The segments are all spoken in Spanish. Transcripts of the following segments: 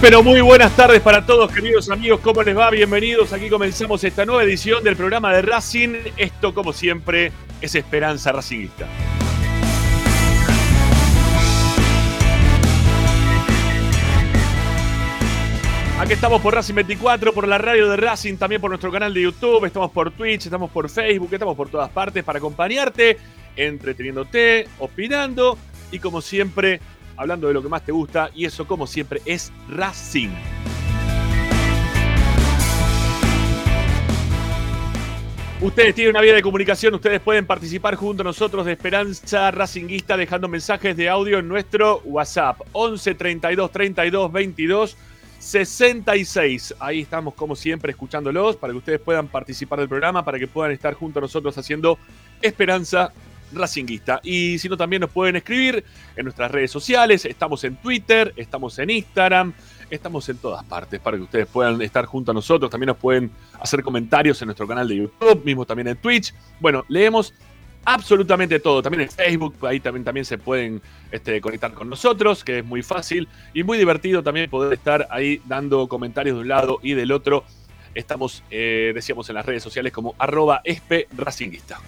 Pero muy buenas tardes para todos queridos amigos, ¿cómo les va? Bienvenidos, aquí comenzamos esta nueva edición del programa de Racing. Esto como siempre es Esperanza Racingista. Aquí estamos por Racing 24, por la radio de Racing, también por nuestro canal de YouTube, estamos por Twitch, estamos por Facebook, estamos por todas partes para acompañarte, entreteniéndote, opinando y como siempre hablando de lo que más te gusta y eso como siempre es Racing. Ustedes tienen una vía de comunicación, ustedes pueden participar junto a nosotros de Esperanza Racinguista dejando mensajes de audio en nuestro WhatsApp 11 32 32 22 66. Ahí estamos como siempre escuchándolos para que ustedes puedan participar del programa, para que puedan estar junto a nosotros haciendo Esperanza Racinguista. Y si no, también nos pueden escribir en nuestras redes sociales. Estamos en Twitter, estamos en Instagram, estamos en todas partes para que ustedes puedan estar junto a nosotros. También nos pueden hacer comentarios en nuestro canal de YouTube, mismo también en Twitch. Bueno, leemos absolutamente todo. También en Facebook, ahí también, también se pueden este, conectar con nosotros, que es muy fácil y muy divertido también poder estar ahí dando comentarios de un lado y del otro. Estamos, eh, decíamos, en las redes sociales como arroba espe racinguista.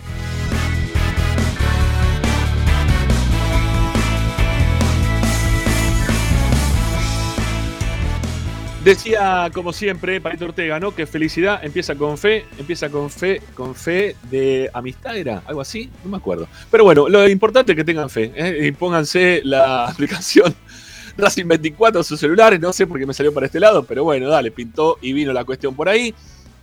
Decía, como siempre, Palito Ortega, ¿no? Que felicidad empieza con fe, empieza con fe, con fe de amistad, ¿era? ¿Algo así? No me acuerdo. Pero bueno, lo importante es que tengan fe, ¿eh? y pónganse la aplicación Racing 24 a sus celulares, no sé por qué me salió para este lado, pero bueno, dale, pintó y vino la cuestión por ahí.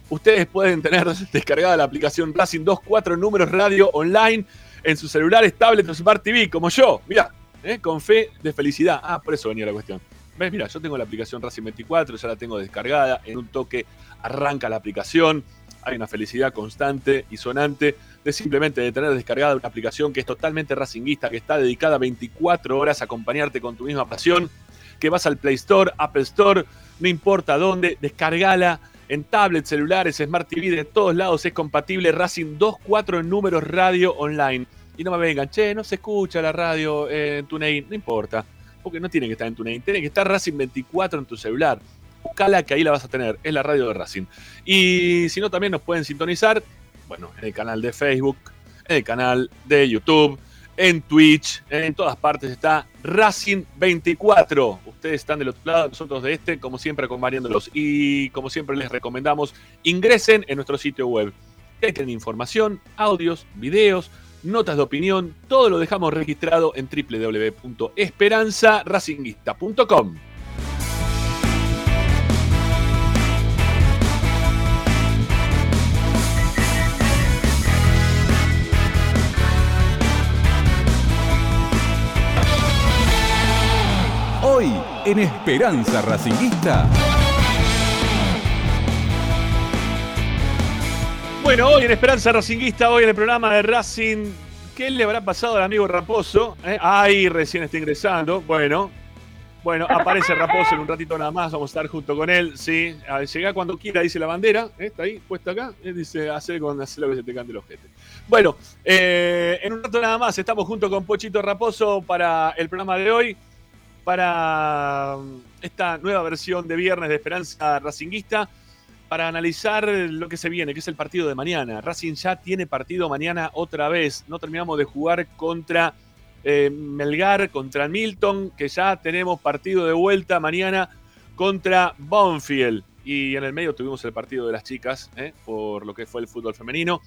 Ustedes pueden tener descargada la aplicación Racing 24 números radio online en sus celulares, tablets o Smart TV, como yo, mira, ¿eh? con fe de felicidad. Ah, por eso venía la cuestión. ¿Ves? Mira, yo tengo la aplicación Racing 24, ya la tengo descargada. En un toque arranca la aplicación. Hay una felicidad constante y sonante de simplemente tener descargada una aplicación que es totalmente racinguista, que está dedicada 24 horas a acompañarte con tu misma pasión. Que vas al Play Store, Apple Store, no importa dónde, descargala en tablets, celulares, Smart TV, de todos lados es compatible Racing 24 en números radio online. Y no me vengan, che, no se escucha la radio en TuneIn, no importa porque no tiene que estar en tu name, tiene que estar Racing 24 en tu celular. Buscala que ahí la vas a tener, es la radio de Racing. Y si no, también nos pueden sintonizar, bueno, en el canal de Facebook, en el canal de YouTube, en Twitch, en todas partes está Racing 24. Ustedes están del otro lado, nosotros de este, como siempre acompañándolos. Y como siempre les recomendamos, ingresen en nuestro sitio web. Que tienen información, audios, videos, notas de opinión, todo lo dejamos registrado en www.esperanzaracinguista.com. Hoy en Esperanza Racinguista. Bueno, hoy en Esperanza Racinguista, hoy en el programa de Racing, ¿qué le habrá pasado al amigo Raposo? ¿Eh? Ahí recién está ingresando. Bueno, bueno, aparece Raposo en un ratito nada más, vamos a estar junto con él, sí. Llega cuando quiera, dice la bandera, ¿eh? está ahí, puesta acá, él dice, hacer con lo que se te cante el ojete. Bueno, eh, en un rato nada más, estamos junto con Pochito Raposo para el programa de hoy, para um, esta nueva versión de Viernes de Esperanza Racinguista para analizar lo que se viene, que es el partido de mañana. Racing ya tiene partido mañana otra vez. No terminamos de jugar contra eh, Melgar, contra Milton, que ya tenemos partido de vuelta mañana contra Bonfield. Y en el medio tuvimos el partido de las chicas, eh, por lo que fue el fútbol femenino.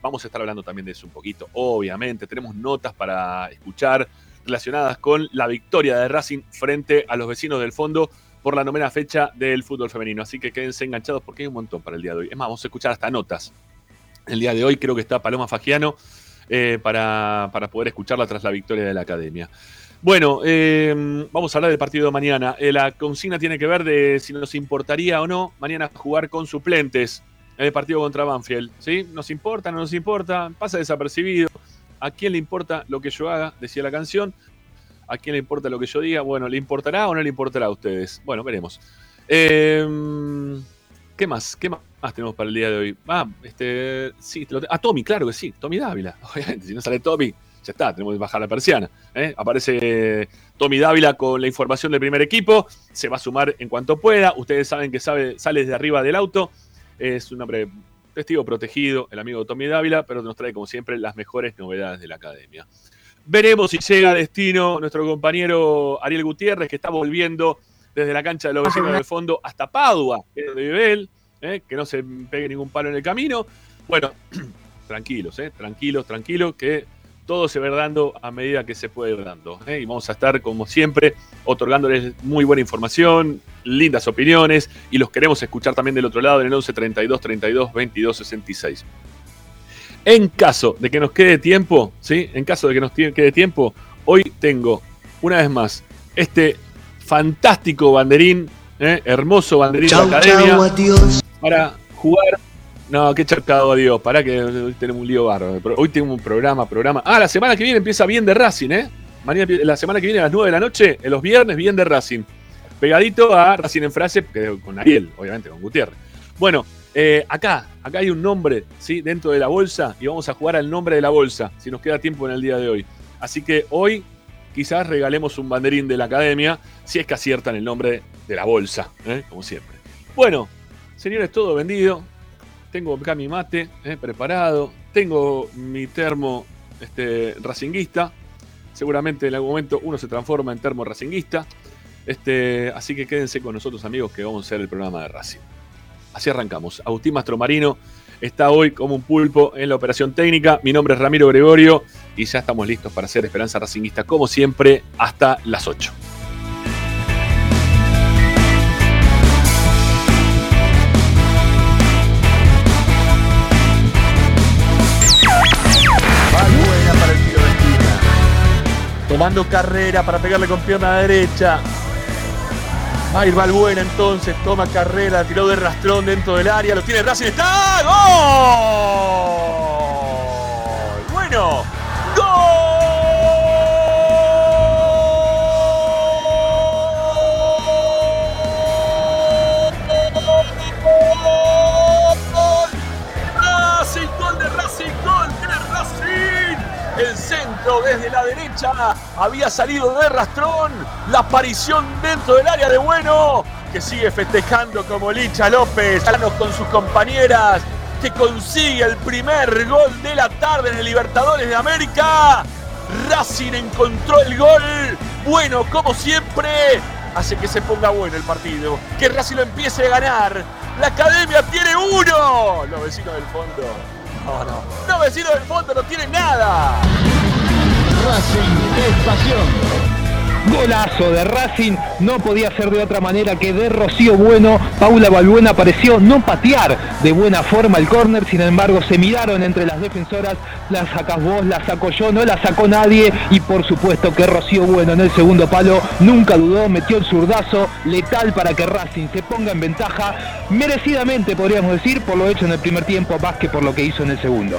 Vamos a estar hablando también de eso un poquito, obviamente. Tenemos notas para escuchar relacionadas con la victoria de Racing frente a los vecinos del fondo por la novena fecha del fútbol femenino. Así que quédense enganchados porque hay un montón para el día de hoy. Es más, vamos a escuchar hasta notas. El día de hoy creo que está Paloma Fagiano eh, para, poder escucharla tras la victoria de la academia. Bueno, eh, vamos a hablar del partido de mañana. Eh, la consigna tiene que ver de si nos importaría o no mañana jugar con suplentes en el partido contra Banfield. ¿sí? ¿Nos importa? ¿No nos importa? Pasa desapercibido. ¿A quién le importa lo que yo haga? Decía la canción. ¿A quién le importa lo que yo diga? Bueno, ¿le importará o no le importará a ustedes? Bueno, veremos. Em, ¿Qué más? ¿Qué más tenemos para el día de hoy? Ah, este. Sí, a Tommy, claro que sí. Tommy Dávila. Obviamente, si no sale Tommy, ya está, tenemos que bajar la persiana. ¿eh? Aparece Tommy Dávila con la información del primer equipo, se va a sumar en cuanto pueda. Ustedes saben que sabe, sale desde arriba del auto, es un hombre testigo protegido, el amigo Tommy Dávila, pero nos trae como siempre las mejores novedades de la academia. Veremos si llega a destino nuestro compañero Ariel Gutiérrez, que está volviendo desde la cancha de los vecinos del fondo hasta Padua, que es donde vive ¿eh? que no se pegue ningún palo en el camino. Bueno, tranquilos, ¿eh? tranquilos, tranquilos, que todo se va dando a medida que se puede ir dando. ¿eh? Y vamos a estar, como siempre, otorgándoles muy buena información, lindas opiniones, y los queremos escuchar también del otro lado en el 11 32 32 22 66. En caso de que nos quede tiempo, ¿sí? En caso de que nos quede tiempo, hoy tengo, una vez más, este fantástico banderín, ¿eh? hermoso banderín de la academia, para jugar no, qué charcado, adiós. Pará que hoy tenemos un lío bárbaro. Hoy tengo un programa, programa. Ah, la semana que viene empieza bien de Racing, ¿eh? La semana que viene a las 9 de la noche, en los viernes, bien de Racing. Pegadito a Racing en frase, con Ariel, obviamente, con Gutiérrez. Bueno, eh, acá, acá hay un nombre, ¿sí? Dentro de la bolsa y vamos a jugar al nombre de la bolsa, si nos queda tiempo en el día de hoy. Así que hoy quizás regalemos un banderín de la academia, si es que aciertan el nombre de la bolsa, ¿eh? como siempre. Bueno, señores, todo vendido tengo acá mi mate eh, preparado, tengo mi termo este, racinguista. Seguramente en algún momento uno se transforma en termo racinguista. Este, así que quédense con nosotros, amigos, que vamos a hacer el programa de Racing. Así arrancamos. Agustín Mastromarino está hoy como un pulpo en la operación técnica. Mi nombre es Ramiro Gregorio y ya estamos listos para hacer Esperanza Racinguista, como siempre, hasta las 8. tomando carrera para pegarle con pierna derecha. Va a ir Balbuena entonces, toma carrera, tiró de rastrón dentro del área, lo tiene Racing, está ¡Gol! Bueno, desde la derecha. Había salido de rastrón. La aparición dentro del área de Bueno. Que sigue festejando como Licha López. Con sus compañeras. Que consigue el primer gol de la tarde en el Libertadores de América. Racing encontró el gol. Bueno, como siempre. Hace que se ponga bueno el partido. Que Racing lo empiece a ganar. La academia tiene uno. Los vecinos del fondo. No, no. Los vecinos del fondo no tienen nada. Racing es pasión. Golazo de Racing, no podía ser de otra manera que de Rocío Bueno. Paula Balbuena pareció no patear de buena forma el córner, sin embargo se miraron entre las defensoras, la sacas vos, la saco yo, no la sacó nadie y por supuesto que Rocío Bueno en el segundo palo nunca dudó, metió el zurdazo letal para que Racing se ponga en ventaja, merecidamente podríamos decir, por lo hecho en el primer tiempo, más que por lo que hizo en el segundo.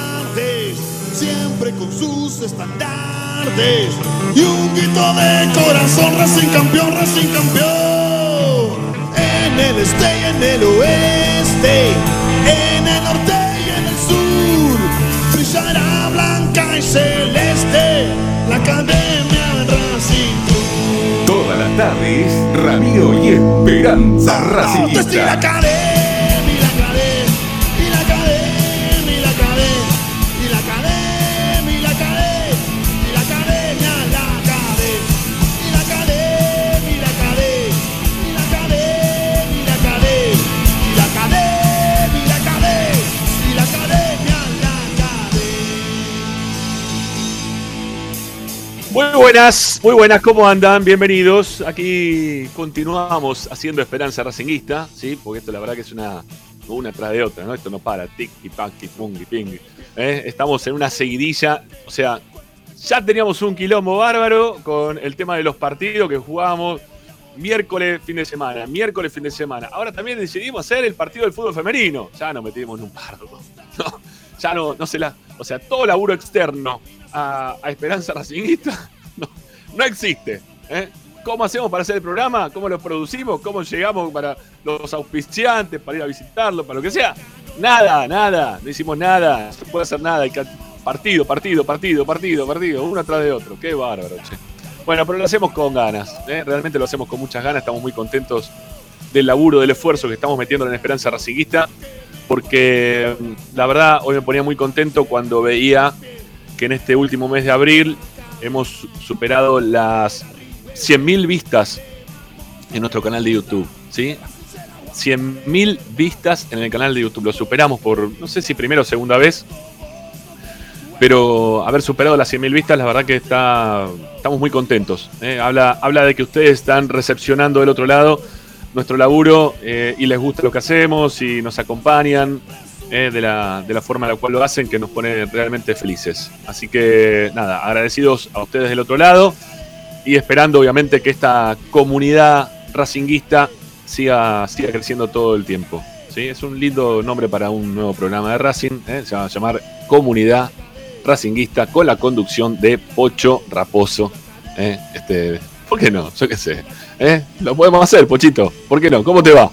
siempre con sus estandartes y un grito de corazón, Racing campeón, Racing campeón. En el este y en el oeste, en el norte y en el sur, brillará blanca y celeste la academia Racing. Todas las tardes, Ramiro y Esperanza Racing. buenas, muy buenas, ¿cómo andan? Bienvenidos. Aquí continuamos haciendo Esperanza Racinguista, ¿sí? Porque esto la verdad que es una, una tras de otra, ¿no? Esto no para, tic y pac y y ping. Estamos en una seguidilla, o sea, ya teníamos un quilombo bárbaro con el tema de los partidos que jugamos miércoles, fin de semana, miércoles, fin de semana. Ahora también decidimos hacer el partido del fútbol femenino. Ya nos metimos en un pardo. Ya no, no se la. O sea, todo laburo externo a, a Esperanza Racingista no, existe. ¿eh? ¿Cómo hacemos para hacer el programa? ¿Cómo lo producimos? ¿Cómo llegamos para los auspiciantes, para ir a visitarlo, para lo que sea? Nada, nada. No hicimos nada. No se puede hacer nada. Partido, partido, partido, partido, partido, uno atrás de otro. Qué bárbaro. Bueno, pero lo hacemos con ganas. ¿eh? Realmente lo hacemos con muchas ganas. Estamos muy contentos del laburo, del esfuerzo que estamos metiendo en Esperanza Racingista. Porque mm, la verdad, hoy me ponía muy contento cuando veía que en este último mes de abril hemos superado las 100.000 vistas en nuestro canal de YouTube, ¿sí? 100.000 vistas en el canal de YouTube. Lo superamos por, no sé si primera o segunda vez, pero haber superado las 100.000 vistas, la verdad que está, estamos muy contentos. ¿eh? Habla, habla de que ustedes están recepcionando del otro lado nuestro laburo eh, y les gusta lo que hacemos y nos acompañan. Eh, de, la, de, la, forma en la cual lo hacen, que nos pone realmente felices. Así que nada, agradecidos a ustedes del otro lado y esperando obviamente que esta comunidad racinguista siga, siga creciendo todo el tiempo. ¿sí? Es un lindo nombre para un nuevo programa de Racing, ¿eh? se va a llamar Comunidad Racinguista con la conducción de Pocho Raposo. ¿eh? Este, ¿Por qué no? Yo qué sé. Lo podemos hacer, Pochito. ¿Por qué no? ¿Cómo te va?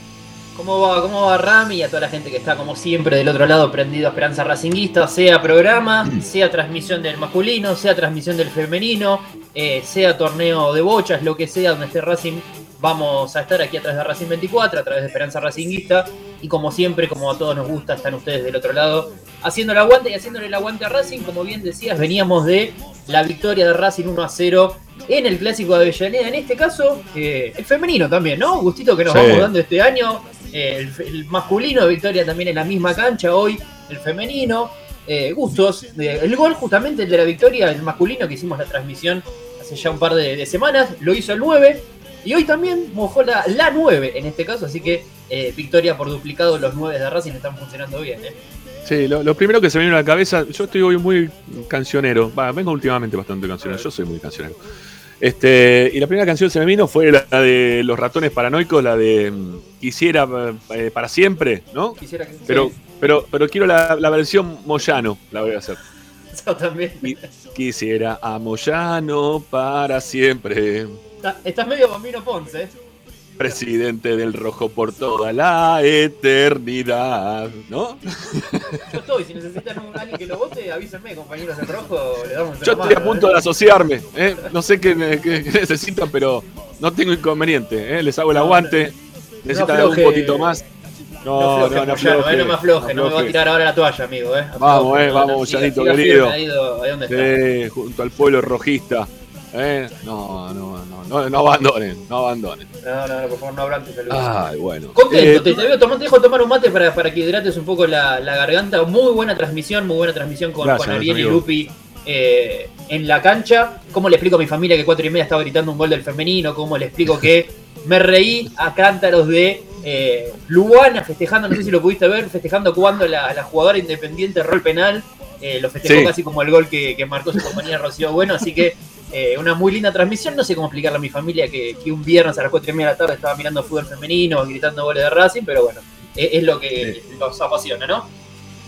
¿Cómo va, ¿Cómo va Rami y a toda la gente que está como siempre del otro lado prendido a Esperanza Racinguista, sea programa, sea transmisión del masculino, sea transmisión del femenino, eh, sea torneo de bochas, lo que sea, donde esté Racing, vamos a estar aquí a través de Racing 24, a través de Esperanza Racinguista. Y como siempre, como a todos nos gusta, están ustedes del otro lado haciendo el aguante y haciéndole el aguante a Racing, como bien decías, veníamos de la victoria de Racing 1 a 0 en el clásico de Avellaneda, en este caso eh, el femenino también, ¿no? Gustito que nos vamos dando este año, el, masculino de Victoria también en la misma cancha, hoy el femenino. Eh, gustos. el gol, justamente el de la victoria, el masculino que hicimos la transmisión hace ya un par de, semanas, lo hizo el 9. Y hoy también mojó la, la 9 en este caso, así que eh, victoria por duplicado, los 9 de Racing están funcionando bien. ¿eh? Sí, lo, primero que se me vino a la cabeza, yo estoy hoy muy cancionero, vengo últimamente bastante cancionero, yo soy muy cancionero. Este, y la primera canción que se me vino fue la de Los Ratones Paranoicos, la de mm, Quisiera eh, para siempre, ¿no? Quisiera que pero, pero, pero quiero la, versión Moyano, la voy a hacer. Yo también. Quisiera a Moyano para siempre. Estás medio Bambino Ponce, ¿eh? Presidente del rojo por toda la eternidad, ¿no? Yo estoy, si necesitan un alguien que lo vote, avísenme, compañeros del rojo, le damos Yo estoy a punto ¿eh? de asociarme, ¿eh? no sé qué, necesitan, pero no tengo inconveniente, ¿eh? les hago el aguante, necesitan un poquito más. No, no, no, no, afloje, no, me afloje, no me voy a tirar ahora la toalla, amigo. ¿eh? Vamos, eh, vamos, Llanito querido. Ahí, sí, junto al pueblo rojista. ¿Eh? No, no, no, no, no abandonen, no abandonen. No, no, no, por favor, no abrantes el Ay, bueno. Contento, te, te, veo tomar, te dejo tomar un mate para, para que hidrates un poco la, la, garganta. Muy buena transmisión, muy buena transmisión con, con Ariel y Lupi eh, en la cancha. ¿Cómo le explico a mi familia que cuatro y media estaba gritando un gol del femenino? ¿Cómo le explico que me reí a cántaros de eh, Luana festejando, no sé si lo pudiste ver, festejando cuando la, la jugadora independiente erró el penal. Eh, lo festejó casi como el gol que, que marcó su compañía Rocío Bueno, así que eh, una muy linda transmisión. No sé cómo explicarle a mi familia que, un viernes a las 4 y media de la tarde estaba mirando fútbol femenino, gritando goles de Racing, pero bueno, es, lo que nos apasiona, ¿no?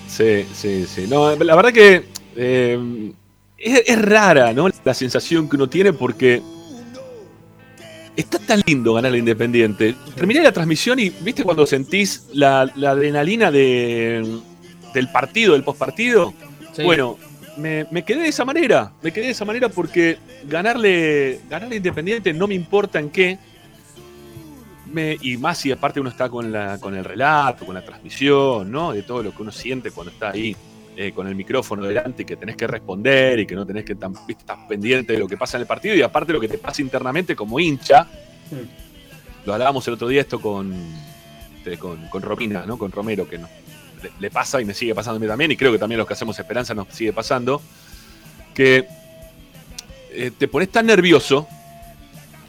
Sí, sí, sí. No, la verdad que eh, es, rara, ¿no? La sensación que uno tiene porque está tan lindo ganar el Independiente. Terminé la transmisión y, ¿viste cuando sentís la, adrenalina de, del partido, del postpartido? Bueno, me, quedé de esa manera. Me quedé de esa manera porque ganarle, ganarle Independiente no me importa en qué. Me, y más si aparte uno está con, la, con el relato, con la transmisión, ¿no? De todo lo que uno siente cuando está ahí eh, con el micrófono delante y que tenés que responder y que no tenés que estar pendiente de lo que pasa en el partido y aparte lo que te pasa internamente como hincha. Lo hablábamos el otro día esto con, este, con, con Romina, ¿no? Con Romero, que no, le, pasa y me sigue pasando a mí también, y creo que también los que hacemos esperanza nos sigue pasando, que eh, te pones tan nervioso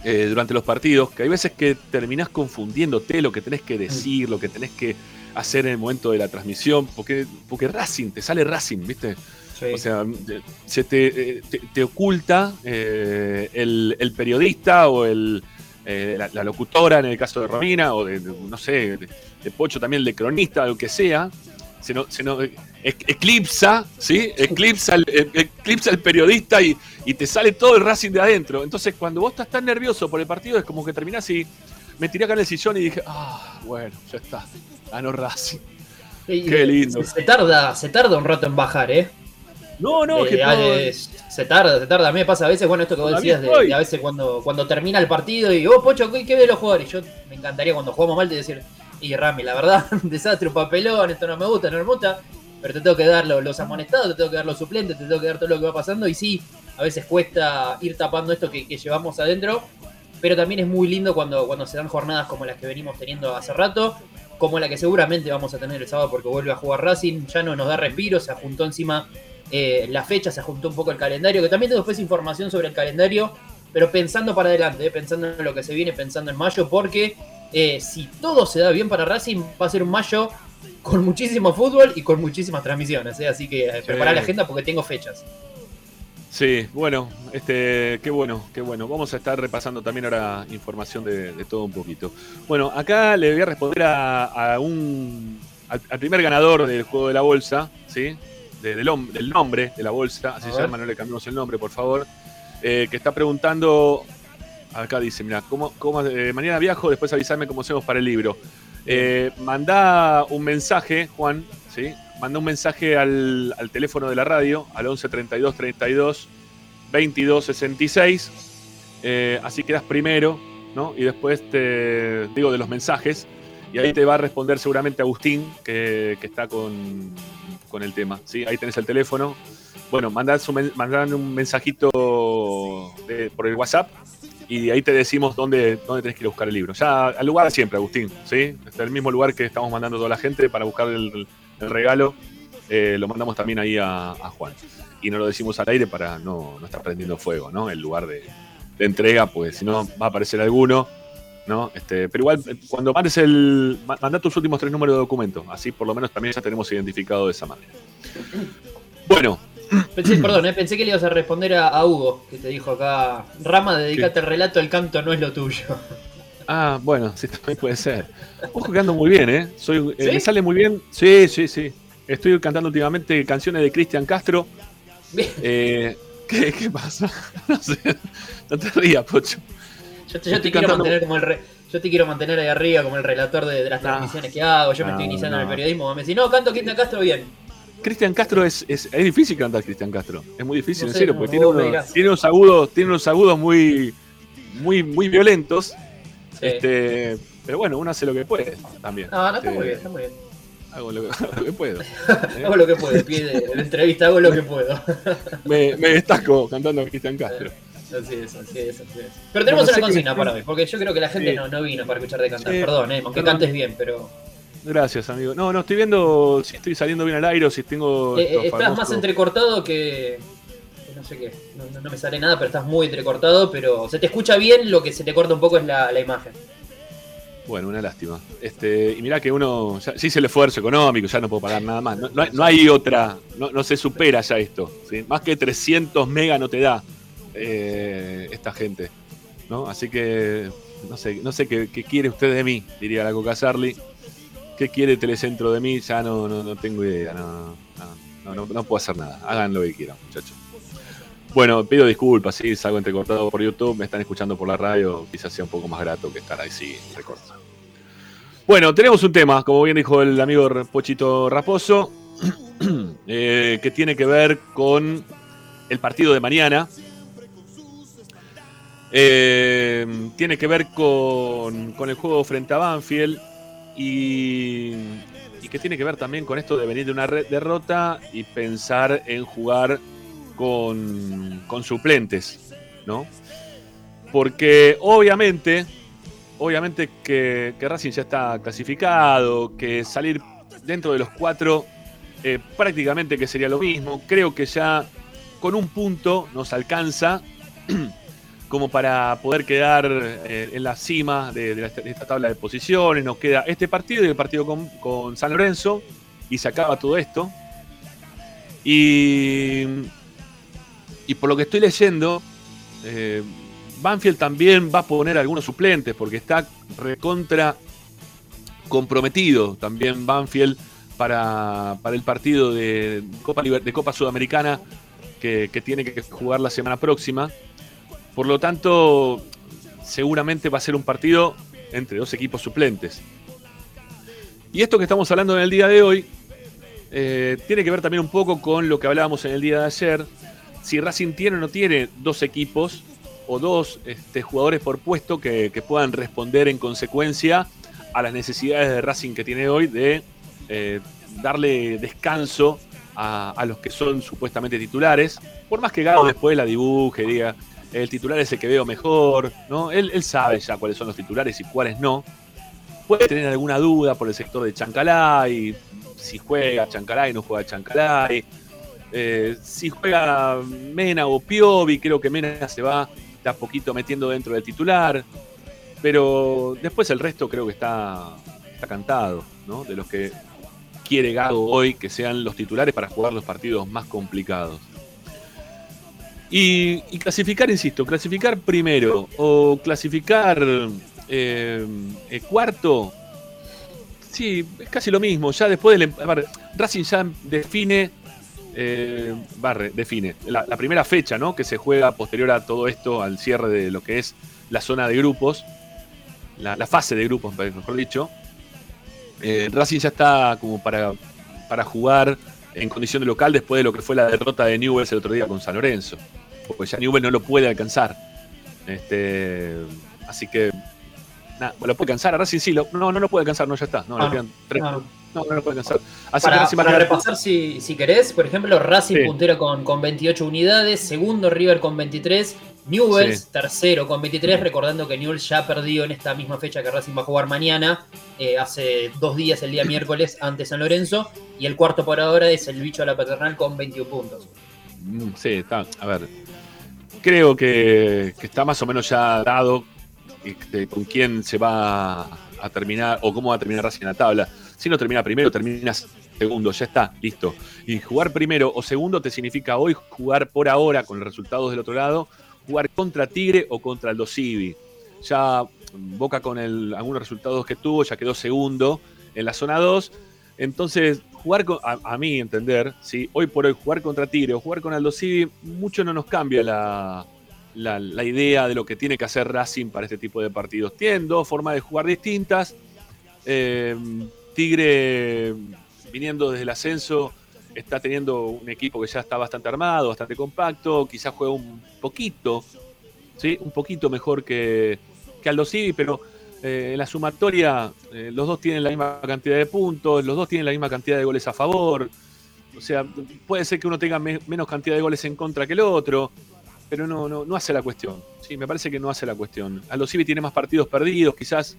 eh, durante los partidos que hay veces que terminás confundiéndote lo que tenés que decir, lo que tenés que hacer en el momento de la transmisión, porque, porque Racing, te sale Racing, ¿viste? O sea, se te, te, oculta el, el, periodista o el, la, locutora en el caso de Romina o de, no sé, de, Pocho también, de cronista, lo que sea, se, no, se no, eclipsa, ¿sí? Eclipsa el, eclipsa el periodista y, y, te sale todo el Racing de adentro. Entonces, cuando vos estás tan nervioso por el partido, es como que terminás y me tiré acá en el sillón y dije, ah, bueno, ya está, ganó Racing. Qué lindo. Se tarda, se tarda un rato en bajar, ¿eh? No, no, eh, se tarda, se tarda. A mí me pasa a veces, bueno, esto que vos decías, de, a veces cuando, cuando termina el partido y, oh, Pocho, ¿qué, qué ve los jugadores? Yo me encantaría cuando jugamos mal de decir, y Rami, la verdad, un desastre, un papelón, esto no me gusta, no me gusta, pero te tengo que dar los, amonestados, te tengo que dar los suplentes, te tengo que dar todo lo que va pasando, y sí, a veces cuesta ir tapando esto que, llevamos adentro, pero también es muy lindo cuando, cuando se dan jornadas como las que venimos teniendo hace rato, como la que seguramente vamos a tener el sábado porque vuelve a jugar Racing, ya no nos da respiro, se apuntó encima eh, la fecha, se juntó un poco el calendario, que también tengo después información sobre el calendario, pero pensando para adelante, eh, pensando en lo que se viene, pensando en mayo, porque eh, si todo se da bien para Racing, va a ser un mayo con muchísimo fútbol y con muchísimas transmisiones, así que preparar la agenda porque tengo fechas. Sí, bueno, este, qué bueno, qué bueno. Vamos a estar repasando también ahora información de, todo un poquito. Bueno, acá le voy a responder a, un al, al, primer ganador del juego de la bolsa, ¿sí? Del, nombre de la bolsa, así se llama, no le cambiamos el nombre, por favor, eh, que está preguntando, acá dice, mira, ¿cómo, cómo eh, mañana viajo, después avisarme cómo hacemos para el libro. Eh, manda un mensaje, Juan, ¿sí? Manda un mensaje al, teléfono de la radio, al 11 32 32 22 66. así quedas primero, ¿no? Y después te digo de los mensajes. Y ahí te va a responder seguramente Agustín, que, que está con, con el tema. ¿sí? Ahí tenés el teléfono. Bueno, mandad, un mensajito por el WhatsApp y ahí te decimos dónde, dónde tenés que ir a buscar el libro. Ya al lugar de siempre, Agustín. ¿sí? Es el mismo lugar que estamos mandando toda la gente para buscar el, regalo. Eh, lo mandamos también ahí a, Juan. Y no lo decimos al aire para no, no estar prendiendo fuego, ¿no? El lugar de, de entrega, pues si no va a aparecer alguno ¿no? Este, pero igual, cuando mandes el. Manda tus últimos tres números de documento. Así por lo menos también ya tenemos identificado de esa manera. Bueno. Pensé, perdón, eh, pensé que le ibas a responder a, Hugo, que te dijo acá. Rama, dedícate al relato, el canto no es lo tuyo. Ah, bueno, sí, también puede ser. Ojo que ando muy bien, ¿eh? Soy, eh, Me sale muy bien. Sí, sí, sí. Estoy cantando últimamente canciones de Cristian Castro. Eh, ¿qué, ¿Qué pasa? No sé. No te rías, Pocho. Yo, te, quiero mantener como el yo te quiero mantener ahí arriba como el relator de, las transmisiones que hago. Yo me estoy iniciando en el periodismo. Me decís, no, canto Cristian Castro bien. Cristian Castro es, es, difícil cantar Cristian Castro. Es muy difícil, en serio, porque tiene, unos, agudos, tiene unos agudos muy, muy, muy violentos. Este, pero bueno, uno hace lo que puede también. No, no, está muy bien, está muy bien. Hago lo, que puedo. hago lo que puedo, pide la entrevista, hago lo que puedo. me, me destaco cantando a Cristian Castro. Así es, así es, así es. Pero tenemos una consigna para hoy, porque yo creo que la gente no, no, vino para escuchar de cantar. Perdón, eh, aunque cantes bien, pero. Gracias, amigo. No, no estoy viendo si estoy saliendo bien al aire o si tengo. Eh, eh, estás más entrecortado que. No sé qué. No, me sale nada, pero estás muy entrecortado. Pero se te escucha bien, lo que se te corta un poco es la, la imagen. Bueno, una lástima. Este, y mirá que uno ya, se hizo el esfuerzo económico, ya no puedo pagar nada más. No, no, hay, otra, no, se supera ya esto. Más que 300 mega no te da. Eh, esta gente. ¿no? Así que no sé, no sé qué, quiere usted de mí, diría la Coca Sarli. ¿Qué quiere Telecentro de mí? Ya no, no, tengo idea, no, puedo hacer nada. Hagan lo que quieran, muchachos. Bueno, pido disculpas, si salgo entrecortado por YouTube, me están escuchando por la radio, quizás sea un poco más grato que estar ahí sí recortado. Bueno, tenemos un tema, como bien dijo el amigo Pochito Raposo, eh, que tiene que ver con el partido de mañana, eh, tiene que ver con, el juego frente a Banfield y, que tiene que ver también con esto de venir de una derrota y pensar en jugar con, suplentes, ¿no? Porque obviamente, obviamente que, Racing ya está clasificado, que salir dentro de los cuatro eh, prácticamente que sería lo mismo. Creo que ya con un punto nos alcanza como para poder quedar eh, en la cima de, esta tabla de posiciones. Nos queda este partido y el partido con, San Lorenzo y se acaba todo esto. Y, y por lo que estoy leyendo, eh, Banfield también va a poner algunos suplentes porque está recontra comprometido también Banfield para, el partido de Copa, de Copa Sudamericana que tiene que jugar la semana próxima. Por lo tanto, seguramente va a ser un partido entre dos equipos suplentes. Y esto que estamos hablando en el día de hoy eh, tiene que ver también un poco con lo que hablábamos en el día de ayer. Si Racing tiene o no tiene dos equipos o dos este, jugadores por puesto que, puedan responder en consecuencia a las necesidades de Racing que tiene hoy de eh, darle descanso a, los que son supuestamente titulares. Por más que Gado después la dibuje, diga, el titular es el que veo mejor, ¿no? Él, sabe ya cuáles son los titulares y cuáles no. Puede tener alguna duda por el sector de Chancalay, si juega Chancalay, no juega Chancalay. Eh, si juega Mena o Piovi, creo que Mena se va de a poquito metiendo dentro del titular. Pero después el resto creo que está, está cantado, ¿no? De los que quiere Gago hoy que sean los titulares para jugar los partidos más complicados. Y, clasificar, insisto, clasificar primero o clasificar eh, eh, cuarto, sí, es casi lo mismo. Ya después del. Em, Racing ya define. Eh, barre, define. La, primera fecha, ¿no? Que se juega posterior a todo esto, al cierre de lo que es la zona de grupos. La, fase de grupos, mejor dicho. Racing ya está como para, para jugar en condición de local después de lo que fue la derrota de Newell's el otro día con San Lorenzo porque ya Newell no lo puede alcanzar. Este, así que, nada, lo puede alcanzar. Ahora sí, sí, no, no lo puede alcanzar, no, ya está. No, ah, no, no lo puede alcanzar. Así para, que para repasar, si, si, querés, por ejemplo, Racing puntero con, con 28 unidades, segundo River con 23, Newells tercero con 23, recordando que Newells ya perdió en esta misma fecha que Racing va a jugar mañana, eh, hace dos días, el día miércoles, ante San Lorenzo, y el cuarto por ahora es el bicho a la paternal con 21 puntos. Mm, sí, está, a ver, creo que, está más o menos ya dado este, con quién se va a terminar o cómo va a terminar Racing en la tabla. Si no termina primero, termina segundo, ya está, listo. Y jugar primero o segundo te significa hoy jugar por ahora con los resultados del otro lado, jugar contra Tigre o contra el Dosivi. Ya Boca con algunos resultados que tuvo, ya quedó segundo en la zona 2. Entonces, jugar a, mí entender, ¿sí? hoy por hoy jugar contra Tigre o jugar con Aldo Civi, mucho no nos cambia la, idea de lo que tiene que hacer Racing para este tipo de partidos. Tienen dos formas de jugar distintas. Eh, Tigre, viniendo desde el ascenso, está teniendo un equipo que ya está bastante armado, bastante compacto, quizás juega un poquito, ¿sí? un poquito mejor que, que Aldo Civi, pero eh, en la sumatoria, eh, los dos tienen la misma cantidad de puntos, los dos tienen la misma cantidad de goles a favor. O sea, puede ser que uno tenga menos cantidad de goles en contra que el otro, pero no, no, no hace la cuestión. Sí, me parece que no hace la cuestión. Aldo Civi tiene más partidos perdidos, quizás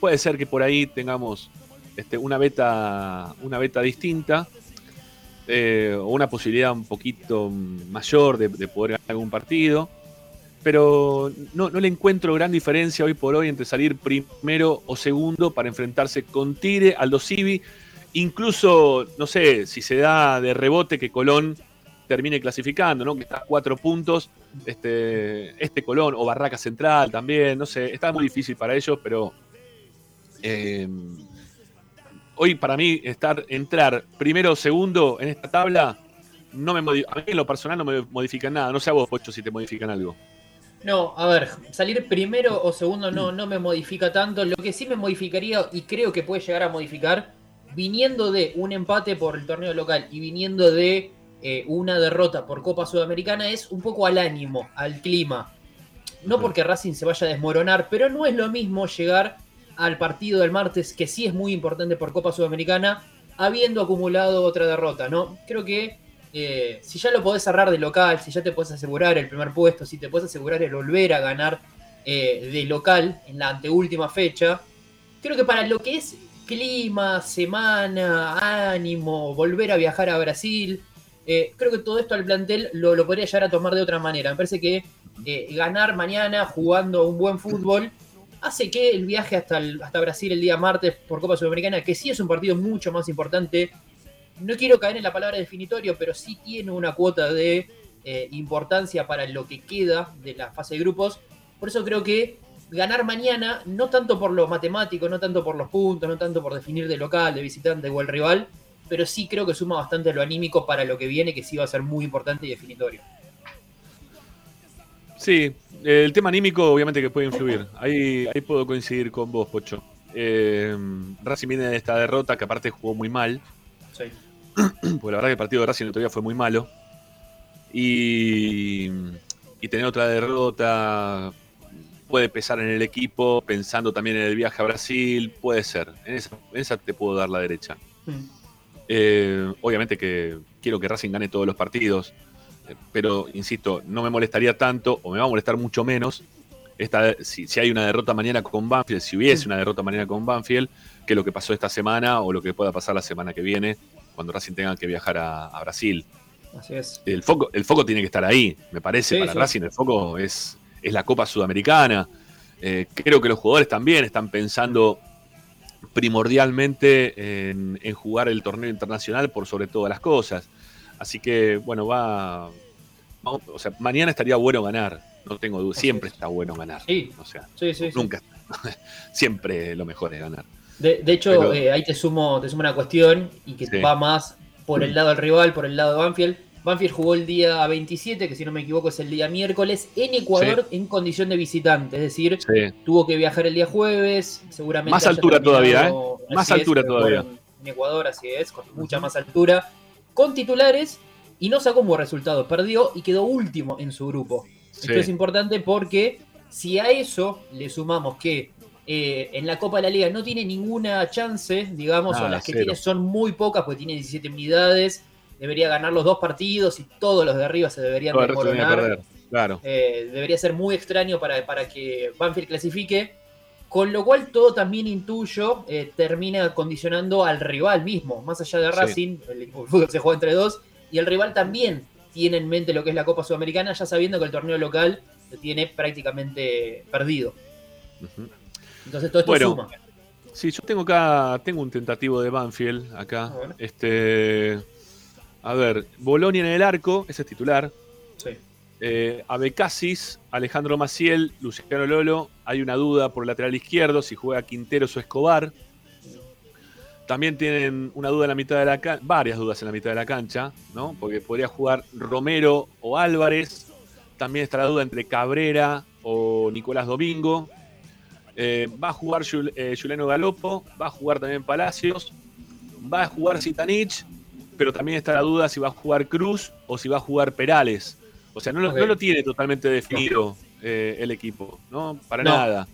puede ser que por ahí tengamos este, una beta, una beta distinta. Eh, o una posibilidad un poquito mayor de, de poder ganar algún partido pero no, le encuentro gran diferencia hoy por hoy entre salir primero o segundo para enfrentarse con Tigre, Aldo Civi. Incluso, no sé, si se da de rebote que Colón termine clasificando, ¿no? Que está a cuatro puntos, este, este Colón o Barraca Central también, no sé, está muy difícil para ellos, pero eh, hoy para mí estar, entrar primero o segundo en esta tabla, no me a mí en lo personal no me modifica nada, no sé a vos, Pocho, si te modifican algo. No, a ver, salir primero o segundo no, no me modifica tanto. Lo que sí me modificaría, y creo que puede llegar a modificar, viniendo de un empate por el torneo local y viniendo de eh, una derrota por Copa Sudamericana, es un poco al ánimo, al clima. No porque Racing se vaya a desmoronar, pero no es lo mismo llegar al partido del martes, que sí es muy importante por Copa Sudamericana, habiendo acumulado otra derrota, ¿no? Creo que eh, si ya lo podés cerrar de local, si ya te puedes asegurar el primer puesto, si te puedes asegurar el volver a ganar eh, de local en la anteúltima fecha, creo que para lo que es clima, semana, ánimo, volver a viajar a Brasil, eh, creo que todo esto al plantel lo, lo, podría llegar a tomar de otra manera. Me parece que eh, ganar mañana jugando un buen fútbol hace que el viaje hasta, hasta Brasil el día martes por Copa Sudamericana, que sí es un partido mucho más importante, no quiero caer en la palabra definitorio, pero sí tiene una cuota de eh, importancia para lo que queda de la fase de grupos. Por eso creo que ganar mañana, no tanto por lo matemático, no tanto por los puntos, no tanto por definir de local, de visitante o el rival, pero sí creo que suma bastante lo anímico para lo que viene, que sí va a ser muy importante y definitorio. Sí, el tema anímico obviamente que puede influir. Ahí, ahí puedo coincidir con vos, Pocho. Eh, viene de esta derrota que aparte jugó muy mal. Sí. Porque la verdad que el partido de Racing el otro día fue muy malo. Y, y tener otra derrota puede pesar en el equipo, pensando también en el viaje a Brasil, puede ser. En esa, en esa te puedo dar la derecha. Mm. Eh, obviamente que quiero que Racing gane todos los partidos, eh, pero insisto, no me molestaría tanto, o me va a molestar mucho menos, esta, si, si hay una derrota mañana con Banfield, si hubiese una derrota mañana con Banfield, que lo que pasó esta semana o lo que pueda pasar la semana que viene, cuando Racing tenga que viajar a, a Brasil. Así es. El foco, el foco tiene que estar ahí, me parece, Sí, para sí. Racing el foco es, es la Copa Sudamericana. Eh, creo que los jugadores también están pensando primordialmente en, en jugar el torneo internacional por sobre todas las cosas. Así que, bueno, va. o sea, mañana estaría bueno ganar. No tengo duda. Siempre es. está bueno ganar. Sí. O sea, Sí, sí, sí. nunca. Siempre lo mejor es ganar. De, de hecho, Pero- eh, ahí te sumo, te sumo una cuestión y que Sí. va más por el lado del rival, por el lado de Banfield. Banfield jugó el día 27, que si no me equivoco es el día miércoles, en Ecuador en condición de visitante. Es decir, Sí. tuvo que viajar el día jueves, seguramente. Más altura todavía, ¿eh? Más es, altura Ecuador, todavía. En Ecuador, así es, con mucha más altura. Con titulares y no sacó un buen resultado. Perdió y quedó último en su grupo. Esto es importante porque si a eso le sumamos que eh, en la Copa de la Liga no tiene ninguna chance, digamos, o Nada, las que cero. tiene son muy pocas, porque tiene 17 unidades, debería ganar los dos partidos y todos los de arriba se deberían perder. Claro. Eh, debería ser muy extraño para, para que Banfield clasifique. Con lo cual todo también intuyo eh, termina condicionando al rival mismo. Más allá de Sí. Racing, el fútbol se juega entre dos, y el rival también tiene en mente lo que es la Copa Sudamericana, ya sabiendo que el torneo local lo tiene prácticamente perdido. Ujú. Entonces todo esto Bueno, suma. Sí, yo tengo acá, tengo un tentativo de Banfield acá. A ver. Este, a ver, Bolonia en el arco, ese es titular. Sí. Eh, Abecasis, Alejandro Maciel, Luciano Lolo. Hay una duda por el lateral izquierdo, si juega Quinteros o Escobar. También tienen una duda en la mitad de la cancha, varias dudas en la mitad de la cancha, ¿no? Porque podría jugar Romero o Álvarez. También está la duda entre Cabrera o Nicolás Domingo. Eh, va a jugar Jul- eh, Juliano Galopo, va a jugar también Palacios, va a jugar Sitanich, pero también está la duda si va a jugar Cruz o si va a jugar Perales. O sea, no lo, no lo tiene totalmente definido eh, el equipo, ¿no? Para No. nada.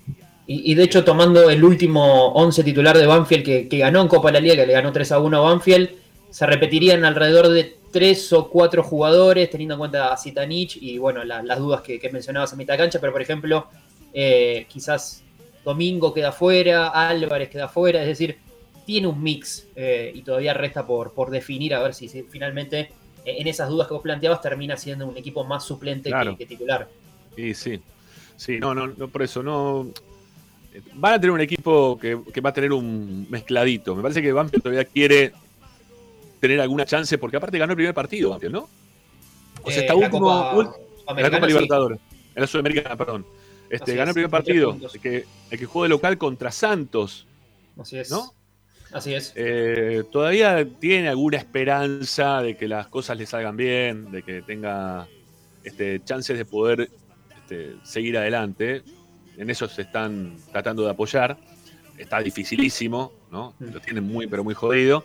Y, y de hecho, tomando el último 11 titular de Banfield que, que ganó en Copa de la Liga, que le ganó 3 a 1 a Banfield, se repetirían alrededor de 3 o 4 jugadores, teniendo en cuenta a Zitanich y bueno, la- las dudas que, que mencionabas a mitad de cancha, pero por ejemplo, eh, quizás Domingo queda fuera, Álvarez queda fuera, es decir, tiene un mix eh, y todavía resta por, por definir a ver si, si finalmente eh, en esas dudas que vos planteabas termina siendo un equipo más suplente Claro. que, que titular. Y sí, sí, no, no, no, por eso, no. eh, Van a tener un equipo que, que va a tener un mezcladito. Me parece que Banfield todavía quiere tener alguna chance, porque aparte ganó el primer partido, Banfield, ¿no? O sea, Eh, está la último, Copa ul- en la Copa sí. Libertadores, en la Sudamericana, perdón. Este, Así ganó es, el primer partido, el que, el que jugó de local contra Santos, Así es. ¿no? Así es. Eh, todavía tiene alguna esperanza de que las cosas le salgan bien, de que tenga este, chances de poder este, seguir adelante. En eso se están tratando de apoyar. Está dificilísimo, ¿no? Mm. Lo tienen muy, pero muy jodido.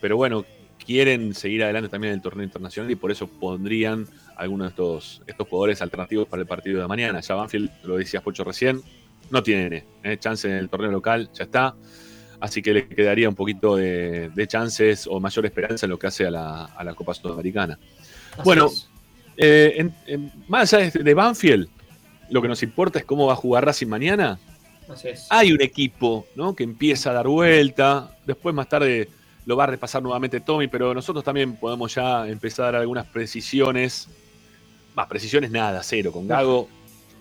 Pero bueno, quieren seguir adelante también en el torneo internacional y por eso pondrían algunos de estos, estos jugadores alternativos para el partido de mañana. Ya Banfield, lo decías Pocho recién, no tiene eh, chance en el torneo local, ya está. Así que le quedaría un poquito de, de chances o mayor esperanza en lo que hace a la, a la Copa Sudamericana. Así bueno. Eh, en- en- más allá de, de Banfield, lo que nos importa es cómo va a jugar Racing mañana. Así es. Hay un equipo ¿no? que empieza a dar vuelta. Después, más tarde, lo va a repasar nuevamente Tommy, pero nosotros también podemos ya empezar a dar algunas precisiones más precisiones nada, cero. Con Gago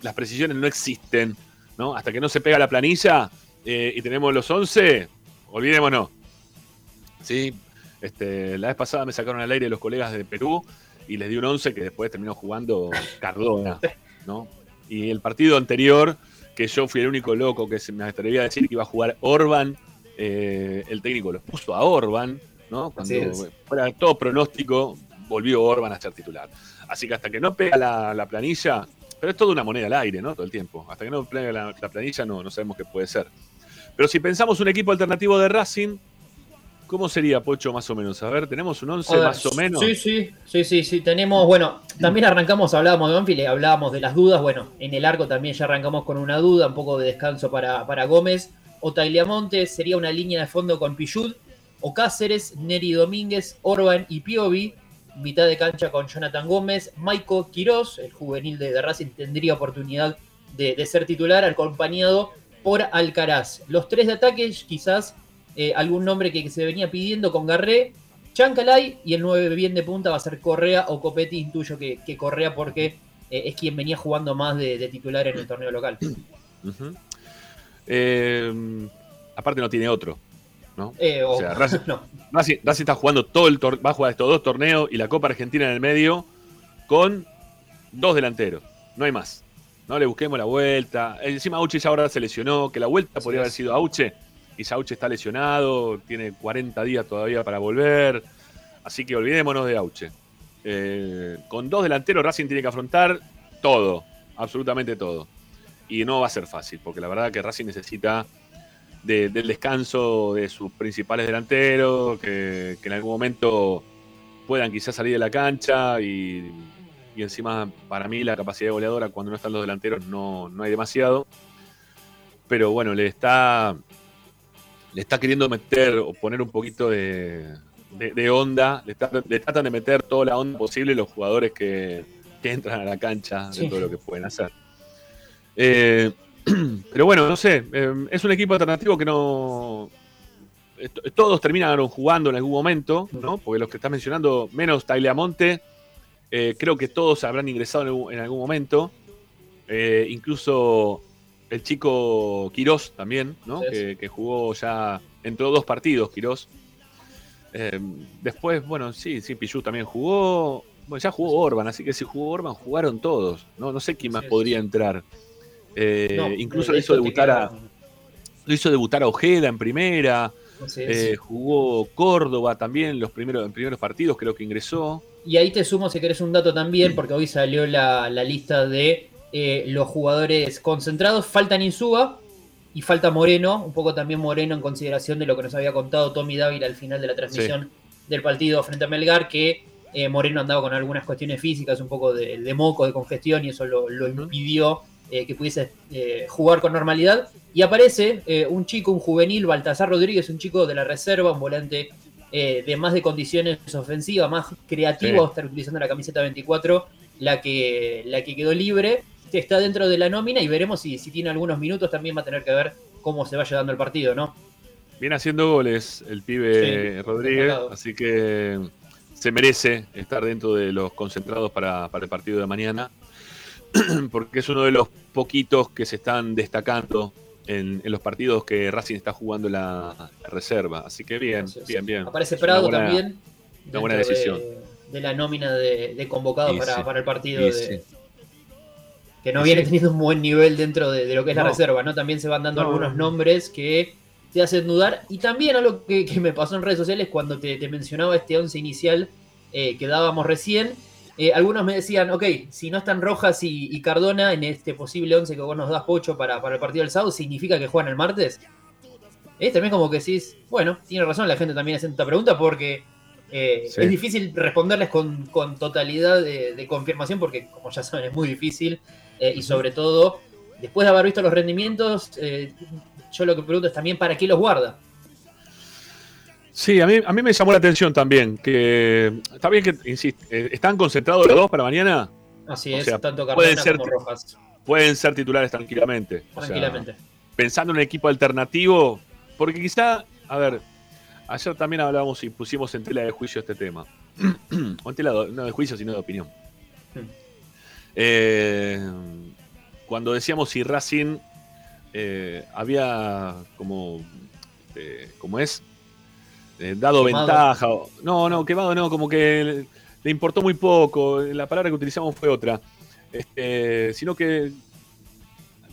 las precisiones no existen, ¿no? Hasta que no se pega la planilla eh, y tenemos los 11, olvidémonos. Sí, este, la vez pasada me sacaron al aire los colegas de Perú y les di un 11 que después terminó jugando Cardona, ¿no? Y el partido anterior, que yo fui el único loco que se me atrevería a decir que iba a jugar Orban, eh, el técnico los puso a Orban, ¿no? Cuando fuera todo pronóstico, volvió Orban a ser titular. Así que hasta que no pega la, planilla, pero es toda una moneda al aire, ¿no? Todo el tiempo. Hasta que no pega la, planilla no, no sabemos qué puede ser. Pero si pensamos un equipo alternativo de Racing, ¿Cómo sería, Pocho, más o menos? A ver, ¿tenemos un 11 más o menos? Sí, sí, sí, sí, sí. Tenemos, bueno, también arrancamos, hablábamos de Banfield, hablábamos de las dudas. Bueno, en el arco también ya arrancamos con una duda, un poco de descanso para, para Gómez. O Montes sería una línea de fondo con Pichud. O Cáceres, Neri Domínguez, Orban y Piovi. Mitad de cancha con Jonathan Gómez. Maiko Quiroz, el juvenil de, Racing, tendría oportunidad de, ser titular, acompañado por Alcaraz. Los tres de ataque, quizás eh, algún nombre que, se venía pidiendo con Garré, Chancalay y el 9 bien de punta va a ser Correa o Copetti, intuyo que, que Correa porque eh, es quien venía jugando más de, titular en el torneo local. Eh, aparte no tiene otro. ¿No? o, sea, Racing, está jugando todo el va a jugar estos dos torneos y la Copa Argentina en el medio con dos delanteros. No hay más. No le busquemos la vuelta. Encima Auche ya ahora se lesionó, que la vuelta podría haber sido Auche Auche está lesionado, tiene 40 días todavía para volver. Así que olvidémonos de Auche. Eh, con dos delanteros, Racing tiene que afrontar todo, absolutamente todo. Y no va a ser fácil, porque la verdad que Racing necesita del descanso de sus principales delanteros, que, en algún momento puedan quizás salir de la cancha y, encima para mí la capacidad goleadora cuando no están los delanteros no, no hay demasiado. Pero bueno, le está le está queriendo meter o poner un poquito de, onda, le, tratan de meter toda la onda posible los jugadores que, entran a la cancha de todo lo que pueden hacer. Eh, pero bueno, no sé, eh, es un equipo alternativo que no... Todos terminaron jugando en algún momento, ¿no? Porque los que estás mencionando, menos Tagliamonte, eh, creo que todos habrán ingresado en, algún momento. incluso el chico Quirós también, ¿no? Que, jugó ya, entró dos partidos Quirós. Eh, después, bueno, sí, sí, Pichu también jugó. Bueno, ya jugó Orban, así que si jugó Orban, jugaron todos. No, no sé quién más podría entrar. Eh, incluso le hizo debutar a. Lo hizo debutar a Ojeda en primera. Eh, jugó Córdoba también los primeros, en primeros partidos, creo que ingresó. Y ahí te sumo si querés un dato también, porque hoy salió la lista de eh, los jugadores concentrados. Faltan Insúa y falta Moreno, un poco también Moreno en consideración de lo que nos había contado Tommy Dávila al final de la transmisión del partido frente a Melgar, que eh, Moreno andaba con algunas cuestiones físicas, un poco de, moco, de congestión, y eso lo, impidió eh, que pudiese jugar con normalidad. Y aparece un chico, un juvenil, Baltasar Rodríguez, un chico de la reserva, un volante de más de condiciones ofensivas, más creativo, estar utilizando la camiseta 24, la que, la que quedó libre está dentro de la nómina y veremos si, si tiene algunos minutos, también va a tener que ver cómo se vaya dando el partido, ¿no? Viene haciendo goles el pibe Rodríguez, así que se merece estar dentro de los concentrados para, el partido de mañana, porque es uno de los poquitos que se están destacando en, los partidos que Racing está jugando la reserva. Así que bien, bien, bien. Aparece Prado también. Una buena decisión. De, la nómina de, convocados para, el partido de, que no viene teniendo un buen nivel dentro de, lo que es la reserva, ¿no? También se van dando algunos nombres que te hacen dudar. Y también algo que, que me pasó en redes sociales cuando te, mencionaba este once inicial eh, que dábamos recién. Eh, algunos me decían, ok, si no están Rojas y, Cardona en este posible once que vos nos das, Pocho, para, para el partido del sábado, ¿significa que juegan el martes? Es también como que decís, bueno, tiene razón la gente también haciendo esta pregunta porque eh, es difícil responderles con, totalidad de, de, confirmación porque, como ya saben, es muy difícil. Eh, y sobre todo, después de haber visto los rendimientos, eh, yo lo que pregunto es también para qué los guarda. Sí, a mí, a mí me llamó la atención también, que está bien que, insisto, eh, ¿están concentrados los dos para mañana? Así es, tanto pueden ser, como Rojas. Pueden ser titulares tranquilamente. Tranquilamente. pensando en un equipo alternativo, porque quizá, a ver, ayer también hablábamos y pusimos en tela de juicio este tema. o en tela no de juicio, sino de opinión. Hmm. Eh, cuando decíamos si Racing eh, había como, eh, como es, eh, dado Quemado. ventaja. o- No, no, quemado no, como que le, importó muy poco. La palabra que utilizamos fue otra. Este, sino que,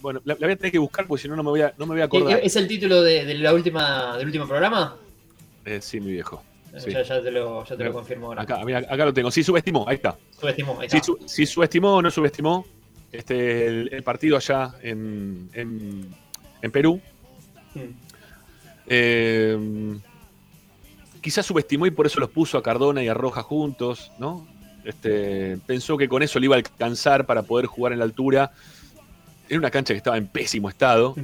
bueno, la, la voy a tener que buscar porque si no, no me voy a, no me voy a acordar. ¿Es el título de, de la última, del último programa? Eh, sí, mi viejo. Sí. Ya, ya te lo, ya te lo confirmo ahora. Acá, mira, acá lo tengo. Sí, subestimó, ahí está. Subestimó, ahí Si, está. su- si subestimó o no subestimó este, el, el partido allá en, en, en Perú. Mm. Eh, quizás subestimó y por eso los puso a Cardona y a Roja juntos, ¿no? Este, pensó que con eso le iba a alcanzar para poder jugar en la altura. Era una cancha que estaba en pésimo estado,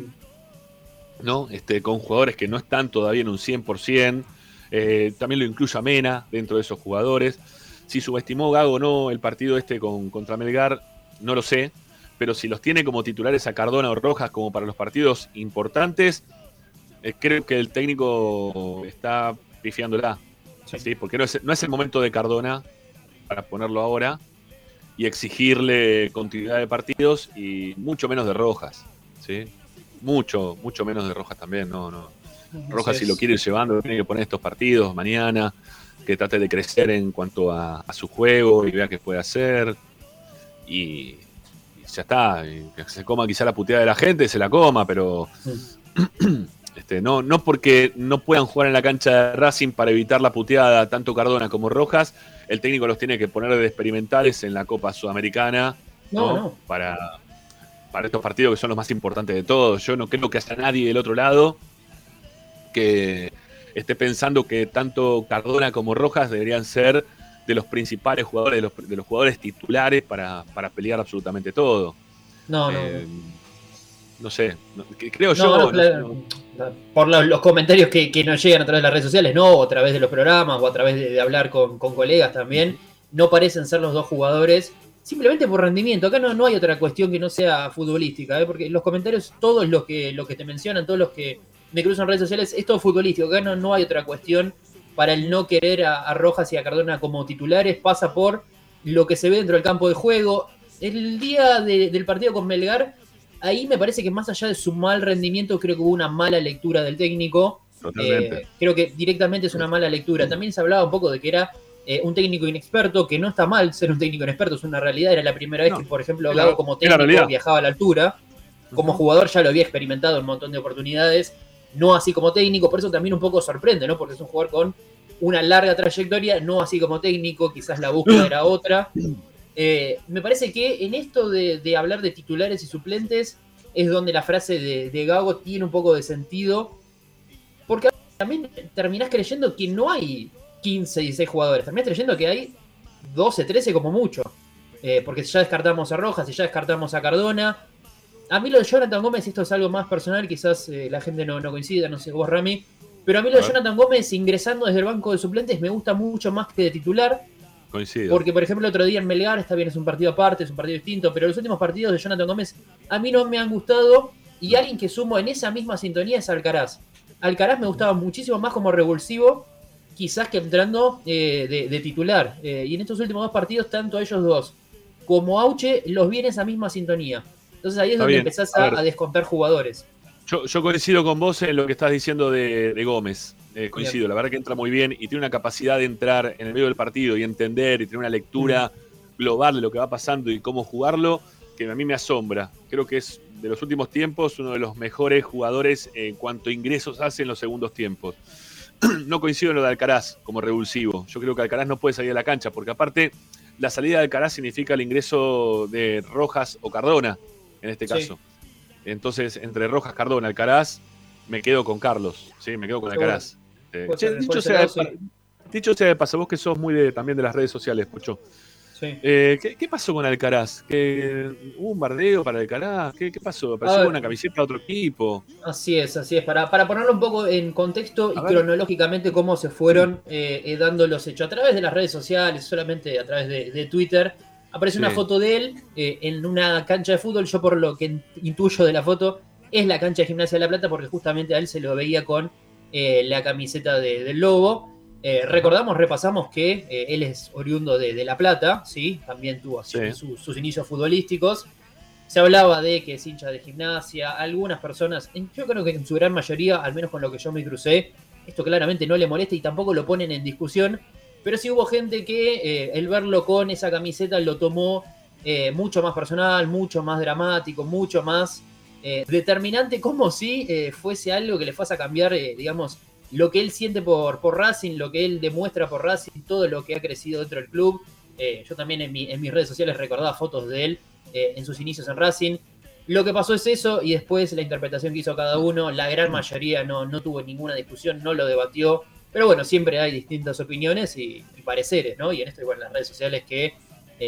¿no? Este, con jugadores que no están todavía en un 100%. Eh, también lo incluye a Mena dentro de esos jugadores. Si subestimó Gago o no el partido este con, contra Melgar, no lo sé. Pero si los tiene como titulares a Cardona o Rojas como para los partidos importantes, eh, creo que el técnico está pifiándola. Sí. ¿sí? Porque no es, no es el momento de Cardona para ponerlo ahora y exigirle continuidad de partidos y mucho menos de Rojas. ¿sí? Mucho, mucho menos de Rojas también. No, no. Rojas, si lo quiere ir llevando, tiene que poner estos partidos mañana, que trate de crecer en cuanto a, a su juego y vea qué puede hacer. Y, y ya está. Y que se coma quizá la puteada de la gente, se la coma, pero este, no, no porque no puedan jugar en la cancha de Racing para evitar la puteada tanto Cardona como Rojas, el técnico los tiene que poner de experimentales en la Copa Sudamericana No, ¿no? no. Para, para estos partidos que son los más importantes de todos. Yo no creo que haya nadie del otro lado que esté pensando que tanto Cardona como Rojas deberían ser de los principales jugadores, de los, de los jugadores titulares para, para pelear absolutamente todo. No, no. Eh, no sé, no- creo yo. Por los, comentarios que, que nos llegan a través de las redes sociales, no, o a través de los programas, o a través de, hablar con, colegas también, no parecen ser los dos jugadores, simplemente por rendimiento. Acá no, no hay otra cuestión que no sea futbolística, ¿eh? porque los comentarios, todos los que, los que te mencionan, todos los que me cruzan redes sociales, es todo futbolístico. Acá no, no hay otra cuestión para el no querer a, Rojas y a Cardona como titulares, pasa por lo que se ve dentro del campo de juego. El día de- del partido con Melgar, ahí me parece que más allá de su mal rendimiento, creo que hubo una mala lectura del técnico. Eh, creo que directamente es una mala lectura. También se hablaba un poco de que era eh, un técnico inexperto, que no está mal ser un técnico inexperto, es una realidad. Era la primera vez No, que, por ejemplo, la- Gago como técnico viajaba a la altura. Como jugador ya lo había experimentado en un montón de oportunidades, no así como técnico, por eso también un poco sorprende, ¿no? Porque es un jugador con una larga trayectoria, no así como técnico, quizás la búsqueda era otra. Eh, me parece que en esto de, de hablar de titulares y suplentes es donde la frase de, de Gago tiene un poco de sentido, porque también terminás creyendo que no hay 15, 16 jugadores, terminás creyendo que hay 12, 13 como mucho, Eh, porque ya descartamos a Rojas y ya descartamos a Cardona. A mí lo de Jonathan Gómez, esto es algo más personal, quizás eh, la gente no, no coincida, no sé vos, Rami, pero a mí lo de. Jonathan Gómez ingresando desde el banco de suplentes me gusta mucho más que de titular. Coincido. Porque, por ejemplo, el otro día en Melgar, está bien, es un partido aparte, es un partido distinto, pero los últimos partidos de Jonathan Gómez a mí no me han gustado. Y alguien que sumo en esa misma sintonía es Alcaraz. Alcaraz me gustaba muchísimo más como revulsivo, quizás que entrando eh, de, de titular. Eh, y en estos últimos dos partidos, tanto ellos dos como Auche los vi en esa misma sintonía. Entonces ahí es Está donde bien, empezás a a, descontar jugadores. Yo, yo coincido con vos en lo que estás diciendo de, de Gómez. Eh, coincido, la verdad que entra muy bien y tiene una capacidad de entrar en el medio del partido y entender y tener una lectura global de lo que va pasando y cómo jugarlo, que a mí me asombra. Creo que es de los últimos tiempos uno de los mejores jugadores en cuanto a ingresos hace en los segundos tiempos. no coincido en lo de Alcaraz como revulsivo. Yo creo que Alcaraz no puede salir de la cancha, porque aparte la salida de Alcaraz significa el ingreso de Rojas o Cardona, en este Sí. caso. Entonces, entre Rojas, Cardona, Alcaraz, me quedo con Carlos, sí, me quedo con. Alcaraz. Ser, dicho, sea, de pa- dicho sea de paso, vos que sos muy de, también de las redes sociales, Pucho. Sí. Eh, ¿qué, qué pasó con Alcaraz? ¿Que ¿Hubo un bardeo para Alcaraz? ¿Qué, qué pasó? ¿Apareció una camiseta de otro equipo? Así es, así es. Para, para ponerlo un poco en contexto y ver. cronológicamente cómo se fueron eh, eh, dando los hechos. A través de las redes sociales, solamente a través de, de Twitter, aparece una foto de él eh, en una cancha de fútbol. Yo por lo que intuyo de la foto, es la cancha de Gimnasia de la Plata porque justamente a él se lo veía con eh, la camiseta de- del Lobo. Eh, recordamos, repasamos que eh, él es oriundo de, La Plata, ¿sí? También tuvo sus inicios futbolísticos. Se hablaba de que es hincha de gimnasia, algunas personas, yo creo que en su gran mayoría, al menos con lo que yo me crucé, esto claramente no le molesta y tampoco lo ponen en discusión, pero sí hubo gente que el verlo con esa camiseta lo tomó mucho más personal, mucho más dramático, mucho más determinante, como si fuese algo que le fuese a cambiar, digamos, lo que él siente por, por Racing, lo que él demuestra por Racing, todo lo que ha crecido dentro del club. Eh, yo también en, mis redes sociales recordaba fotos de él eh, en sus inicios en Racing. Lo que pasó es eso y después la interpretación que hizo cada uno, la gran mayoría no, no tuvo ninguna discusión, no lo debatió. Pero bueno, siempre hay distintas opiniones y, pareceres, ¿no? Y en esto igual las redes sociales que eh,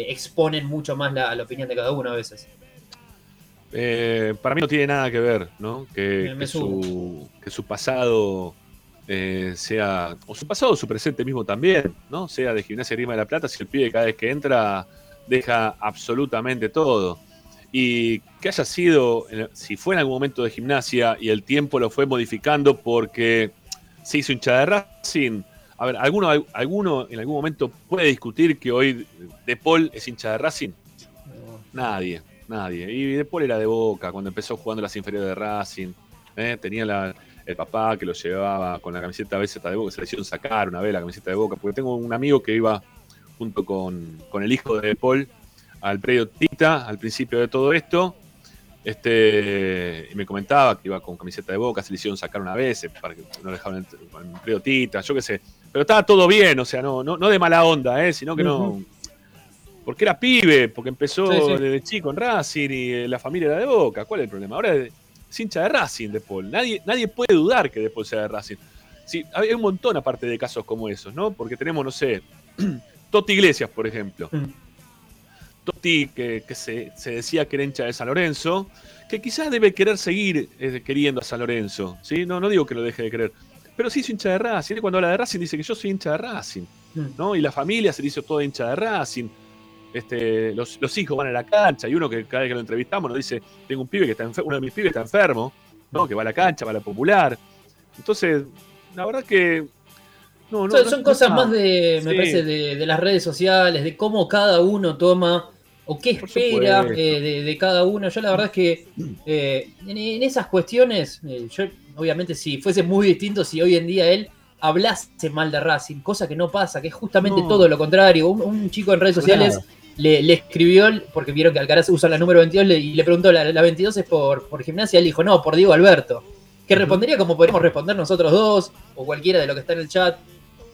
exponen mucho más la, opinión de cada uno a veces. Para mí no tiene nada que ver, ¿no? Que, su, que su pasado eh, sea, o su pasado o su presente mismo también, ¿no? Sea de Gimnasia Grima de la Plata, si el pibe cada vez que entra deja absolutamente todo. Y que haya sido, si fue en algún momento de gimnasia y el tiempo lo fue modificando porque se hizo hincha de Racing. A ver, ¿alguno, ¿alguno en algún momento puede discutir que hoy De Paul es hincha de Racing? Nadie, nadie. Y De Paul era de boca cuando empezó jugando las inferiores de Racing. ¿eh? Tenía la, el papá que lo llevaba con la camiseta BZ de Boca, se le hicieron sacar una vez la camiseta de Boca, porque tengo un amigo que iba junto con, el hijo de Paul al predio Tita al principio de todo esto, este, y me comentaba que iba con camiseta de Boca, se le hicieron sacar una vez eh, para que no el, el predio Tita, yo qué sé, pero estaba todo bien, o sea, no, no, no de mala onda, eh, sino que no... Porque era pibe, porque empezó desde chico en Racing y eh, la familia era de Boca. ¿Cuál es el problema? Ahora es hincha de Racing De Paul. Nadie, nadie puede dudar que De Paul sea de Racing. Sí, hay un montón aparte de casos como esos, ¿no? Porque tenemos, no sé, Toti Iglesias, por ejemplo. Mm. Toti, que, se, decía que era hincha de San Lorenzo, que quizás debe querer seguir eh, queriendo a San Lorenzo, ¿sí? No, no digo que lo deje de querer, pero sí es hincha de Racing. Cuando habla de Racing dice que yo soy hincha de Racing. ¿no? Y la familia se dice toda hincha de Racing. Este, los, hijos van a la cancha y uno que cada vez que lo entrevistamos nos dice, tengo un pibe que está enfermo, uno de mis pibes está enfermo, ¿no? que va a la cancha, va a la popular. Entonces, la verdad que... No, son, cosas más de, me parece, de, las redes sociales, de cómo cada uno toma o qué espera eh, de, cada uno. Yo la verdad es que eh, en, esas cuestiones, eh, yo obviamente si fuese muy distinto, si hoy en día él hablase mal de Racing, cosa que no pasa, que es justamente todo lo contrario. Un, chico en redes sociales le, escribió, porque vieron que Alcaraz usa la número 22, y le preguntó, ¿la, la 22 es por, por gimnasia? Él dijo, no, por Diego Alberto. Que respondería como podemos responder nosotros dos, o cualquiera de lo que está en el chat.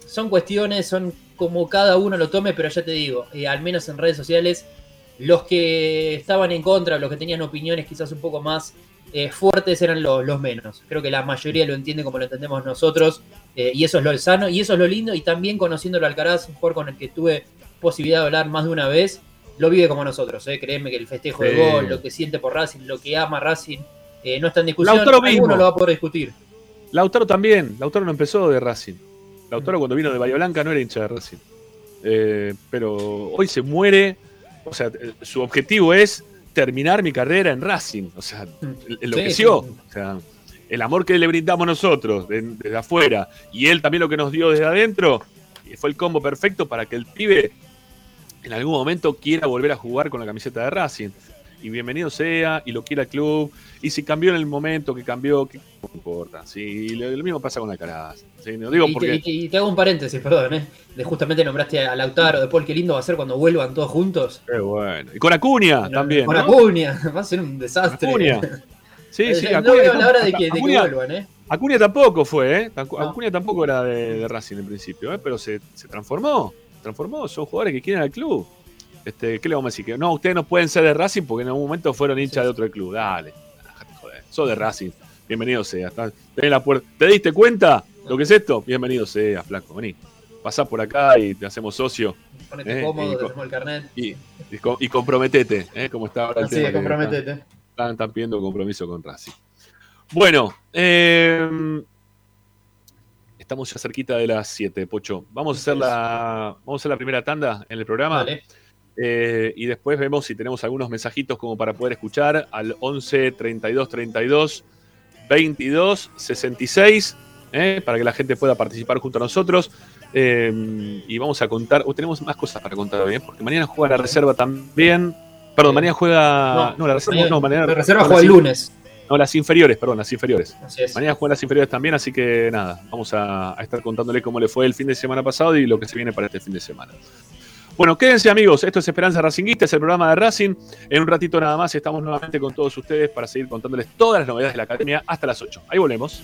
Son cuestiones, son como cada uno lo tome, pero ya te digo, eh, al menos en redes sociales, los que estaban en contra, los que tenían opiniones quizás un poco más eh, fuertes eran los menos. Creo que la mayoría lo entiende como lo entendemos nosotros, eh, y eso es lo sano, y eso es lo lindo, y también conociéndolo Alcaraz, un jugador con el que tuve posibilidad de hablar más de una vez, lo vive como nosotros, ¿eh? créeme que el festejo de gol, lo que siente por Racing, lo que ama Racing, eh, no está en discusión, Lautaro mismo. lo va a poder discutir. Lautaro también, Lautaro no empezó de Racing. Lautaro cuando vino de Bahía Blanca no era hincha de Racing. Eh, pero hoy se muere, o sea, su objetivo es terminar mi carrera en Racing, o sea, mm. enloqueció, o sea, el amor que le brindamos nosotros desde afuera y él también lo que nos dio desde adentro, fue el combo perfecto para que el pibe en algún momento quiera volver a jugar con la camiseta de Racing. Y bienvenido sea, y lo quiera el club. Y si cambió en el momento que cambió, ¿qué no importa? Sí, lo, mismo pasa con la cara. digo y, porque... te, y, te hago un paréntesis, perdón, ¿eh? De justamente nombraste a Lautaro, de Paul, qué lindo va a ser cuando vuelvan todos juntos. Qué bueno. Y con Acuña también. Con Acuña, va a ser un desastre. Acuña. Sí, sí, Acuña. No la hora de que, de que vuelvan, ¿eh? Acuña tampoco fue, ¿eh? Acuña tampoco era de, Racing en principio, ¿eh? Pero se, se transformó. Transformó. Son jugadores que quieren al club. Este, ¿Qué le vamos a decir? Que no, ustedes no pueden ser de Racing porque en algún momento fueron hinchas de otro club. Dale, joder. Sos de Racing. Bienvenido sea. la puerta. ¿Te diste cuenta lo que es esto? Bienvenido sea, flaco. Vení. Pasá por acá y te hacemos socio. Ponete ¿eh? cómodo, te hacemos el carnet. Y, y, comprometete, ¿eh? Como está ahora el tema. Sí, comprometete. Están, están pidiendo compromiso con Racing. Bueno, eh, estamos ya cerquita de las 7, Pocho. Vamos a hacer la, vamos a hacer la primera tanda en el programa. Eh, y después vemos si tenemos algunos mensajitos como para poder escuchar al 11 32 32 22 66. ¿eh? para que la gente pueda participar junto a nosotros. Eh, y vamos a contar, o tenemos más cosas para contar hoy, ¿eh? porque mañana juega la reserva también. Perdón, mañana juega. No, la reserva, no, mañana. La reserva juega el lunes. No, las inferiores, perdón, las inferiores. Mañana juegan las inferiores también, así que nada, vamos a, a, estar contándole cómo le fue el fin de semana pasado y lo que se viene para este fin de semana. Bueno, quédense amigos, esto es Esperanza Racinguista, es el programa de Racing. En un ratito nada más estamos nuevamente con todos ustedes para seguir contándoles todas las novedades de la academia hasta las 8. Ahí volvemos.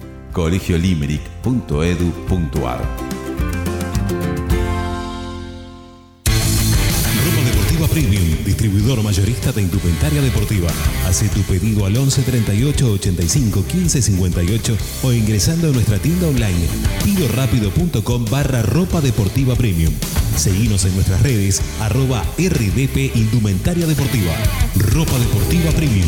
colegiolimeric.edu.ar. Ropa Deportiva Premium, distribuidor mayorista de indumentaria deportiva. Hace tu pedido al 11 38 85 15 58 o ingresando a nuestra tienda online pidorapido.com barra ropa deportiva premium. Seguimos en nuestras redes arroba rdp indumentaria deportiva. Ropa deportiva premium.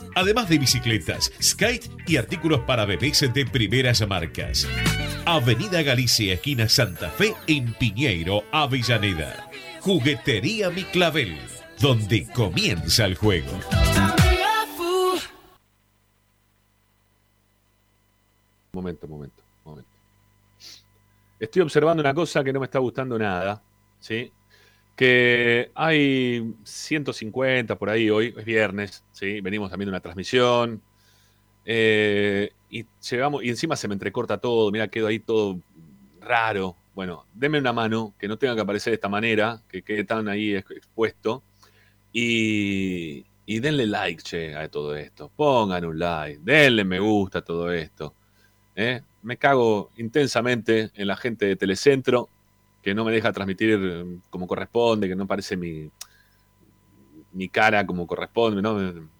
Además de bicicletas, skate y artículos para bebés de primeras marcas. Avenida Galicia, esquina Santa Fe, en Piñeiro, Avellaneda. Juguetería Mi Clavel, donde comienza el juego. Momento, momento, momento. Estoy observando una cosa que no me está gustando nada, ¿sí? Que hay 150 por ahí hoy, es viernes, ¿sí? Venimos también de una transmisión. eh, y llegamos, y encima se me entrecorta todo, mira, quedo ahí todo raro. Bueno, denme una mano, que no tenga que aparecer de esta manera, que quede tan ahí ex- expuesto. Y, y denle like, a todo esto. Pongan un like, denle me gusta a todo esto. ¿eh? Me cago intensamente en la gente de Telecentro, que no me deja transmitir eh, como corresponde, que no parece mi, mi cara como corresponde, ¿no?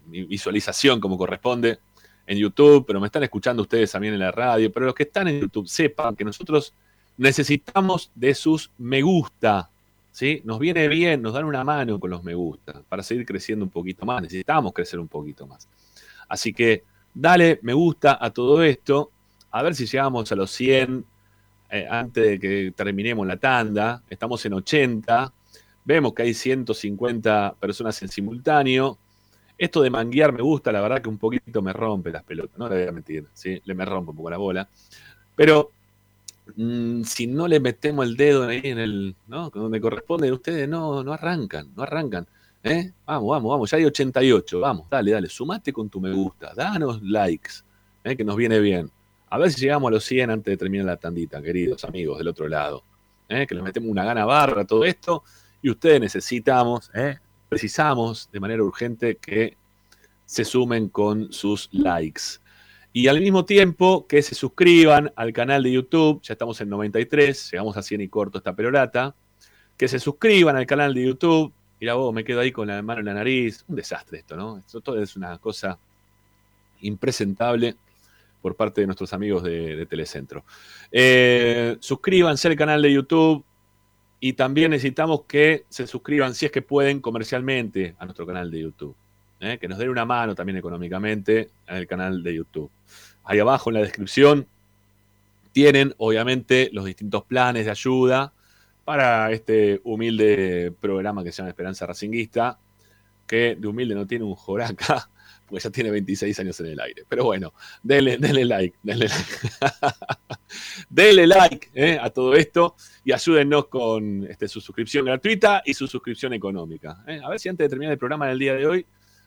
mi visualización como corresponde en YouTube, pero me están escuchando ustedes también en la radio. Pero los que están en YouTube sepan que nosotros necesitamos de sus me gusta. ¿sí? Nos viene bien, nos dan una mano con los me gusta para seguir creciendo un poquito más. Necesitamos crecer un poquito más. Así que dale me gusta a todo esto. A ver si llegamos a los 100 eh, antes de que terminemos la tanda. Estamos en 80. Vemos que hay 150 personas en simultáneo. Esto de manguear me gusta, la verdad que un poquito me rompe las pelotas, no le voy a mentir, ¿sí? le me rompe un poco la bola. Pero mm, si no le metemos el dedo ahí en el, ¿no? Donde corresponde, ustedes no, no arrancan, no arrancan. ¿eh? Vamos, vamos, vamos, ya hay 88, vamos, dale, dale, sumate con tu me gusta, danos likes, ¿eh? que nos viene bien. A ver si llegamos a los 100 antes de terminar la tandita, queridos amigos del otro lado. ¿eh? Que le metemos una gana barra a todo esto y ustedes necesitamos, ¿eh? precisamos de manera urgente que se sumen con sus likes. Y al mismo tiempo que se suscriban al canal de YouTube, ya estamos en 93, llegamos a 100 y corto esta perorata, que se suscriban al canal de YouTube. Mira vos, me quedo ahí con la mano en la nariz. Un desastre esto, ¿no? Esto todo es una cosa impresentable por parte de nuestros amigos de, Telecentro. Eh, suscríbanse al canal de YouTube y también necesitamos que se suscriban, si es que pueden, comercialmente a nuestro canal de YouTube. ¿eh? Que nos den una mano también económicamente en el canal de YouTube. Ahí abajo en la descripción tienen, obviamente, los distintos planes de ayuda para este humilde programa que se llama Esperanza Racinguista, que de humilde no tiene un joraca, porque ya tiene 26 años en el aire. Pero bueno, denle, denle like, denle like. denle like eh, a todo esto y ayúdennos con este, su suscripción gratuita y su suscripción económica. eh. A ver si antes de terminar el programa del día de hoy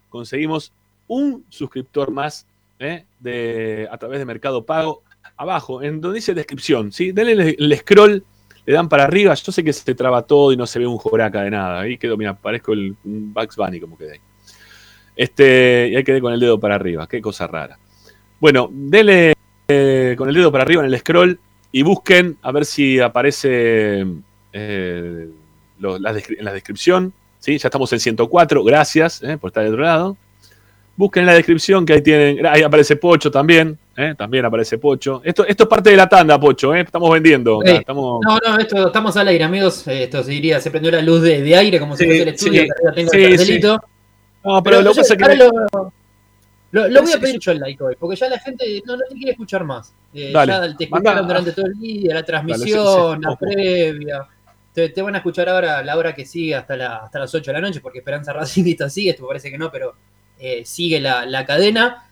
conseguimos un suscriptor más eh, de, a través de Mercado Pago. Abajo, en donde dice descripción, ¿sí? denle el, scroll, le dan para arriba. Yo sé que se traba todo y no se ve un joraca de nada. Ahí quedó, mira, parezco el, un Bugs Bunny como quedé ahí. Este, y ahí quedé con el dedo para arriba, qué cosa rara. Bueno, denle eh, con el dedo para arriba en el scroll y busquen a ver si aparece eh, lo- la descri- en la descripción. ¿sí? Ya estamos en 104, gracias eh, por estar del otro lado. Busquen en la descripción que ahí tienen. Ahí aparece Pocho también. eh, También aparece Pocho. Esto, esto es parte de la tanda, Pocho. eh, Estamos vendiendo. estamos... No, no, esto, estamos al aire, amigos. Esto se diría, se prendió la luz de, de aire como si Sí, fuese el estudio. sí, que tengo sí, el cartelito. No, pero, lo yo- pasa que. lo, lo- lo voy a pedir yo el like hoy, porque ya la gente no, no te quiere escuchar más. Eh, Dale, ya te manda- escucharon durante todo el día, la transmisión, Dale, la previa. Te, te van a escuchar ahora la hora que sigue hasta, la, hasta las 8 de la noche, porque Esperanza Racingista sigue, esto parece que no, pero eh, sigue la, la cadena.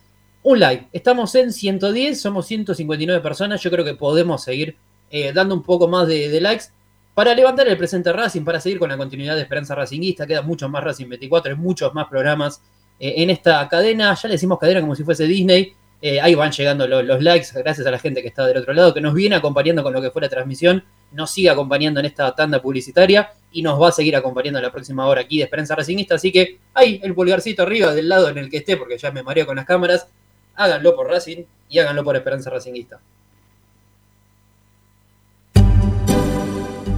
Un like, estamos en 110, somos 159 personas, yo creo que podemos seguir eh, dando un poco más de, de likes para levantar el presente Racing, para seguir con la continuidad de Esperanza Racinguista, queda mucho más Racing 24, hay muchos más programas eh, en esta cadena, ya le decimos cadena como si fuese Disney, eh, ahí van llegando lo- los likes, gracias a la gente que está del otro lado, que nos viene acompañando con lo que fue la transmisión, nos sigue acompañando en esta tanda publicitaria y nos va a seguir acompañando la próxima hora aquí de Esperanza Racingista, así que ahí el pulgarcito arriba del lado en el que esté, porque ya me mareo con las cámaras, háganlo por Racing y háganlo por Esperanza Racingista.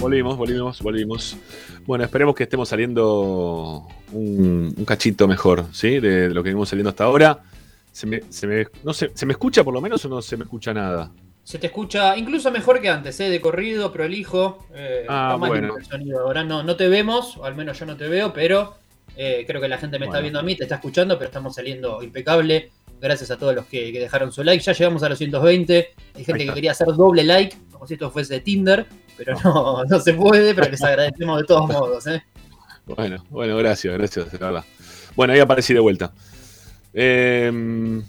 Volvimos, volvimos, volvimos. Bueno, esperemos que estemos saliendo un, un cachito mejor, ¿sí? De, de lo que venimos saliendo hasta ahora. Se me, se me- no sé, ¿Se me escucha por lo menos o no se me escucha nada? Se te escucha incluso mejor que antes, ¿eh? de corrido, prolijo. Eh, Ah, bueno. el sonido. Ahora no, no te vemos, o al menos yo no te veo, pero eh, creo que la gente me está viendo a mí, te está escuchando, pero estamos saliendo impecable. Gracias a todos los que, que dejaron su like. Ya llegamos a los 120. Hay gente que quería hacer doble like, como si esto fuese Tinder, pero no, no se puede, pero les agradecemos de todos modos. ¿eh? Bueno, bueno, gracias, gracias, de verdad. Bueno, ahí aparecí de vuelta. Eh,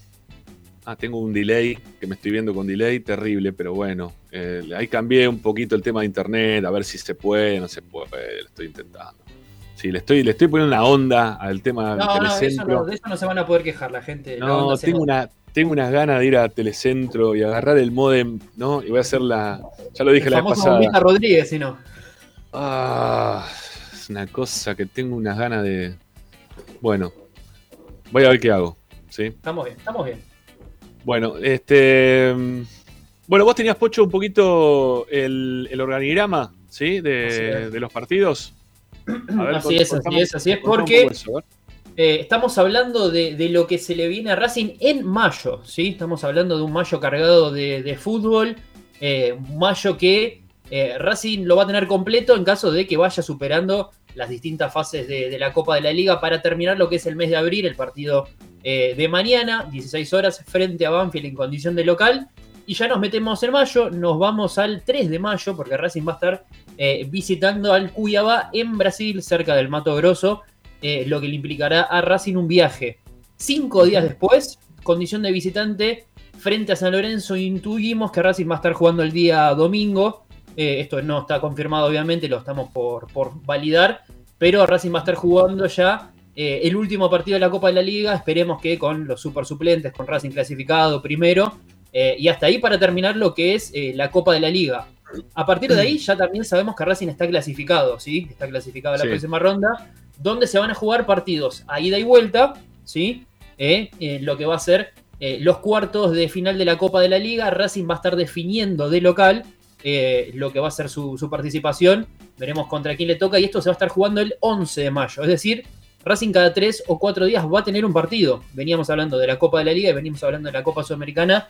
ah, tengo un delay, que me estoy viendo con delay, terrible, pero bueno. eh, ahí cambié un poquito el tema de internet, a ver si se puede, no se puede, lo estoy intentando. Sí, le estoy, le estoy poniendo una onda al tema del No, no, eso telecentro. no, de eso no se van a poder quejar la gente. la No, onda tengo una, tengo unas ganas de ir a Telecentro y agarrar el modem, ¿no? Y voy a hacer la. Ya lo dije El la vez pasada. Bombita Rodríguez, si no. Ah, es una cosa que tengo unas ganas de. Bueno, voy a ver qué hago. ¿sí? Estamos bien, estamos bien. Bueno, este. Bueno, vos tenías, Pocho, un poquito el, el organigrama, ¿sí? De, de los partidos. A ver, Así es, así es, así es, porque- eso. Eh, estamos hablando de, lo que se le viene a Racing en mayo, ¿sí? Estamos hablando de un mayo cargado de, fútbol, eh, un mayo que eh, Racing lo va a tener completo en caso de que vaya superando las distintas fases de, la Copa de la Liga para terminar lo que es el mes de abril, el partido de mañana, 16 horas, frente a Banfield en condición de local. Y ya nos metemos en mayo, nos vamos al 3 de mayo, porque Racing va a estar visitando al Cuiabá en Brasil, cerca del Mato Grosso, eh, lo que le implicará a Racing un viaje. Cinco días después, condición de visitante, frente a San Lorenzo, intuimos que Racing va a estar jugando el día domingo. Eh, esto no está confirmado, obviamente, lo estamos por, por validar, pero Racing va a estar jugando ya eh, el último partido de la Copa de la Liga. Esperemos que con los super suplentes, con Racing clasificado primero, eh, y hasta ahí para terminar lo que es eh, la Copa de la Liga. A partir de ahí ya también sabemos que Racing está clasificado, ¿sí? Está clasificado a la Sí. próxima ronda, donde se van a jugar partidos a ida y vuelta, ¿sí? Eh, eh, lo que va a ser eh, los cuartos de final de la Copa de la Liga. Racing va a estar definiendo de local lo que va a ser su, su participación. Veremos contra quién le toca y esto se va a estar jugando el 11 de mayo. Es decir, Racing cada tres o cuatro días va a tener un partido. Veníamos hablando de la Copa de la Liga y venimos hablando de la Copa Sudamericana.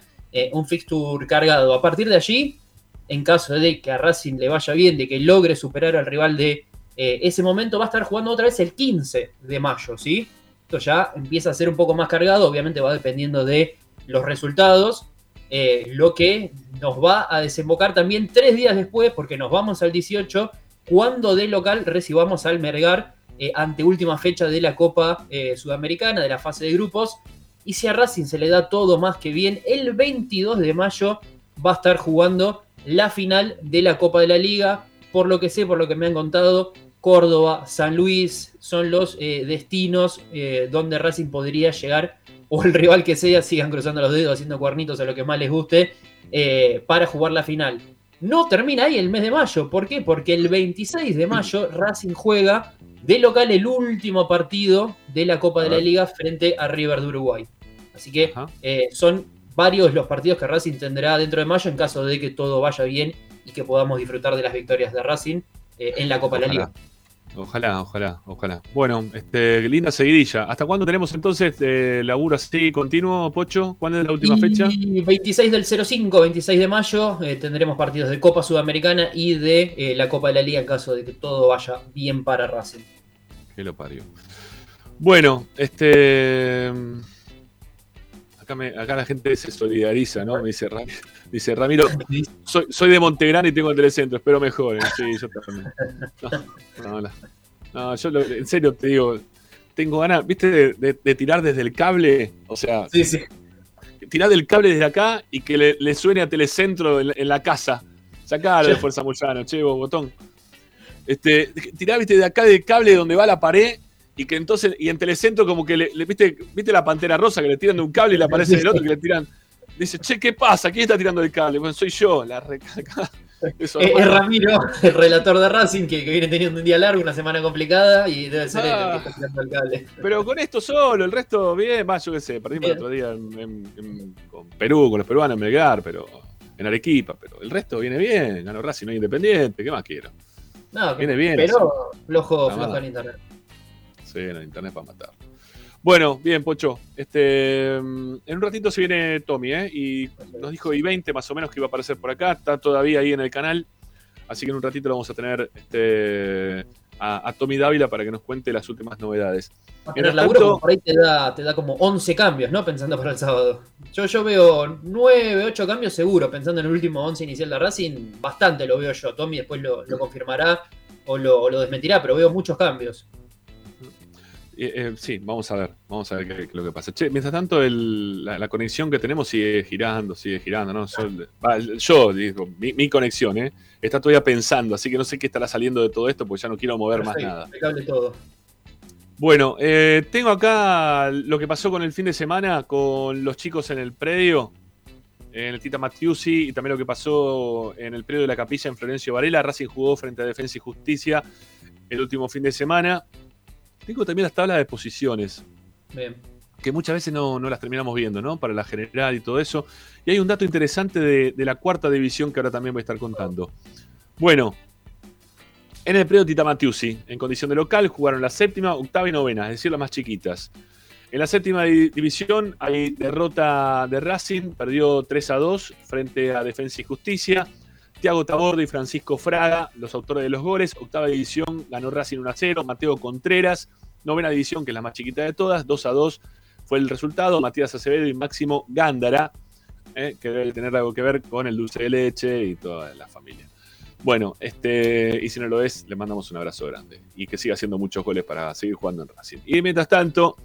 un fixture cargado. A partir de allí, en caso de que a Racing le vaya bien, de que logre superar al rival de eh, ese momento, va a estar jugando otra vez el 15 de mayo, ¿sí? Esto ya empieza a ser un poco más cargado, obviamente va dependiendo de los resultados, eh, lo que nos va a desembocar también tres días después, porque nos vamos al 18, cuando de local recibamos al Mergar eh, ante última fecha de la Copa Sudamericana, de la fase de grupos. Y si a Racing se le da todo más que bien, el 22 de mayo va a estar jugando la final de la Copa de la Liga. Por lo que sé, por lo que me han contado, Córdoba, San Luis son los eh, destinos eh, donde Racing podría llegar, o el rival que sea, sigan cruzando los dedos, haciendo cuernitos a lo que más les guste, eh, para jugar la final. No termina ahí el mes de mayo. ¿Por qué? Porque el 26 de mayo Racing juega de local el último partido de la Copa de la Liga frente a River de Uruguay. Así que son varios los partidos que Racing tendrá dentro de mayo en caso de que todo vaya bien y que podamos disfrutar de las victorias de Racing eh, en la Copa de la. Liga. Ojalá, ojalá, ojalá. Bueno, este, linda seguidilla. ¿Hasta cuándo tenemos entonces eh, laburo así continuo, Pocho? ¿Cuándo es la última y fecha? 26 del 05, 26 de mayo, eh, tendremos partidos de Copa Sudamericana y de eh, la Copa de la Liga en caso de que todo vaya bien para Racing. Que lo parió. Bueno, este. Acá, me- acá la gente se solidariza, ¿no? Me dice, Ra- dice Ramiro, soy, soy de Montegrande y tengo el telecentro, espero mejoren. Sí, yo también. No, no, no. No, yo lo- en serio te digo, tengo ganas, ¿viste? De, de- de tirar desde el cable, o sea, Sí, sí. tirar del cable desde acá y que le, le suene a Telecentro en, la- en la casa. Sacalo de Fuerza Moyano, che, vos, botón. Este, tirá, viste, de acá del cable donde va la pared y que entonces, y en Telecentro como que le, le- viste, viste la pantera rosa que le tiran de un cable y le aparece del otro que le tiran. Dice, che, ¿qué pasa? ¿Quién está tirando el cable? Bueno, soy yo, la Eh, es. Ramiro, el relator de Racing, que, que viene teniendo un día largo, una semana complicada y debe ser él el que está tirando el cable. Pero con esto solo, el resto bien, más yo qué sé, perdimos el otro día en- en- en- con Perú, con los peruanos en Melgar, pero en Arequipa, pero el resto viene bien, ganó Racing, no hay independiente, ¿qué más quiero? No, Viene bien, Pero flojo, flojo en internet. Sí, en el internet para matar. Bueno, bien, Pocho. Este, en un ratito se viene Tommy, ¿eh? Y nos dijo I-20 más o menos que iba a aparecer por acá. Está todavía ahí en el canal. Así que en un ratito lo vamos a tener este, a, a Tommy Dávila para que nos cuente las últimas novedades. Tener Mientras laburo, tanto- por ahí te da, te da como 11 cambios, ¿no? Pensando para el sábado. Yo, yo veo 9, 8 cambios seguro, pensando en el último 11 inicial de Racing. Bastante lo veo yo. Tommy después lo, lo confirmará o lo, o lo desmentirá, pero veo muchos cambios. Eh, eh, sí, vamos a ver, vamos a ver qué, qué es lo que pasa. Che, mientras tanto, el- la, la conexión que tenemos sigue girando, sigue girando, ¿no? Yo, va, yo, digo, mi, mi conexión, ¿eh? Está todavía pensando, así que no sé qué estará saliendo de todo esto, porque ya no quiero mover más Perfecto, nada. todo. Bueno, eh, tengo acá lo que pasó con el fin de semana con los chicos en el predio, en el Tita Mattiusi, y también lo que pasó en el predio de la capilla en Florencio Varela. Racing jugó frente a Defensa y Justicia el último fin de semana. Tengo también las tablas de posiciones. Bien. Que muchas veces no, no las terminamos viendo, ¿no? Para la general y todo eso. Y hay un dato interesante de, de la cuarta división que ahora también voy a estar contando. Bueno, en el predio Tita Matiusi, en condición de local, jugaron la séptima, octava y novena, es decir, las más chiquitas. En la séptima di- división hay derrota de Racing, perdió 3 a 2 frente a Defensa y Justicia. Tiago Tabordo y Francisco Fraga, los autores de los goles. Octava división ganó Racing 1 a 0. Mateo Contreras, novena división, que es la más chiquita de todas, 2 a 2 fue el resultado. Matías Acevedo y Máximo Gándara, eh, que debe tener algo que ver con el dulce de leche y toda la familia. Bueno, este, y si no lo es, le mandamos un abrazo grande. Y que siga haciendo muchos goles para seguir jugando en Racing. Y mientras tanto,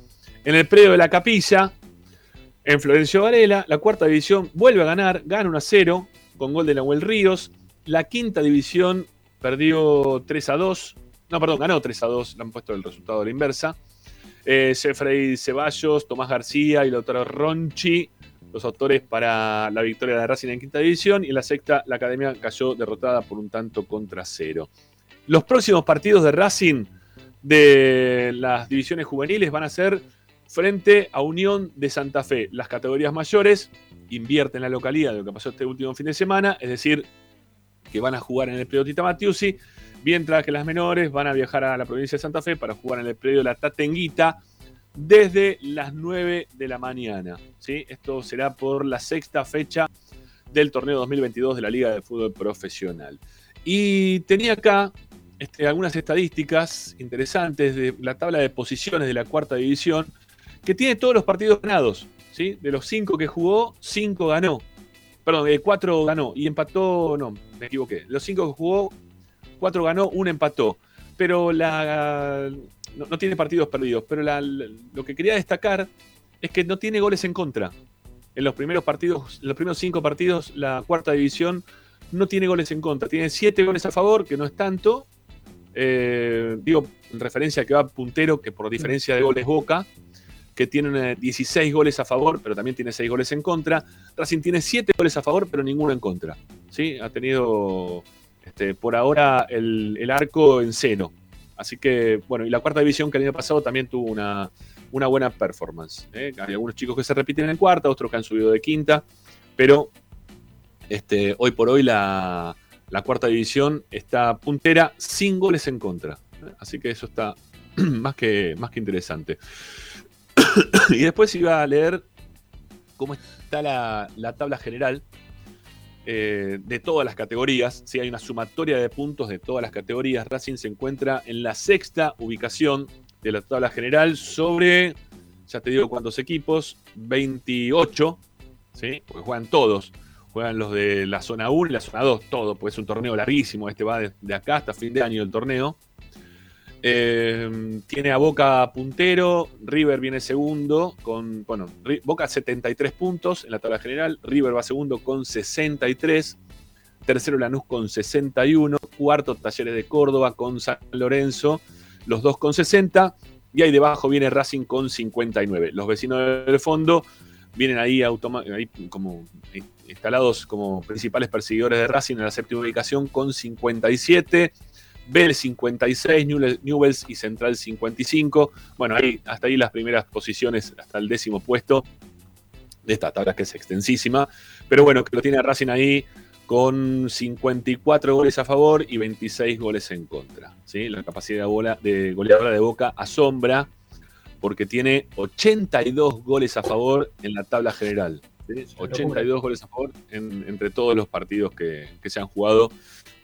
en el predio de la capilla, en Florencio Varela, la cuarta división vuelve a ganar, gana 1 a 0 con gol de Nahuel Ríos. La quinta división perdió 3 a 2. No, perdón, ganó 3 a 2. Le han puesto el resultado a la inversa. Eh, Jeffrey Ceballos, Tomás García y Lautaro Ronchi, los autores para la victoria de Racing en quinta división. Y en la sexta, la academia cayó derrotada por un tanto contra cero. Los próximos partidos de Racing de las divisiones juveniles van a ser frente a Unión de Santa Fe. Las categorías mayores invierten la localidad de lo que pasó este último fin de semana, es decir, que van a jugar en el predio Tita Matiusi, mientras que las menores van a viajar a la provincia de Santa Fe para jugar en el predio La Tatenguita desde las 9 de la mañana. ¿sí? Esto será por la sexta fecha del torneo 2022 de la Liga de Fútbol Profesional. Y tenía acá este, algunas estadísticas interesantes de la tabla de posiciones de la cuarta división, que tiene todos los partidos ganados. ¿sí? De los cinco que jugó, cinco ganó. Perdón, de cuatro ganó y empató, no, me equivoqué. Los cinco que jugó, cuatro ganó, uno empató. Pero la, no, tiene partidos perdidos. Pero lo que quería destacar es que no tiene goles en contra. En los primeros partidos, en los primeros cinco partidos, la cuarta división no tiene goles en contra. Tiene siete goles a favor, que no es tanto. Eh, digo, en referencia a que va puntero, que por diferencia de goles Boca, que tiene eh, 16 goles a favor, pero también tiene 6 goles en contra. Racing tiene 7 goles a favor, pero ninguno en contra. ¿sí? Ha tenido este, por ahora el, arco en cero. Así que, bueno, y la cuarta división que el año pasado también tuvo una, una buena performance. ¿eh? Hay algunos chicos que se repiten en cuarta, otros que han subido de quinta, pero este, hoy por hoy la, la cuarta división está puntera sin goles en contra. ¿eh? Así que eso está más que, más que interesante. Y después iba a leer cómo está la, la tabla general eh, de todas las categorías. Si hay una sumatoria de puntos de todas las categorías, Racing se encuentra en la sexta ubicación de la tabla general sobre, ya te digo cuántos equipos, 28, ¿sí? porque juegan todos. Juegan los de la zona 1 y la zona 2, todo, pues es un torneo larguísimo. Este va de, de acá hasta fin de año el torneo. Eh, tiene a Boca puntero, River viene segundo con, bueno, Boca 73 puntos en la tabla general, River va segundo con 63, tercero Lanús con 61, cuarto Talleres de Córdoba con San Lorenzo, los dos con 60, y ahí debajo viene Racing con 59. Los vecinos del fondo vienen ahí, ahí como instalados como principales perseguidores de Racing en la séptima ubicación con 57. Bell 56, Newell- Newells y Central 55. Bueno, ahí, hasta ahí las primeras posiciones, hasta el décimo puesto de esta tabla que es extensísima. Pero bueno, que lo tiene Racing ahí con 54 goles a favor y 26 goles en contra. ¿sí? La capacidad de, bola- de goleadora de Boca asombra porque tiene 82 goles a favor en la tabla general. ¿sí? 82 goles a favor en- entre todos los partidos que, que se han jugado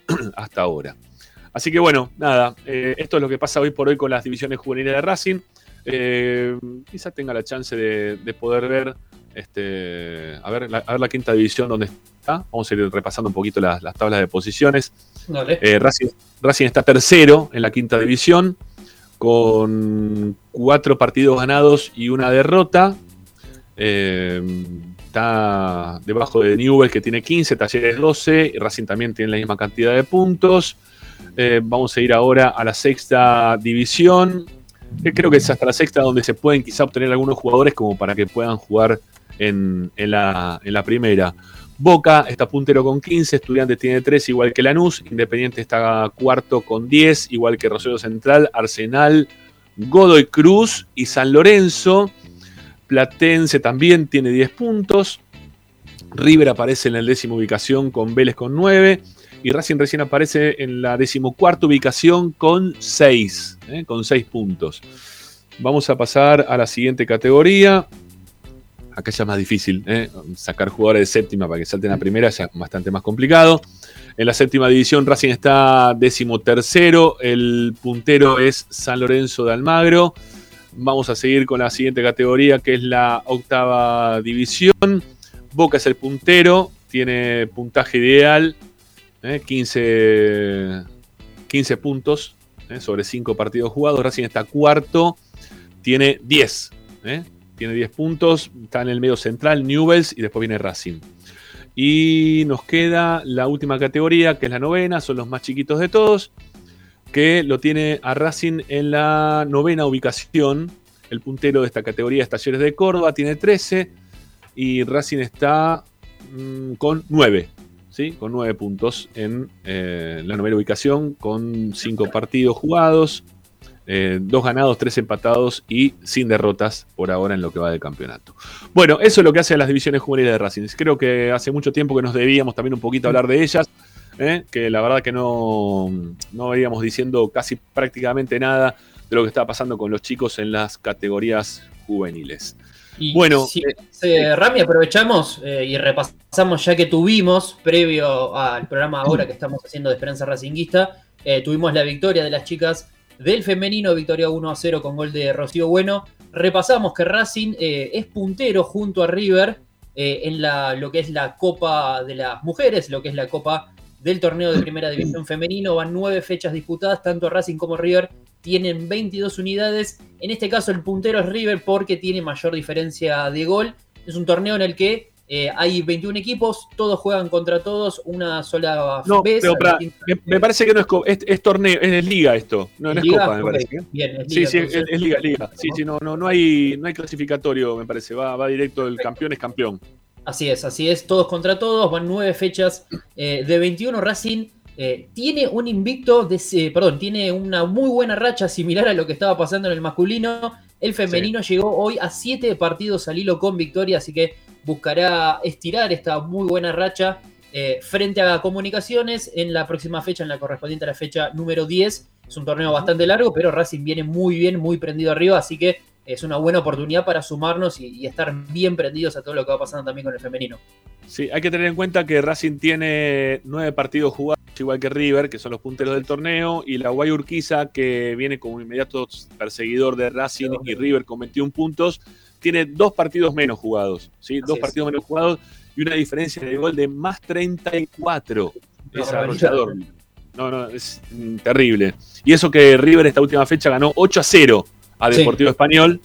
hasta ahora. Así que bueno, nada, eh, esto es lo que pasa hoy por hoy con las divisiones juveniles de Racing. Eh, quizás tenga la chance de, de poder ver, este, a, ver la, a ver la quinta división donde está. Vamos a ir repasando un poquito las, las tablas de posiciones. Eh, Racing, Racing está tercero en la quinta división con cuatro partidos ganados y una derrota. Eh, está debajo de Newell que tiene 15, Talleres 12, y Racing también tiene la misma cantidad de puntos. Eh, vamos a ir ahora a la sexta división. creo que es hasta la sexta donde se pueden quizá obtener algunos jugadores como para que puedan jugar en, en la, en la primera. Boca está puntero con 15, Estudiantes tiene 3, igual que Lanús, Independiente está cuarto con 10, igual que Rosario Central, Arsenal, Godoy Cruz y San Lorenzo. Platense también tiene 10 puntos. River aparece en la décima ubicación con Vélez con 9. Y Racing recién aparece en la decimocuarta ubicación con 6, ¿eh? con 6 puntos. Vamos a pasar a la siguiente categoría. Acá ya es más difícil, ¿eh? sacar jugadores de séptima para que salten a primera, ya es bastante más complicado. En la séptima división Racing está décimo tercero, el puntero es San Lorenzo de Almagro. Vamos a seguir con la siguiente categoría que es la octava división. Boca es el puntero, tiene puntaje ideal, 15, ¿eh? 15 puntos ¿eh? sobre 5 partidos jugados. Racing está cuarto, tiene 10. ¿eh? Tiene 10 puntos, está en el medio central, Newells y después viene Racing. Y nos queda la última categoría, que es la novena, son los más chiquitos de todos, que lo tiene a Racing en la novena ubicación. El puntero de esta categoría es Talleres de Córdoba, tiene 13 y Racing está mmm, con 9. ¿Sí? Con 9 puntos en eh, la novena ubicación, con 5 partidos jugados, eh, dos ganados, tres empatados y sin derrotas por ahora en lo que va del campeonato. Bueno, eso es lo que hace a las divisiones juveniles de Racing. Creo que hace mucho tiempo que nos debíamos también un poquito hablar de ellas, ¿eh? que la verdad que no, no veíamos diciendo casi prácticamente nada de lo que estaba pasando con los chicos en las categorías juveniles. Y bueno, si, eh, Rami, aprovechamos eh, y repasamos ya que tuvimos, previo al programa ahora que estamos haciendo de Esperanza Racinguista, eh, tuvimos la victoria de las chicas del femenino, victoria 1 a 0 con gol de Rocío Bueno. Repasamos que Racing es puntero junto a River en la, lo que es la Copa de las Mujeres, lo que es la Copa del torneo de Primera División Femenino. Van nueve fechas disputadas, tanto Racing como River tienen 22 unidades. En este caso el puntero es River porque tiene mayor diferencia de gol. Es un torneo en el que eh, hay 21 equipos, todos juegan contra todos una sola no, vez. Pero para, me, me, parece que no es, es, es, torneo, es liga esto. No, no es liga? copa, me Okay. parece. Bien, es Sí, liga, sí, es, entonces. es liga, liga. Sí, sí, no, no, no, hay, no hay clasificatorio, me parece. Va, va directo, el campeón es campeón. Así es, así es, todos contra todos, van nueve fechas eh, de 21. Racing eh, tiene un invicto, de, eh, perdón, tiene una muy buena racha similar a lo que estaba pasando en el masculino. El femenino llegó hoy a siete partidos al hilo con victoria, así que buscará estirar esta muy buena racha eh, frente a Comunicaciones en la próxima fecha, en la correspondiente a la fecha número 10. Es un torneo bastante largo, pero Racing viene muy bien, muy prendido arriba, así que es una buena oportunidad para sumarnos y, y estar bien prendidos a todo lo que va pasando también con el femenino. Sí, hay que tener en cuenta que Racing tiene nueve partidos jugados, igual que River, que son los punteros del torneo, y la Guay Urquiza, que viene como inmediato perseguidor de Racing y River con 21 puntos, tiene dos partidos menos jugados, ¿sí? Dos es. partidos menos jugados y una diferencia de gol de más 34. Es barbaridad. arrollador. No, no, es terrible. Y eso que River esta última fecha ganó 8 a 0 a Sí. Deportivo Español.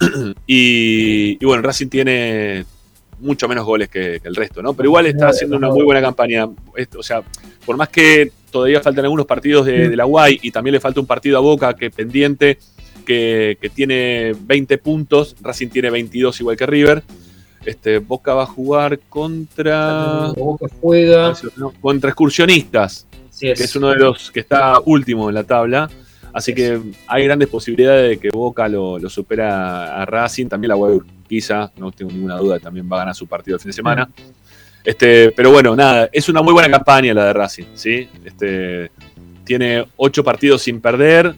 y, y bueno, Racing tiene mucho menos goles que, que el resto, ¿no? Pero igual está haciendo una muy buena campaña. O sea, por más que todavía faltan algunos partidos de, de la Guay y también le falta un partido a Boca que pendiente, que, que tiene 20 puntos, Racing tiene 22 igual que River. Este, Boca va a jugar contra, Boca juega. no, contra excursionistas, es. que es uno de los que está último en la tabla. Así que hay grandes posibilidades de que Boca lo, lo supera a Racing. También la Guay quizá, no tengo ninguna duda, también va a ganar su partido el fin de semana. Este, pero bueno, nada, es una muy buena campaña la de Racing, ¿sí? Este, tiene ocho partidos sin perder.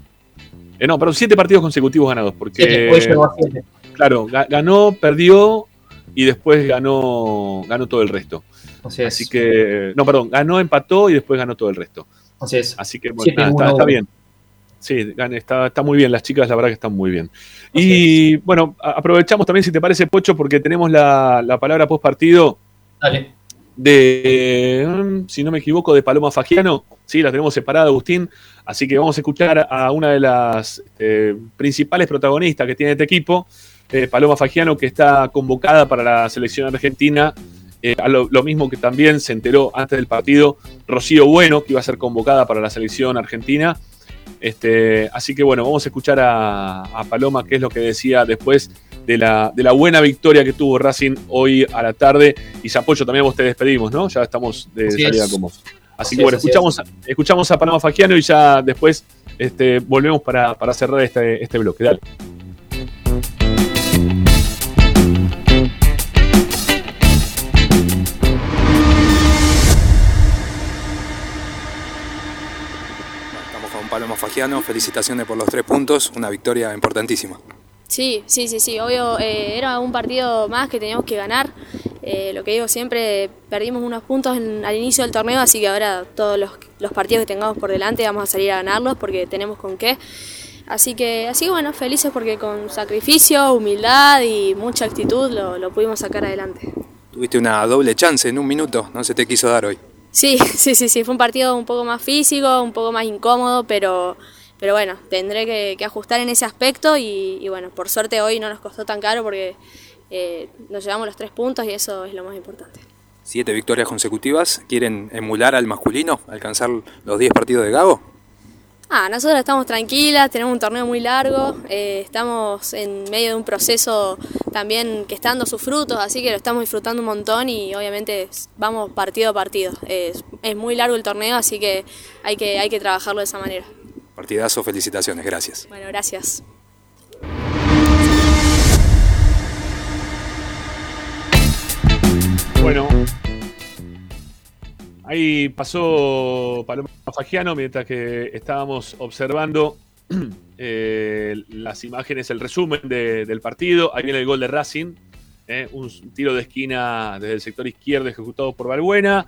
Eh, no, perdón, siete partidos consecutivos ganados, porque a siete. claro, ga- ganó, perdió y después ganó, ganó todo el resto. Así es. Así que, no, perdón, ganó, empató y después ganó todo el resto. Así es. Así que bueno, Siete, nada, está, uno, está uno. bien. Sí, está, está muy bien. Las chicas, la verdad que están muy bien. Y bueno, aprovechamos también, si te parece, Pocho, porque tenemos la, la palabra post partido Dale. de, mm, si no me equivoco, de Paloma Fagiano. Sí, la tenemos separada, Agustín. Así que vamos a escuchar a una de las eh, principales protagonistas que tiene este equipo, eh, Paloma Fagiano, que está convocada para la selección argentina. eh, a lo, lo mismo que también se enteró antes del partido Rocío Bueno, que iba a ser convocada para la selección argentina. Este, así que bueno, vamos a escuchar a, a Paloma qué es lo que decía después de la, de la buena victoria que tuvo Racing hoy a la tarde. Y Zapollo, también vos te despedimos, ¿no? Ya estamos de Así salida es. con vos. Así Así que bueno, es, escuchamos, escuchamos a Paloma Fagiano y ya después este, volvemos para, para cerrar este, este bloque. Dale. Fagiano, felicitaciones por los tres puntos, una victoria importantísima. Sí, sí, sí, sí, obvio, eh, era un partido más que teníamos que ganar. Eh, lo que digo siempre, perdimos unos puntos en- al inicio del torneo, así que ahora todos los, los partidos que tengamos por delante vamos a salir a ganarlos porque tenemos con qué. Así que, así bueno, felices porque con sacrificio, humildad y mucha actitud lo, lo pudimos sacar adelante. Tuviste una doble chance en un minuto, no se te quiso dar hoy. Sí, sí, sí, sí, fue un partido un poco más físico, un poco más incómodo, pero, pero bueno, tendré que, que ajustar en ese aspecto y, bueno, por suerte hoy no nos costó tan caro porque eh, nos llevamos los tres puntos y eso es lo más importante. Siete victorias consecutivas, ¿quieren emular al masculino, alcanzar los 10 partidos de Gago? Ah, nosotros estamos tranquilas, tenemos un torneo muy largo, eh, estamos en medio de un proceso también que está dando sus frutos, así que lo estamos disfrutando un montón y obviamente vamos partido a partido. Es, es muy largo el torneo, así que hay, que hay que trabajarlo de esa manera. Partidazo, felicitaciones, gracias. Bueno, gracias. Bueno, ahí pasó Paloma Fagiano mientras que estábamos observando eh, las imágenes, el resumen de- del partido. Ahí viene el gol de Racing, eh, un tiro de esquina desde el sector izquierdo ejecutado por Balbuena.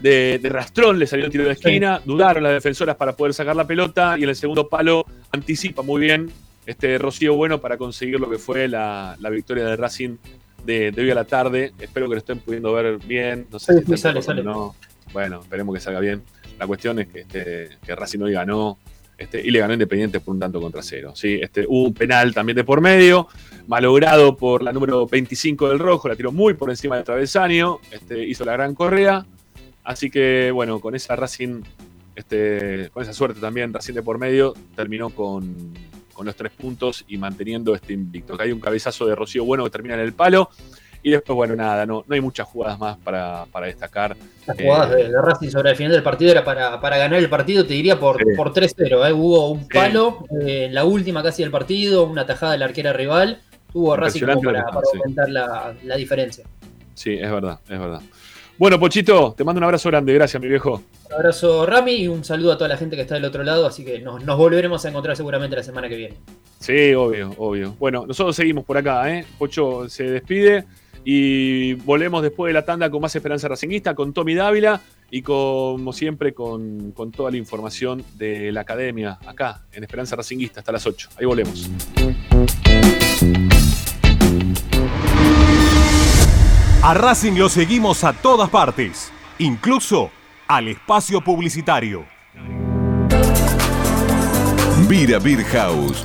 De, de Rastrón le salió el tiro de esquina, dudaron las defensoras para poder sacar la pelota y en el segundo palo anticipa muy bien este Rocío Bueno para conseguir lo que fue la, la victoria de Racing de, de hoy a la tarde. Espero que lo estén pudiendo ver bien. No sé Sí, si sí, sale, sale. no. Bueno, esperemos que salga bien. La cuestión es que, este, Racing hoy ganó este, y le ganó Independiente por un tanto contra cero. ¿sí? Este, hubo un penal también de por medio, malogrado por la número 25 del Rojo, la tiró muy por encima del travesaño, este, hizo la gran correa. Así que, bueno, con esa Racing, este, con esa suerte también, Racing de por medio, terminó con, con los tres puntos y manteniendo este invicto. Que hay un cabezazo de Rocío Bueno que termina en el palo. Y después, bueno, nada, no, no hay muchas jugadas más para, para destacar. Las Eh, jugadas de, de Racing sobre el final del partido era para, para ganar el partido, te diría por, Sí. por 3-0. ¿eh? Hubo un palo eh, en la última casi del partido, una tajada de la arquera rival. Tuvo Racing como para, para sí. aumentar la, la diferencia. Sí, es verdad, es verdad. Bueno, Pochito, te mando un abrazo grande. Gracias, mi viejo. Un abrazo Rami y un saludo a toda la gente que está del otro lado, así que nos, nos volveremos a encontrar seguramente la semana que viene. Sí, obvio, obvio. Bueno, nosotros seguimos por acá, ¿eh? Pocho se despide y volvemos después de la tanda con más Esperanza Racinguista, con Tommy Dávila y como siempre con, con toda la información de la academia acá en Esperanza Racinguista hasta las 8. Ahí volvemos. A Racing lo seguimos a todas partes, incluso al espacio publicitario. Vira Beer House.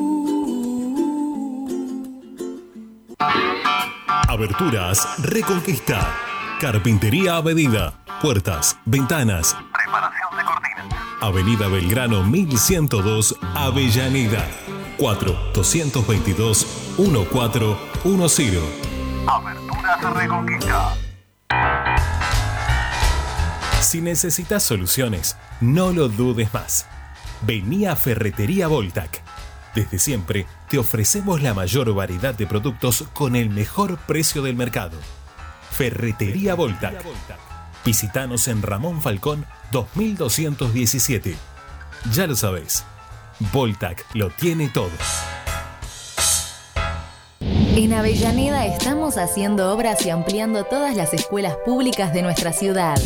Aberturas Reconquista. Carpintería a medida. Puertas, ventanas. Preparación de cortinas. Avenida Belgrano 1102, Avellaneda. 4-222-1410. Aberturas Reconquista. Si necesitas soluciones, no lo dudes más. Vení a Ferretería Voltac. Desde siempre te ofrecemos la mayor variedad de productos con el mejor precio del mercado. Ferretería Voltac. Visítanos en Ramón Falcón 2217. Ya lo sabés, Voltac lo tiene todo. En Avellaneda estamos haciendo obras y ampliando todas las escuelas públicas de nuestra ciudad.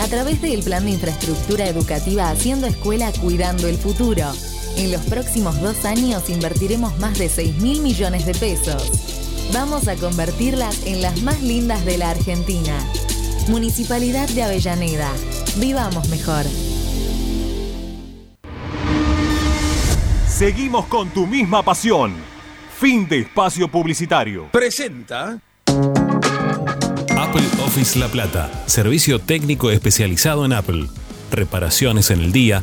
A través del plan de infraestructura educativa Haciendo Escuela Cuidando el Futuro. En los próximos dos años invertiremos más de 6 mil millones de pesos. Vamos a convertirlas en las más lindas de la Argentina. Municipalidad de Avellaneda. Vivamos mejor. Seguimos con tu misma pasión. Fin de espacio publicitario. Presenta Apple Office La Plata, servicio técnico especializado en Apple. Reparaciones en el día,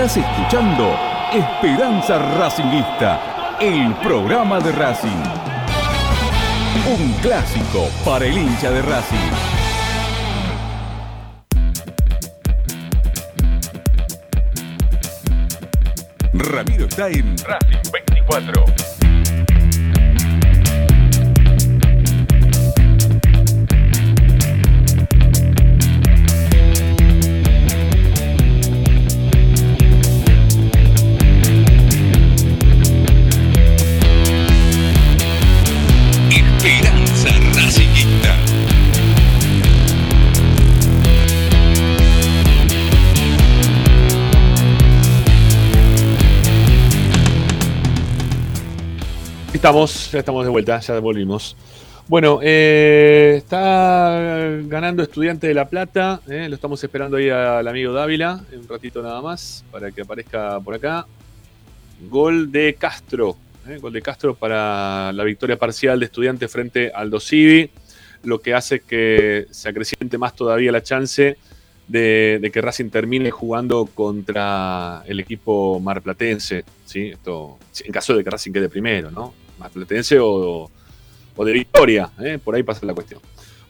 Estás escuchando Esperanza Racingista, el programa de Racing. Un clásico para el hincha de Racing. Ramiro está en Racing 24. Estamos, ya estamos de vuelta, ya volvimos. Bueno, eh, está ganando Estudiante de La Plata. eh, lo estamos esperando ahí al amigo Dávila. Un ratito nada más para que aparezca por acá. Gol de Castro. eh, gol de Castro para la victoria parcial de Estudiante frente al Dosivi. Lo que hace que se acreciente más todavía la chance de, de que Racing termine jugando contra el equipo marplatense. ¿sí? Esto, en caso de que Racing quede primero, ¿no? Marplatense o, o de Victoria. ¿eh? Por ahí pasa la cuestión.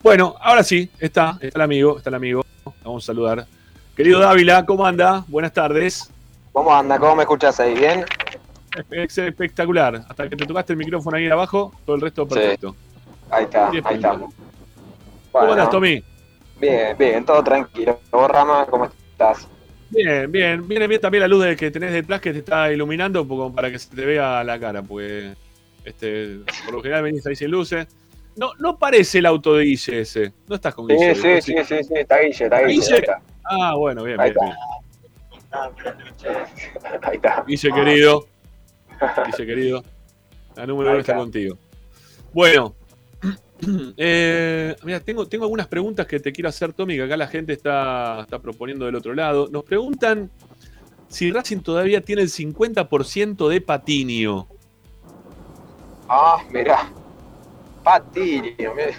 Bueno, ahora sí, está, está el amigo, está el amigo. Vamos a saludar. Querido Dávila, ¿cómo anda? Buenas tardes. ¿Cómo anda? ¿Cómo me escuchas ahí? ¿Bien? Es espectacular. Hasta que te tocaste el micrófono ahí abajo, todo el resto perfecto. Ahí está, ahí está. ¿Cómo Bueno, andas, Tommy? Bien, bien, todo tranquilo. ¿Vos, Rama, cómo estás? Bien, bien. Viene bien también la luz de que tenés detrás que te está iluminando como para que se te vea la cara, porque este, por lo general venís ahí sin luces. No, no parece el auto de Guille ese. No estás con Sí, Guille. sí, ¿no? sí, sí, sí, está Guille, está Guille. Guille. Ahí está. Ah, bueno, bien, Ahí bien, está. bien. Ahí está. Guille querido. Guille querido. La número uno está está. contigo. Bueno. eh, mira, tengo, tengo algunas preguntas que te quiero hacer, Tommy, que acá la gente está, está proponiendo del otro lado. Nos preguntan si Racing todavía tiene el 50% de patinio. Ah, mirá. Patiño, mirá.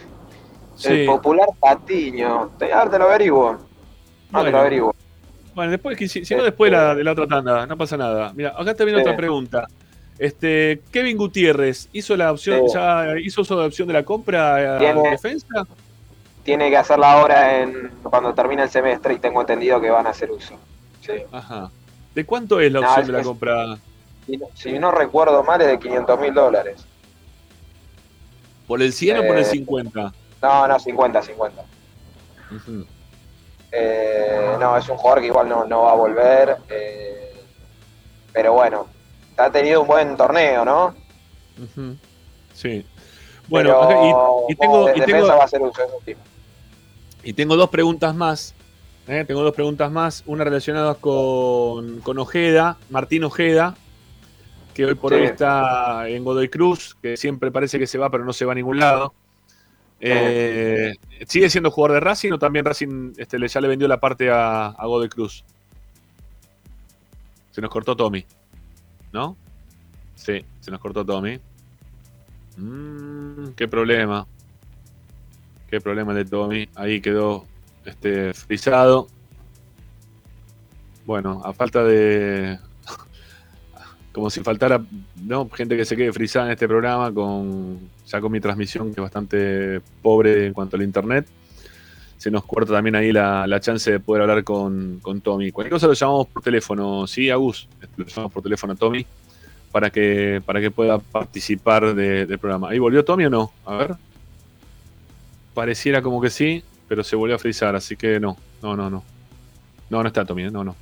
Sí. El popular Patiño. Te, ahora te lo averiguo. Ahora te Bueno. lo averiguo. Bueno, después, si, si no, después de la, de la otra tanda, no pasa nada. Mira, acá viendo Sí. otra pregunta. Este, Kevin Gutiérrez, ¿hizo la opción, Sí. ya hizo uso de opción de la compra a Tiene- defensa? Tiene que hacerla ahora en, cuando termine el semestre y tengo entendido que van a hacer uso. Sí. Ajá. ¿De cuánto es la No, opción es- de la compra? Si no, si no recuerdo mal, es de 500 mil dólares. ¿Por el 100 o por el Eh, 50? No, no, 50, 50. Ujú. Eh, no, es un jugador que igual no, no va a volver. eh, pero bueno, ha tenido un buen torneo, ¿no? Ujú. Sí. Bueno, Pero y, y tengo, y, tengo, va a ser sí. y tengo dos preguntas más. ¿eh? Tengo dos preguntas más. Una relacionada con, con Ojeda, Martín Ojeda, que hoy por Sí. hoy está en Godoy Cruz, que siempre parece que se va, pero no se va a ningún lado. Eh, ¿Sigue siendo jugador de Racing o también Racing este, le- ya le vendió la parte a, a Godoy Cruz? Se nos cortó Tommy. ¿No? Sí, se nos cortó Tommy. Mm, qué problema. Qué problema de Tommy. Ahí quedó este, frisado. Bueno, a falta de. Como si faltara ¿no? gente que se quede frisada en este programa, con ya con mi transmisión que es bastante pobre en cuanto al internet. Se nos corta también ahí la, la chance de poder hablar con, con Tommy. Cualquier cosa lo llamamos por teléfono, ¿sí, Agus? Lo llamamos por teléfono a Tommy para que, para que pueda participar de- del programa. ¿Ahí volvió Tommy o no? A ver. Pareciera como que sí, pero se volvió a frizar, así que no, no, no, no. No, no está Tommy, ¿eh? no, no.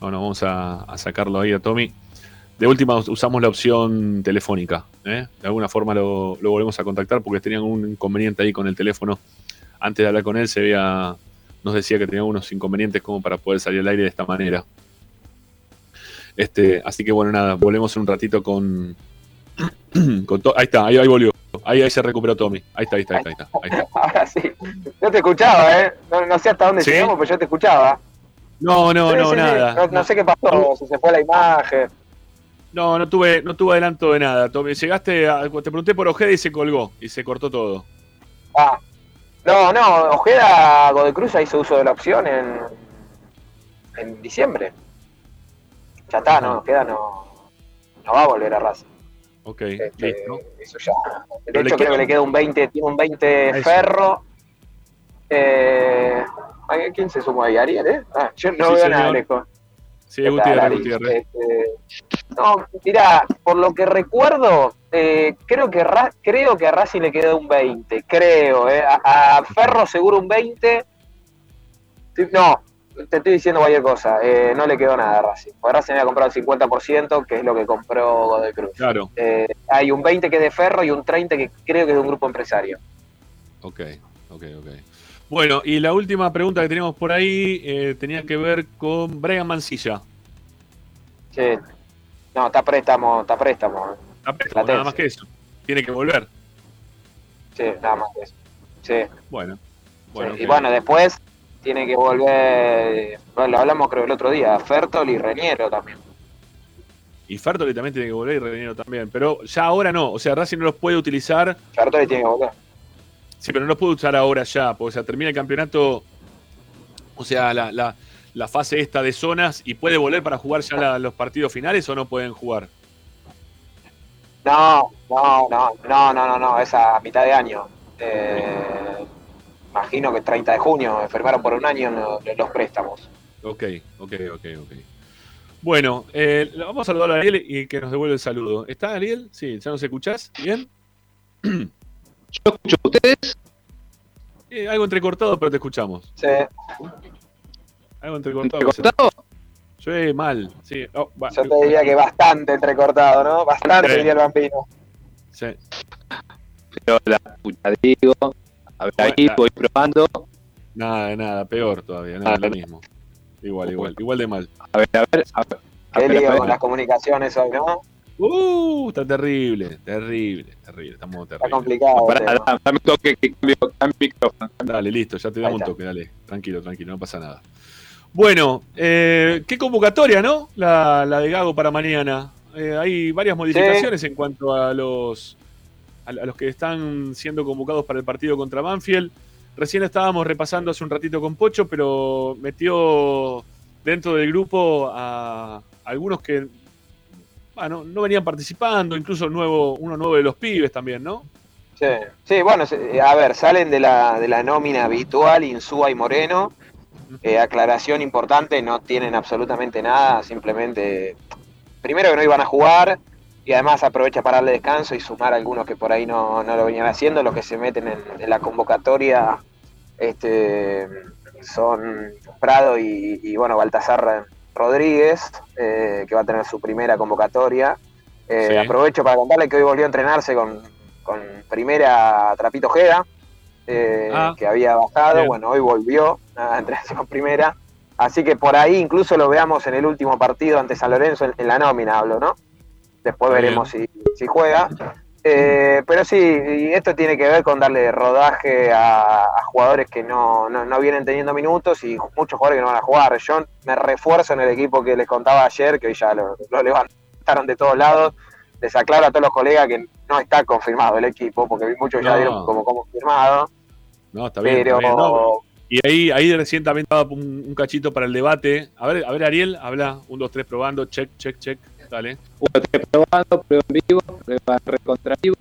No, no, vamos a sacarlo ahí a Tommy. De última us- usamos la opción telefónica. ¿eh? De alguna forma lo, lo volvemos a contactar porque tenían un inconveniente ahí con el teléfono. Antes de hablar con él se veía, nos decía que tenía unos inconvenientes como para poder salir al aire de esta manera. Este, así que bueno, nada, volvemos en un ratito con. con ahí está, ahí, ahí volvió. Ahí, ahí se recuperó Tommy. Ahí está, ahí está, ahí está. Ahí está. Ahora sí. Yo te escuchaba, ¿eh? No, no sé hasta dónde ¿Sí? llegamos, pero yo te escuchaba. No, no, Sí, no, sí. nada. No, no sé qué pasó, si se fue la imagen. No, no tuve, no tuve adelanto de nada. Tommy, llegaste, a- te pregunté por Ojeda y se colgó y se cortó todo. Ah. No, no, Ojeda Godecruz hizo uso de la opción en, en diciembre. Ya está, no, Ojeda no, no va a volver a Racing. Ok, Este, listo. Eso ya. De Pero hecho, creo que le queda un 20, tiene un 20 Eso. ferro. Eh, ¿Quién se sumó ahí? ¿Ariel, eh? Ah, yo no Sí, veo señor. nada lejos. Sí, ¿Qué tal, Gutiérrez, Ari? Gutiérrez. Este, no, mira, por lo que recuerdo, eh, creo que Ra- creo que a Racing le quedó un 20, creo, eh. a, a Ferro seguro un 20. Sí, No, te estoy diciendo cualquier cosa, eh, no le quedó nada a Racing. Porque Racing había comprado el 50%, que es lo que compró Godoy Cruz. Claro, Eh, hay un 20 que es de Ferro y un 30 que creo que es de un grupo empresario. ok, ok, ok. Bueno, y la última pregunta que teníamos por ahí eh, tenía que ver con Brian Mancilla. Sí. No, está préstamo, está préstamo. Ah, pero nada más que eso. Tiene que volver. Sí, nada más que eso. Sí. Bueno, bueno. y bueno, después tiene que volver, bueno, lo hablamos creo el otro día, Fertol y Reñero también. Y Fertoli también tiene que volver y Reñero también. Pero ya ahora no. O sea, Racing no los puede utilizar. Fertol tiene que volver. Sí, pero no los puede usar ahora ya. Porque o sea, termina el campeonato. O sea, la, la- la fase esta de zonas. ¿Y puede volver para jugar ya la- los partidos finales o no pueden jugar? No, no, no, no, no, no, no, es a mitad de año. Eh, imagino que 30 de junio, enfermaron por un año lo- los préstamos. Ok, ok, ok, ok. Bueno, eh, vamos a saludar a Ariel y que nos devuelve el saludo. ¿Está Ariel? Sí, ¿ya nos escuchás? ¿Bien? Yo escucho a ustedes. Eh, algo entrecortado, pero te escuchamos. Sí. Algo entrecortado. ¿Entrecortado? Yo eh, mal, sí. Oh, va. Yo te diría que bastante entrecortado, ¿no? Bastante Sí. diría el vampiro. Sí. Pero la puta digo. A ver, ahí Bueno, voy probando. Nada, nada, peor todavía, nada, lo mismo. Igual, igual, igual de mal. A ver, a ver, a ver. a Qué a lío ver. con las comunicaciones hoy, ¿no? Uh, está terrible, terrible, terrible, estamos Está terrible. complicado. Pará, tema. dame- dame un toque que cambio, cambio micrófono. Dale, listo, ya te damos un está. toque, dale. Tranquilo, tranquilo, no pasa nada. Bueno, eh, qué convocatoria, ¿no? La, la de Gago para mañana. Eh, hay varias modificaciones en cuanto a los, a, a los que están siendo convocados para el partido contra Banfield. Recién estábamos repasando hace un ratito con Pocho, pero metió dentro del grupo a algunos que bueno, no venían participando, incluso nuevo, uno nuevo de los pibes también, ¿no? Sí, sí bueno, se- a ver, salen de la, de la nómina habitual, Insúa y Moreno. Eh, aclaración importante, no tienen absolutamente nada, simplemente, primero que no iban a jugar y además aprovecha para darle descanso y sumar a algunos que por ahí no, no lo venían haciendo, los que se meten en, en la convocatoria este, son Prado y, y, bueno, Baltasar Rodríguez, eh, que va a tener su primera convocatoria. Eh, Sí. Aprovecho para contarle que hoy volvió a entrenarse con, con primera Trapito Jeda, eh, Ah. que había bajado. Bien. Bueno, hoy volvió a entrenarse con primera. Así que por ahí incluso lo veamos en el último partido ante San Lorenzo, en, en la nómina hablo, ¿no? Después veremos si, si juega. Eh, pero sí, y esto tiene que ver con darle rodaje a, a jugadores que no, no, no vienen teniendo minutos y muchos jugadores que no van a jugar. Yo me refuerzo en el equipo que les contaba ayer, que hoy ya lo, lo levantaron de todos lados. Les aclaro a todos los colegas que no está confirmado el equipo, porque muchos ya dieron como confirmado. No, está bien. Pero está bien, no. Y ahí, ahí recién también estaba un, un cachito para el debate. A ver, a ver, Ariel, habla. Un, dos, tres, probando. Check, check, check. Dale. Uno, tres, probando, prueba en vivo, prueba recontra vivo.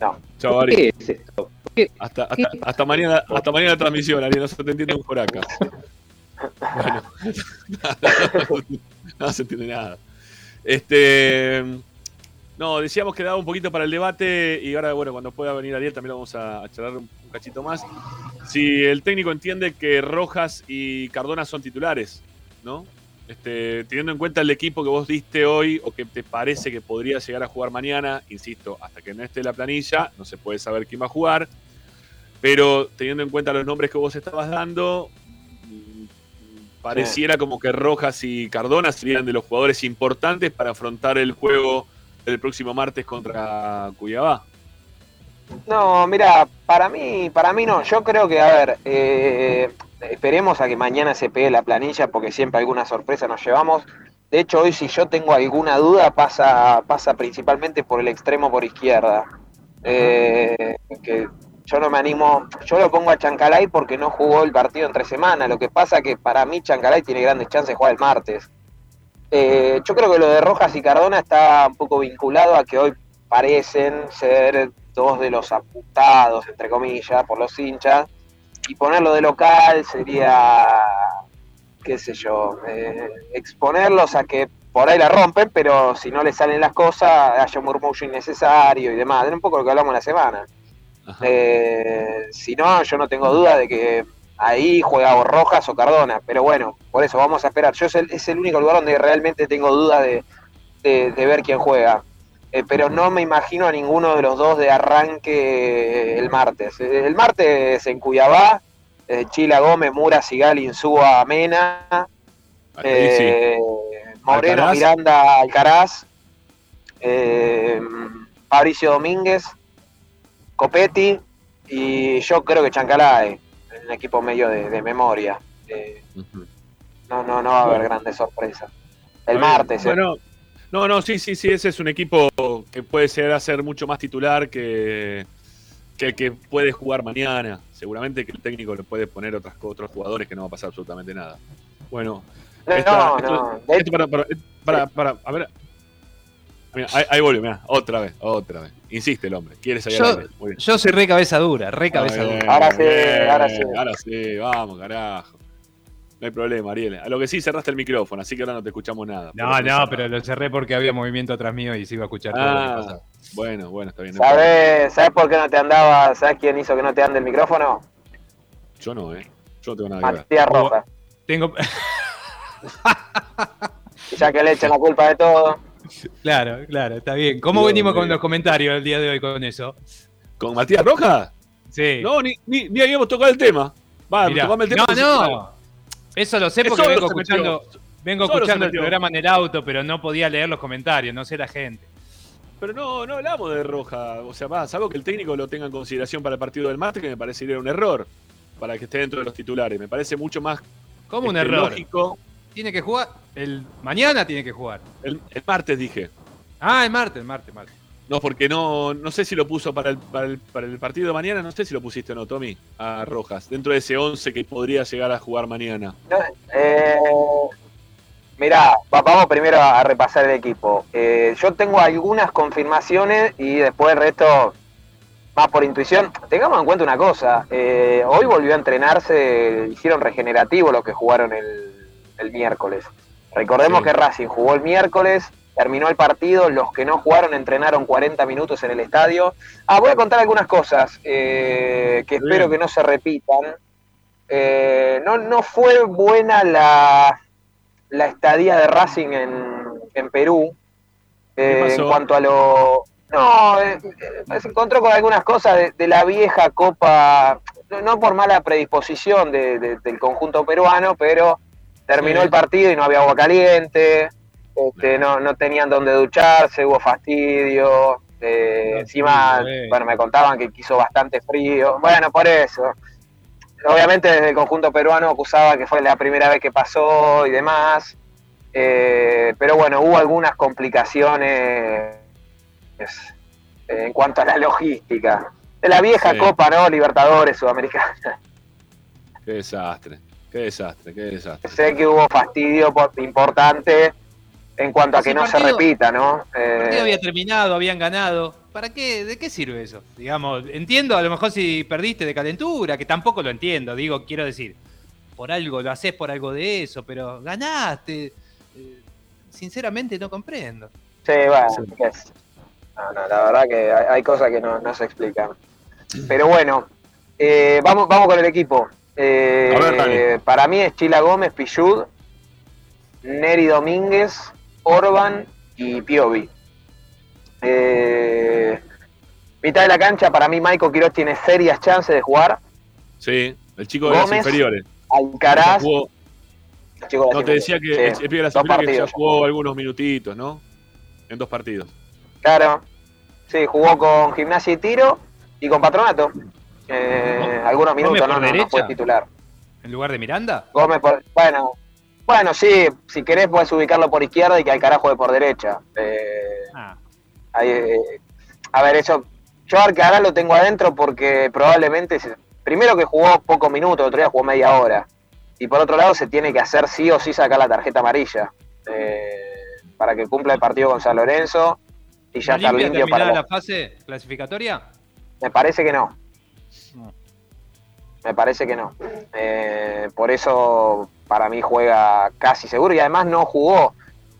No. Chao, ¿Por Ari. qué es esto? ¿Por qué? Hasta, hasta, hasta mañana, hasta mañana la transmisión, Ariel. No se te entiende un por acá. Bueno. no, se entiende nada. Este. No, decíamos que daba un poquito para el debate y ahora, bueno, cuando pueda venir Ariel también lo vamos a, a charlar un, un cachito más. Si el técnico entiende que Rojas y Cardona son titulares, ¿no? Este, teniendo en cuenta el equipo que vos diste hoy o que te parece que podría llegar a jugar mañana, insisto, hasta que no esté la planilla, no se puede saber quién va a jugar, pero teniendo en cuenta los nombres que vos estabas dando, mm, pareciera como que Rojas y Cardona serían de los jugadores importantes para afrontar el juego del próximo martes contra Cuyabá. No, mira, para mí, para mí no. Yo creo que, a ver, eh, esperemos a que mañana se pegue la planilla porque siempre alguna sorpresa nos llevamos. De hecho, hoy si yo tengo alguna duda pasa, pasa principalmente por el extremo por izquierda. Eh, que yo no me animo, yo lo pongo a Chancalay porque no jugó el partido entre semanas. Lo que pasa que para mí Chancalay tiene grandes chances de jugar el martes. Eh, yo creo que lo de Rojas y Cardona está un poco vinculado a que hoy parecen ser dos de los apuntados, entre comillas, por los hinchas. Y ponerlo de local sería, qué sé yo, eh, exponerlos a que por ahí la rompen, pero si no les salen las cosas, haya un murmullo innecesario y demás. Era un poco lo que hablamos la semana. Eh, si no, yo no tengo duda de que ahí juega o Rojas o Cardona, pero bueno, por eso vamos a esperar. Yo es el, es el único lugar donde realmente tengo duda de, de- de ver quién juega. Eh, pero no me imagino a ninguno de los dos de arranque el martes. Eh, El martes en Cuyabá, eh, Chila Gómez, Mura, Sigal, Insúa, Mena, eh, Moreno, Alcaraz. Miranda, Alcaraz, eh, Fabricio Domínguez, Copetti y yo creo que Chancalay, un equipo medio de, de memoria. Eh, no, no, no va a haber grandes sorpresas. El martes, eh. Bueno, no, no, sí, sí, sí, ese es un equipo que puede llegar a ser mucho más titular que, que el que puede jugar mañana. Seguramente que el técnico le puede poner otras, otros jugadores que no va a pasar absolutamente nada. Bueno, No, esta- no, esto- no. De esto para, para, para, para- a ver. Mira, ahí, ahí vuelve, mira, otra vez, otra vez. Insiste el hombre, quiere salir Yo. Muy bien. yo soy re cabeza dura, re cabeza Bien, dura. Ahora sí, ahora sí. Ahora sí, vamos, carajo. No hay problema, Ariel. A lo que sí cerraste el micrófono, así que ahora no te escuchamos nada. No, no, pero lo cerré porque había movimiento atrás mío y se iba a escuchar todo lo que Ah, pasaba. bueno, bueno, está bien. ¿Sabes ¿Sabes por qué no te andaba? ¿Sabes quién hizo que no te ande el micrófono? Yo no, ¿eh? Yo no tengo nada que ver. Matías Rojas. Tengo. Ya que le echan la culpa de todo. Claro, claro, está bien. ¿Cómo Dios venimos con los comentarios el día de hoy con eso? ¿Con Matías Rojas? Sí. No, ni, ni, ni habíamos tocado el tema. Va, tocame el tema. no, no. Eso lo sé porque vengo escuchando, vengo escuchando el programa en el auto, pero no podía leer los comentarios, no sé la gente. Pero no, no hablamos de Roja. O sea, va, salvo que el técnico lo tenga en consideración para el partido del martes, que me parecería un error para que esté dentro de los titulares. Me parece mucho más ¿Cómo un este, error? lógico. Tiene que jugar. El mañana tiene que jugar. El, el martes dije. Ah, el martes, el martes, martes. No, porque no, no sé si lo puso para el, para, el, para el partido de mañana, no sé si lo pusiste o no, Tommy, a Rojas, dentro de ese 11 que podría llegar a jugar mañana. No, eh, Mirá, va- vamos primero a, a repasar el equipo. Eh, yo tengo algunas confirmaciones y después el resto más por intuición. Tengamos en cuenta una cosa, eh, hoy volvió a entrenarse, hicieron regenerativo los que jugaron el, el miércoles. Recordemos Sí. que Racing jugó el miércoles, terminó el partido, los que no jugaron entrenaron 40 minutos en el estadio. Ah, voy a contar algunas cosas eh, que espero que no se repitan. Eh, no, no fue buena la, la estadía de Racing en, en Perú. Eh, en cuanto a lo. No, se encontró con algunas cosas de, de la vieja Copa, no, no por mala predisposición de- de- del conjunto peruano, pero terminó Sí. el partido y no había agua caliente, este, no, no tenían donde ducharse, hubo fastidio. eh, encima, sí. bueno, me contaban que quiso bastante frío. Bueno, por eso. Obviamente desde el conjunto peruano acusaba que fue la primera vez que pasó y demás. Eh, pero bueno, hubo algunas complicaciones eh, en cuanto a la logística. De la vieja Sí. Copa, ¿no? Libertadores Sudamericana. Qué desastre, qué desastre, qué desastre. sé que hubo fastidio por- importante en cuanto a que no se repita, ¿no? El Eh, partido había terminado, habían ganado. ¿Para qué? ¿De qué sirve eso? Digamos, entiendo a lo mejor si perdiste de calentura, que tampoco lo entiendo, digo, quiero decir, por algo lo haces por algo de eso, pero ganaste. Eh, Sinceramente no comprendo. Sí, bueno. No, no, la verdad que hay, hay cosas que no, no se explican. Pero bueno, eh, vamos, vamos con el equipo. Eh, A ver, para mí es Chila Gómez, Pichud, Neri Domínguez, Orban y Piovi. Eh, mitad de la cancha, para mí Michael Quiroz tiene serias chances de jugar. Sí, el chico de las inferiores. Alcaraz. Jugó- el chico de las no, te decía que Sí, el pibe de las inferiores que ya jugó algunos minutitos, ¿no? En dos partidos. Claro. Sí, jugó con Gimnasia y Tiro y con Patronato. Eh, algunos minutos, no, no, no fue titular. ¿En lugar de Miranda? Gómez por, bueno, bueno, sí, si querés puedes ubicarlo por izquierda y que Alcaraz juegue por derecha. Eh, Ah, ahí, eh, a ver, eso, yo a Alcaraz lo tengo adentro porque probablemente, primero que jugó pocos minutos, otro día jugó media hora. Y por otro lado se tiene que hacer sí o sí sacar la tarjeta amarilla eh, para que cumpla el partido con San Lorenzo y ya estar ¿Olimpia limpio para la fase clasificatoria? Me parece que no. No. Me parece que no. Eh, por eso para mí juega casi seguro y además no jugó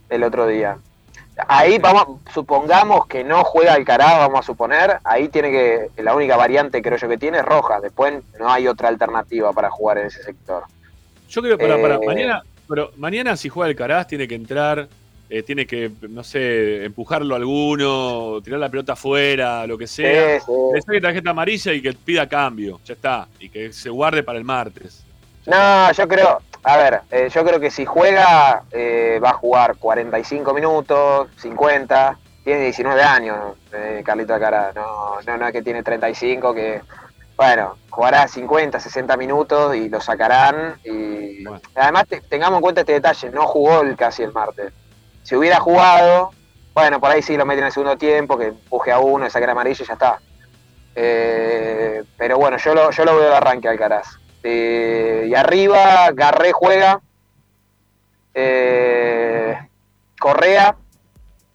el otro día. Ahí vamos, supongamos que no juega Alcaraz, vamos a suponer, ahí tiene que, la única variante creo yo que tiene es roja, después no hay otra alternativa para jugar en ese sector. Yo creo que para, para Eh, mañana, pero mañana si juega el Caraz tiene que entrar, eh, tiene que, no sé, empujarlo a alguno, tirar la pelota afuera, lo que sea. Sí, sí. Le tarjeta amarilla y que pida cambio, ya está. Y que se guarde para el martes. No, yo creo, a ver, eh, yo creo que si juega eh, va a jugar 45 minutos, 50, tiene 19 años, eh, Carlito Alcaraz, no, no, no es que tiene 35, que, bueno, jugará 50, 60 minutos y lo sacarán. Y además te- tengamos en cuenta este detalle, no jugó el, casi el martes. Si hubiera jugado, bueno, por ahí sí lo meten en el segundo tiempo, que empuje a uno, saque el amarillo y ya está. Eh, pero bueno, yo lo, yo lo veo de arranque Alcaraz. Eh, y arriba, Garré juega. Eh, Correa,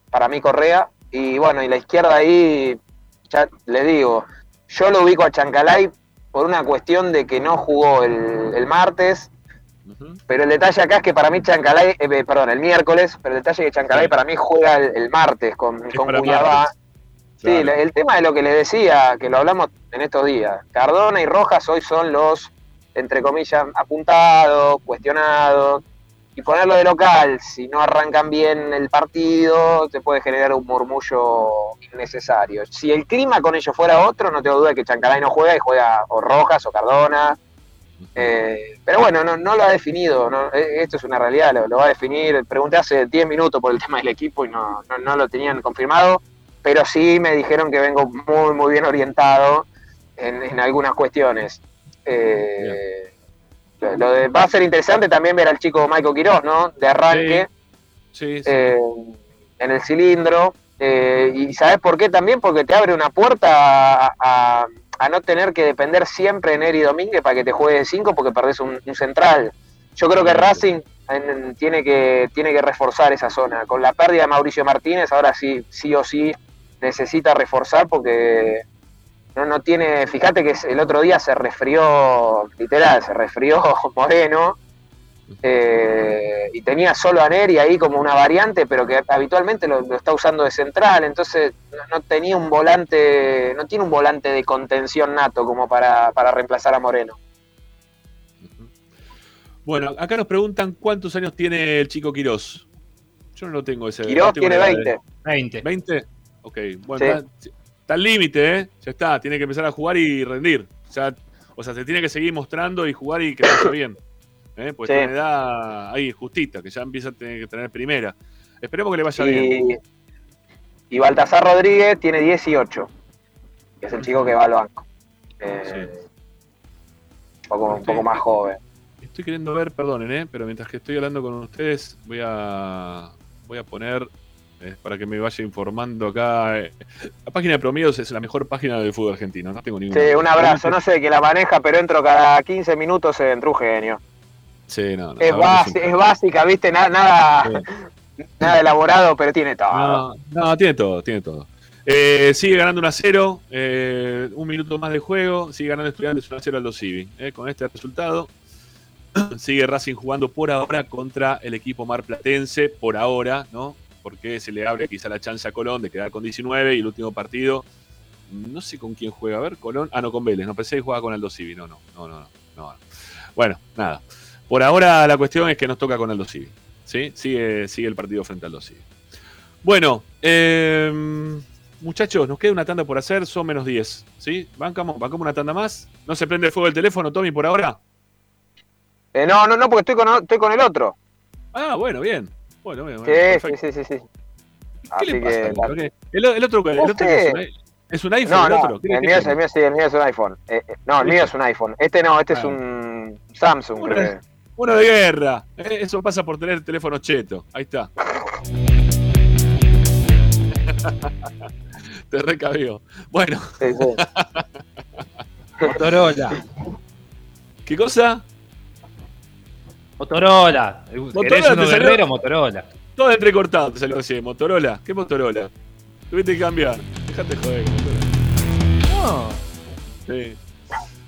para mí Correa. Y bueno, y la izquierda ahí, ya le digo, yo lo ubico a Chancalay por una cuestión de que no jugó el, el martes. Pero el detalle acá es que para mí Chancalay, eh, perdón, el miércoles, pero el detalle es que Chancalay para mí juega el, el martes con, con Cuiabá. Sí, Claro. el tema de lo que le decía, que lo hablamos en estos días. Cardona y Rojas hoy son los, entre comillas, apuntados, cuestionados. Y ponerlo de local, si no arrancan bien el partido, te puede generar un murmullo innecesario. Si el clima con ellos fuera otro, no tengo duda de que Chancalay no juega y juega o Rojas o Cardona. Eh, pero bueno, no, no lo ha definido. no, eh, esto es una realidad, lo, lo va a definir. Pregunté hace 10 minutos por el tema del equipo y no, no, no lo tenían confirmado. Pero sí me dijeron que vengo muy, muy bien orientado en, en algunas cuestiones. Eh, lo, lo de- va a ser interesante también ver al chico Michael Quiroz, ¿no? De arranque Sí, sí. eh, en el cilindro. eh, y ¿sabes por qué también? Porque te abre una puerta a, a- a no tener que depender siempre de Neri Domínguez para que te juegue de 5 porque perdés un, un central. Yo creo que Racing en- tiene, que, tiene que reforzar esa zona. Con la pérdida de Mauricio Martínez, ahora sí, sí o sí necesita reforzar porque no, no tiene. Fíjate que el otro día se resfrió, literal, se resfrió Moreno. eh, y tenía solo a Neri ahí como una variante, pero que habitualmente lo, lo está usando de central, entonces no, no tenía un volante, no tiene un volante de contención nato como para, para reemplazar a Moreno. Bueno, acá nos preguntan cuántos años tiene el chico Quirós. Yo no lo tengo ese. Quirós no tengo tiene la edad 20. de- 20. ¿20? Ok, bueno, Sí. Está, al límite, ¿eh? Ya está, tiene que empezar a jugar y rendir. O sea, se tiene que seguir mostrando y jugar y que vaya bien. ¿eh? Pues Sí. tiene edad ahí justita, que ya empieza a tener que tener primera. Esperemos que le vaya bien. Y, Baltasar Rodríguez tiene 18, que es el chico que va al banco. Eh, un, poco, un poco más joven. Estoy queriendo ver, perdonen, ¿eh? pero mientras que estoy hablando con ustedes, voy a, voy a poner, eh, para que me vaya informando acá, eh, la página de promedios es la mejor página del fútbol argentino, no tengo ninguna. Sí, un abrazo. No sé quién la maneja, pero entro cada 15 minutos en Trugenio. Sí, no, no, Es, que básica, ¿viste? Nada, nada, nada elaborado, pero tiene todo. No, no, tiene todo, tiene todo. Eh, sigue ganando 1 a 0, eh, un minuto más de juego, sigue ganando Estudiantes 1 a 0 al Dosivi. Eh, con este resultado, sigue Racing jugando por ahora contra el equipo marplatense, por ahora, ¿no? Porque se le abre quizá la chance a Colón de quedar con 19 y el último partido, no sé con quién juega, a ver, Colón, ah, no, con Vélez, no pensé que jugaba con Aldo Civi, no, no, no, no, no, no. Bueno, nada. Por ahora la cuestión es que nos toca con Aldo Civi, ¿sí? Sigue, sigue el partido frente al Aldo Civi. Bueno, eh, muchachos, nos queda una tanda por hacer, son menos 10. ¿Sí? ¿Bancamos, bancamos una tanda más? ¿No se prende el fuego el teléfono, Tommy, por ahora? Eh, no, no, no, porque estoy con, estoy con el otro. Ah, bueno, bien. Bueno, Sí, bueno, sí, perfecto. sí, sí, sí. ¿Qué Así le pasa? que. ¿Por qué? El, el otro, el No otro sé. es, un, es un iPhone, No, el no, otro. ¿Qué el le mío, es, tiene? el, mío, sí, el mío es un iPhone. Eh, eh, no, el mío es un iPhone. Este no, este es Ah. un Samsung, Uno, creo. uno de guerra. Eh, Eso pasa por tener teléfono cheto. Ahí está. Te recabió. Bueno. Motorola. ¿Qué cosa? Motorola. Motorola ¿Querés uno te salió- guerrero? Motorola. Todo entrecortado te salió recién. Motorola. ¿Qué Motorola? Tuviste que cambiar. Dejate joder. con Motorola. No. Sí.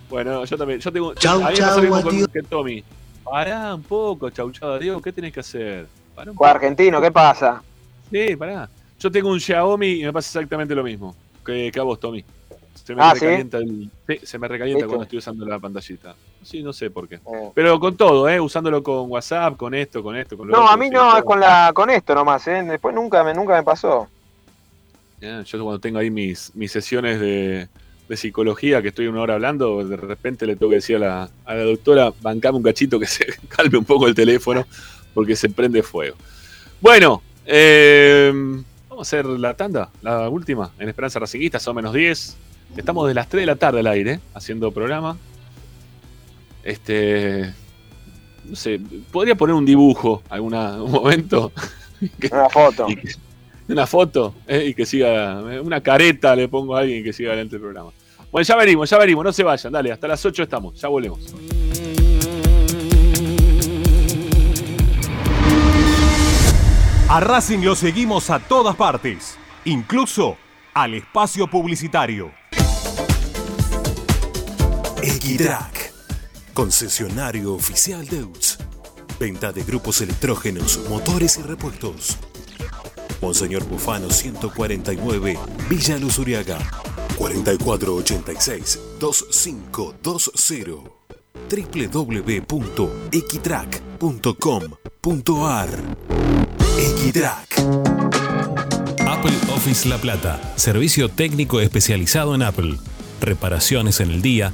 Bueno, yo también. Yo tengo. Chau, a mí me pasa con que Tommy. Pará un poco, chau, chau, Diego. ¿Qué tenés que hacer? Pará un argentino, ¿qué pasa? Sí, pará. Yo tengo un Xiaomi y me pasa exactamente lo mismo que, que a vos, Tommy. Se me Ah, ¿sí? recalienta, el- sí, se me recalienta cuando estoy usando la pantallita. Sí, no sé por qué. Eh. Pero con todo, ¿eh? Usándolo con WhatsApp, con esto, con esto, con lo No, otro, a mí no, todo. es con la con esto nomás, ¿eh? Después nunca me, nunca me pasó. Yo cuando tengo ahí mis, mis sesiones de, de psicología, que estoy una hora hablando, de repente le tengo que decir a la, a la doctora, bancame un cachito que se calme un poco el teléfono, porque se prende fuego. Bueno, eh, vamos a hacer la tanda, la última, en Esperanza Racinguista, son menos 10. Estamos de las 3 de la tarde al aire, haciendo programa. Este. No sé, podría poner un dibujo alguna, un momento. Una foto. Que- una foto eh, y que siga. Una careta le pongo a alguien que siga adelante el programa. Bueno, ya venimos, ya venimos, no se vayan, dale, hasta las 8 estamos, ya volvemos. A Racing lo seguimos a todas partes, incluso al espacio publicitario. Equitrack, concesionario oficial de UTS. Venta de grupos electrógenos, motores y repuestos. Monseñor Bufano 149, Villa Luz Uriaga. 4486-2520. www.equitrack.com.ar Equitrack. Apple Office La Plata, servicio técnico especializado en Apple. Reparaciones en el día,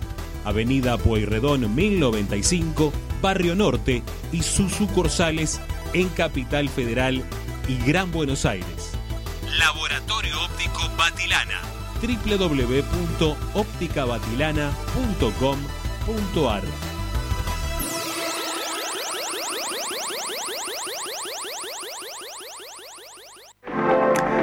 Avenida Pueyrredón 1095, Barrio Norte y sus sucursales en Capital Federal y Gran Buenos Aires. Laboratorio Óptico Batilana www.opticabatilana.com.ar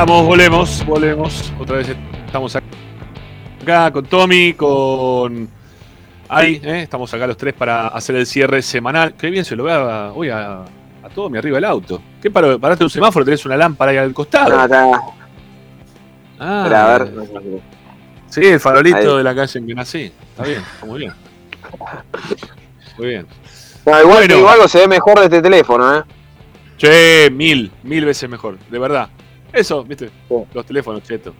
Estamos, volvemos, volvemos. Otra vez estamos acá con Tommy, con Ari. ¿eh? Estamos acá los tres para hacer el cierre semanal. Qué bien se lo vea hoy a, a Tommy arriba del auto. ¿Qué paró? ¿Paraste un semáforo? ¿Tenés una lámpara ahí al costado? No, está- Ah, Espera, a ver. Sí, el farolito Ahí. de la calle en que nací. Está bien, está muy bien. Muy bien. No, igual, Bueno. igual algo se ve mejor de este teléfono, ¿eh? Che, mil, mil veces mejor, de verdad. Eso, viste, los teléfonos, cheto.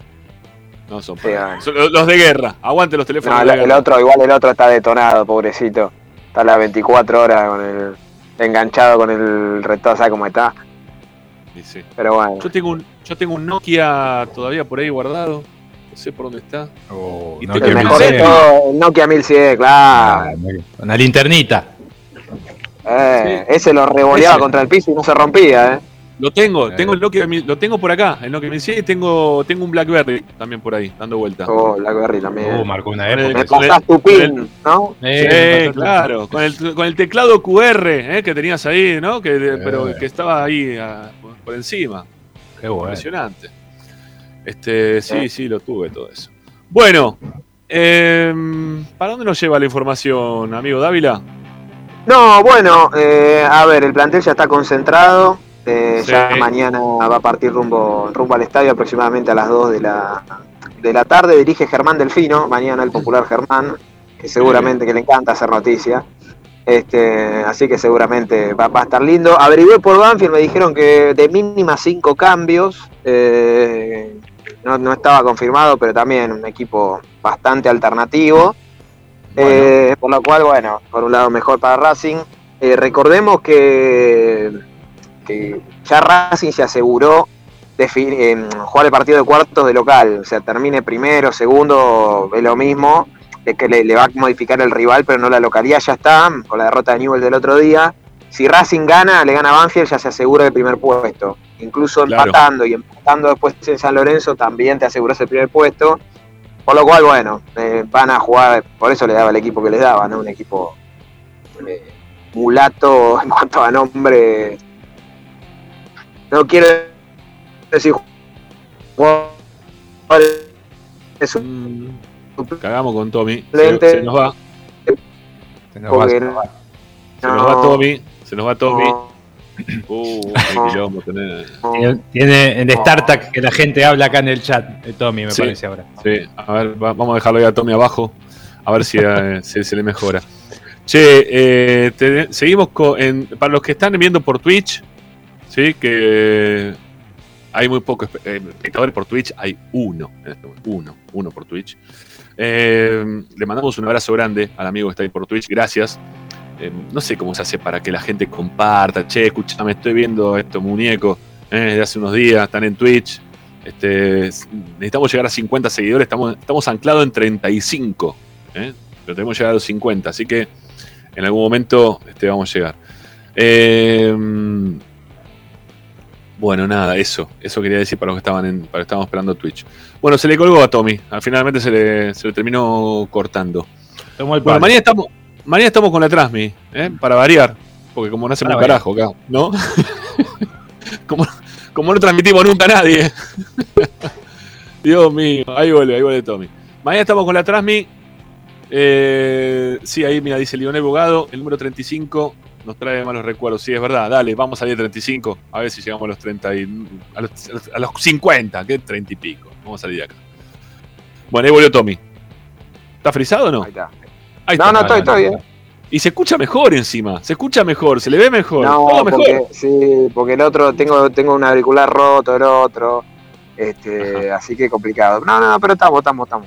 No son, para- son los de guerra. Aguante los teléfonos No, de el, guerra. otro, igual el otro está detonado, pobrecito. Está a las 24 horas con el enganchado con el resto, ¿sabes cómo está? Sí, sí. Pero bueno. Yo tengo un, yo tengo un Nokia todavía por ahí guardado. No sé por dónde está. y Nokia el mejor de 1100. todo, el Nokia 1100, claro. Una linternita. Eh, Ese lo revoleaba Ese. contra el piso y no se rompía, ¿eh? Lo tengo, tengo el Nokia, lo tengo por acá, el Nokia 1100 y tengo, tengo un Blackberry también por ahí, dando vuelta. Oh, Blackberry también. Marcó una época. Me pasás tu pin, ¿no? Sí, Eh, claro, con el, con el teclado QR eh, que tenías ahí, ¿no? Que, de- pero que estaba ahí ah, por- encima. Qué bueno. Impresionante. Este, sí, sí, lo tuve todo eso. Bueno, em, ¿para dónde nos lleva la información, amigo Dávila? No, bueno, eh, a ver, el plantel ya está concentrado. Sí. Ya mañana va a partir rumbo, rumbo al estadio aproximadamente a las 2 de la, de la tarde. Dirige Germán Delfino, mañana el popular Germán, que seguramente que le encanta hacer noticia. Este, así que seguramente va, va a estar lindo. Averigué por Banfield, me dijeron que de mínima cinco cambios. eh, no, no estaba confirmado, pero también un equipo bastante alternativo. Eh, por lo cual, bueno, por un lado mejor para Racing. Eh, recordemos que, ya Racing se aseguró eh, jugar el partido de cuartos de local. O sea, termine primero, segundo, es lo mismo. Es que le, le va a modificar el rival, pero no la localidad. Ya está, con la derrota de Newell del otro día. Si Racing gana, le gana a Banfield, ya se asegura el primer puesto. Incluso Claro. empatando y empatando después en San Lorenzo, también te aseguras el primer puesto. Por lo cual, bueno, eh, van a jugar, por eso le daba el equipo que les daba, ¿no? Un equipo eh, mulato en cuanto a nombre. No quiero decir jugadores Mm, Cagamos con Tommy. Se, nos va. Se nos va, porque se nos va. Se nos va Tommy. Se nos va Tommy. Uh, tener. Tiene, tiene el StarTac que la gente habla acá en el chat, Tommy, me Sí. parece ahora. Sí, a ver, va- vamos a dejarlo ahí a Tommy abajo. A ver si eh, se, se le mejora. Che, eh, te- seguimos con. en- para los que están viendo por Twitch, ¿sí? Que hay muy pocos eh, espectadores por Twitch, hay uno, este uno, uno por Twitch. Eh, le mandamos un abrazo grande al amigo que está ahí por Twitch, gracias. Eh, no sé cómo se hace para que la gente comparta. Che, escúchame, estoy viendo estos muñecos eh, de hace unos días, están en Twitch. Este, necesitamos llegar a 50 seguidores, estamos, estamos anclados en 35, ¿eh? pero tenemos que llegar a los 50, así que en algún momento este, vamos a llegar. Eh, bueno, nada, eso, eso quería decir para los que estaban en, para los que estaban esperando Twitch. Bueno, se le colgó a Tommy, ah, finalmente se le, se le terminó cortando. Bueno, mañana estamos, mañana estamos con la Transmi, ¿eh? para variar, porque como no hacemos un carajo acá, ¿no? como, como no transmitimos nunca a nadie. Dios mío, ahí vuelve, ahí vuelve Tommy. Mañana estamos con la Transmi. Eh, sí, ahí mira, dice Lionel Bogado, el número 35 nos trae malos recuerdos. Sí, es verdad, dale, vamos a salir de 35, a ver si llegamos a los 30 y, a, los, a los 50, que 30 y pico. Vamos a salir de acá. Bueno, ahí volvió Tommy. ¿Está frisado o no? Ahí está. Ahí No, está. no, estoy, estoy bien. Y se escucha mejor encima, se escucha mejor, se le ve mejor, No, todo mejor. porque, sí, porque el otro, tengo, tengo un auricular roto, el otro. Este, así que complicado. No, no, pero estamos, estamos, estamos.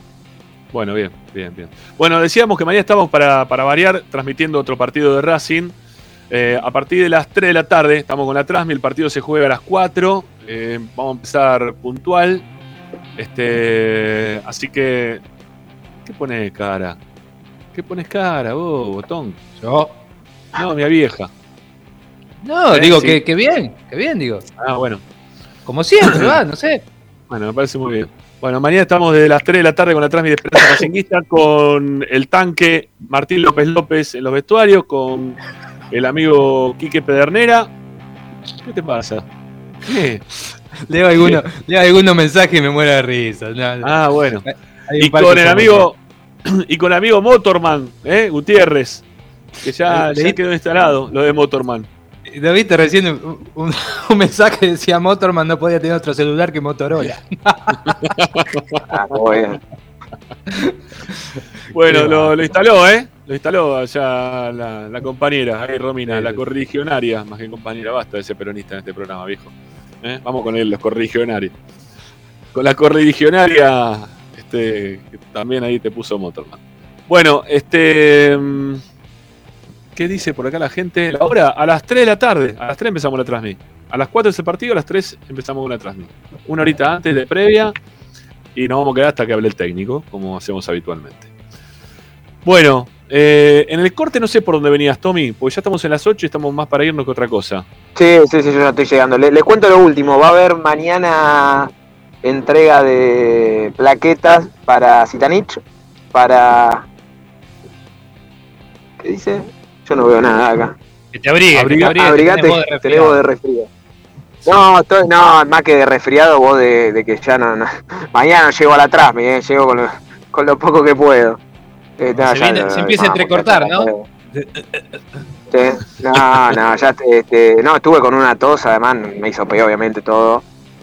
Bueno, bien, bien, bien. Bueno, decíamos que mañana estamos para, para variar, transmitiendo otro partido de Racing. Eh, a partir de las 3 de la tarde, estamos con la Transmi, el partido se juega a las 4. eh, vamos a empezar puntual. Este, así que. ¿Qué pones cara? ¿Qué pones cara, vos, botón? Yo. No, mi vieja. No, digo sí. que, que bien, que bien, digo. Ah, bueno. Como siempre, va, no sé. Bueno, me parece muy bien. Bueno, mañana estamos desde las 3 de la tarde con la transmisión de Esperanza Racinguista, con el tanque Martín López López en los vestuarios, con el amigo Quique Pedernera. ¿Qué te pasa? ¿Qué? Leo algunos leo algunos mensajes y me muero de risa. No, no. Ah, bueno. Y con el amigo y con el amigo Motorman, ¿eh? Gutiérrez, que ya, ya quedó instalado, lo de Motorman. ¿Lo viste recién un, un- un mensaje que decía Motorman no podía tener otro celular que Motorola? Bueno, lo, lo instaló, ¿eh? Lo instaló allá la, la compañera, ahí Romina, la correligionaria, más que compañera, basta de ese peronista en este programa, viejo. ¿Eh? Vamos con él, los correligionarios. Con la correligionaria, este, que también ahí te puso Motorman. Bueno, este. mm, ¿Qué dice por acá la gente? La hora, a las 3 de la tarde. A las 3 empezamos la transmit. A las 4 de ese partido, a las 3 empezamos con la transmit. Una horita antes de previa. Y nos vamos a quedar hasta que hable el técnico, como hacemos habitualmente. Bueno, eh, en el corte no sé por dónde venías, Tommy, porque ya estamos en las 8 y estamos más para irnos que otra cosa. Sí, sí, sí, yo ya estoy llegando. Le- Les, cuento lo último. Va a haber mañana entrega de plaquetas para Citanich, para... ¿Qué dice? Yo no veo nada acá. Que te abrigues, que te Abriga- abrigues, abrigate, tenés voz de tenés No, estoy, no, más que de resfriado, vos de, de que ya no, no- Mañana llego a la Trasmi, eh, llego con lo, con lo poco que puedo. Eh, no, Se, ya viene- no, se empieza a entrecortar, ¿no? no ya este, no, estuve con una tos, además me hizo peor obviamente todo.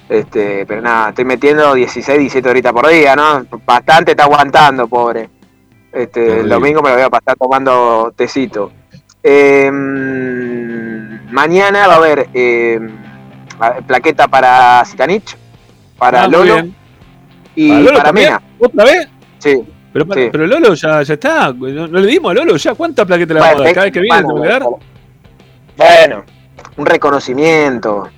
Este, pero nada, estoy metiendo 16, 17 horitas por día, ¿no? Bastante está aguantando, pobre. Este, el domingo me lo voy a pasar tomando tecito. Eh, mañana va a haber eh, plaqueta para Zitanich, para Ah, Lolo y ¿Para Lolo? Mena. ¿Otra vez? Sí. Pero, Sí. pero Lolo ya, ya está. ¿No, no le dimos a Lolo ya? ¿Cuántas plaquetas le vamos a dar? ¿Cada vez que viene bueno, tengo que dar? Bueno, un reconocimiento.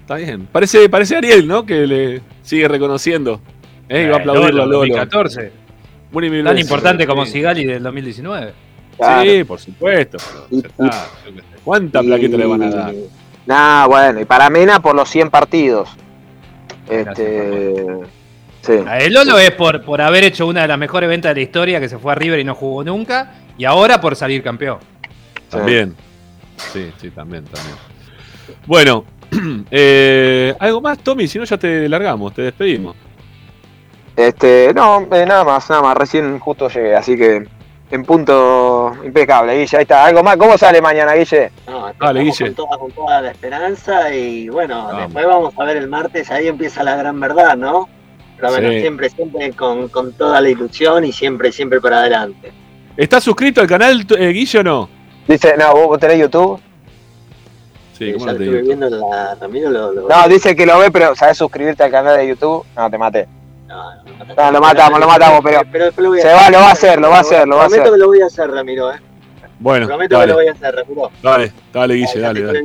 está bien. Parece, parece Ariel, ¿no? Que le sigue reconociendo. ¿eh? Y va a Eh, aplaudirlo a Lolo, Lolo. 2014. Muni mil Tan veces. importante como Sí. Sigali del 2019. Sí, por supuesto. pero ya está, yo qué sé. ¿Cuánta plaqueta le van a dar? Nah, bueno, y para Mena por los 100 partidos. Este. Sí. El Lolo es por, por haber hecho una de las mejores ventas de la historia, que se fue a River y no jugó nunca, y ahora por salir campeón. También. Sí, sí, también, también. Bueno, eh, ¿algo más, Tommy? Si no, ya te largamos, te despedimos. Este, no, eh, nada más, nada más. Recién justo llegué, así que en punto impecable, Guille. Ahí está. ¿Algo más? ¿Cómo sale mañana, Guille? No, Dale, Guille. con toda, con toda la esperanza y bueno, Vamos. después vamos a ver el martes, ahí empieza la gran verdad, ¿no? Pero bueno, Sí. siempre, siempre con, con toda la ilusión y siempre, siempre para adelante. ¿Estás suscrito al canal, eh, Guille, o no? Dice, no, ¿vos tenés YouTube? Sí, ¿cómo no te digo? la lo, lo- No, dice que lo ve, pero ¿sabes suscribirte al canal de YouTube? No, te maté. No, lo matamos, lo matamos, pero. después lo voy a Se hacer. va, lo va a hacer, lo va a hacer, lo va a Prometo hacer. que lo voy a hacer, Ramiro, eh. Bueno, Prometo que dale, lo voy a hacer, Ramiro. dale, dale, Guille, dale, dale.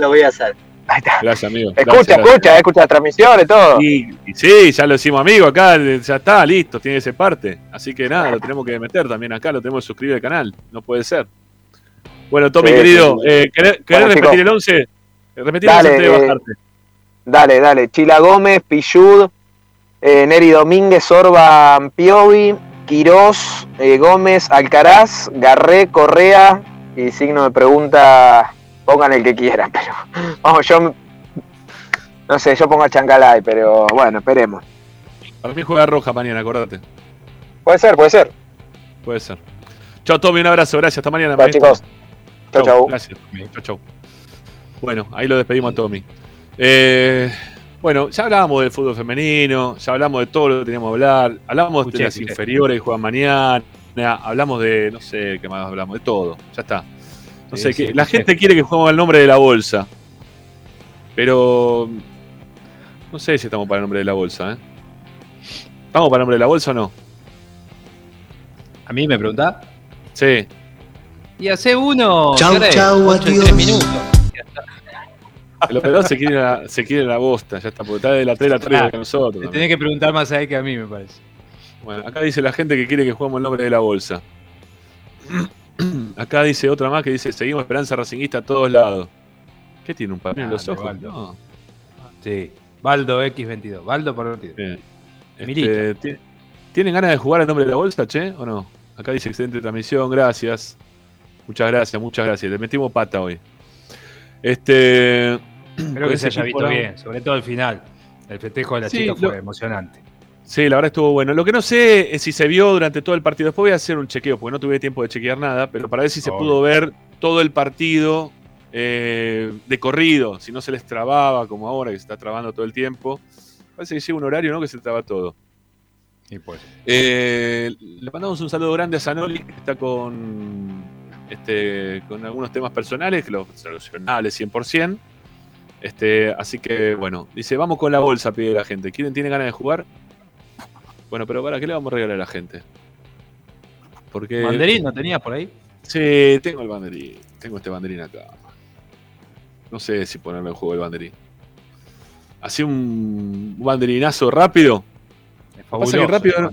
lo voy a hacer. Gracias, amigo. Escucha, Gracias, gracias. escucha, escucha las transmisiones, todo. Y, y sí, ya lo hicimos amigo acá, ya está, listo, tiene que ser parte. Así que nada, lo tenemos que meter también acá, lo tenemos que suscribir al canal, no puede ser. Bueno, Tommy, Sí, querido, sí. eh, ¿querés, querés Bueno, repetir chicos. el 11? Repetir Dale, el 11 de eh, bajarte. Dale, dale. Chila Gómez, Pillud, eh, Neri Domínguez, Orba Piovi, Quirós, eh, Gómez, Alcaraz, Garré, Correa y signo de pregunta, pongan el que quieran, pero vamos, yo no sé, yo pongo a Chancalay, pero bueno, esperemos. Para mí juega roja mañana, acordate. Puede ser, puede ser. Puede ser. Chao, Tommy, un abrazo, gracias. Hasta mañana, Chao, chicos. Chau, chau. Gracias, chau. Bueno, ahí lo despedimos a Tommy. Eh, bueno, ya hablábamos del fútbol femenino, ya hablamos de todo lo que teníamos que hablar, hablamos Escuché, de las escuché. inferiores que juegan mañana, hablamos de, no sé qué más hablamos, de todo, ya está. No Sí, sé, sí, que, la escuché. gente quiere que juguemos el nombre de la bolsa, pero no sé si estamos para el nombre de la bolsa, ¿eh? ¿Estamos para el nombre de la bolsa o no? ¿A mí me preguntás? Sí. Y hace uno. Chau, chau, adiós. tres minutos. El operador se quiere, la, se quiere la bosta, ya está, porque está de la 3 de la 3 Ah, que nosotros. Le tenés que preguntar más a él que a mí, me parece. Bueno, acá dice la gente que quiere que juguemos el nombre de la bolsa. Acá dice otra más que dice, seguimos Esperanza Racinguista a todos lados. ¿Qué tiene un papel en los Grande, ojos? Baldo. No. Sí. Baldo X22. Baldo por 22. Bien. Este, Milito. ¿ti- ¿Tienen ganas de jugar el nombre de la bolsa, che? ¿O no? Acá dice excelente transmisión, gracias. Muchas gracias, muchas gracias. Le metimos pata hoy. Este. Espero que se haya visto bien, sobre todo el final. El festejo de la Sí, chica fue lo- emocionante. Sí, la verdad estuvo bueno. Lo que no sé es si se vio durante todo el partido. Después voy a hacer un chequeo, porque no tuve tiempo de chequear nada, pero para ver si se Obvio. pudo ver todo el partido eh, de corrido, si no se les trababa como ahora, que se está trabando todo el tiempo. Parece que llega un horario, ¿no? Que se traba todo. Y pues. Eh, le mandamos un saludo grande a Zanoli, que está con, este, con algunos temas personales, que los solucionables 100%. Este, así que, bueno, dice, vamos con la bolsa, pide la gente. ¿Quieren, tiene ganas de jugar? Bueno, pero ¿para qué le vamos a regalar a la gente? Porque... ¿Banderín no tenías por ahí? Sí, tengo el banderín. Tengo este banderín acá. No sé si ponerle en juego el banderín. Así un banderinazo rápido. Pasa que fabuloso rápido el no-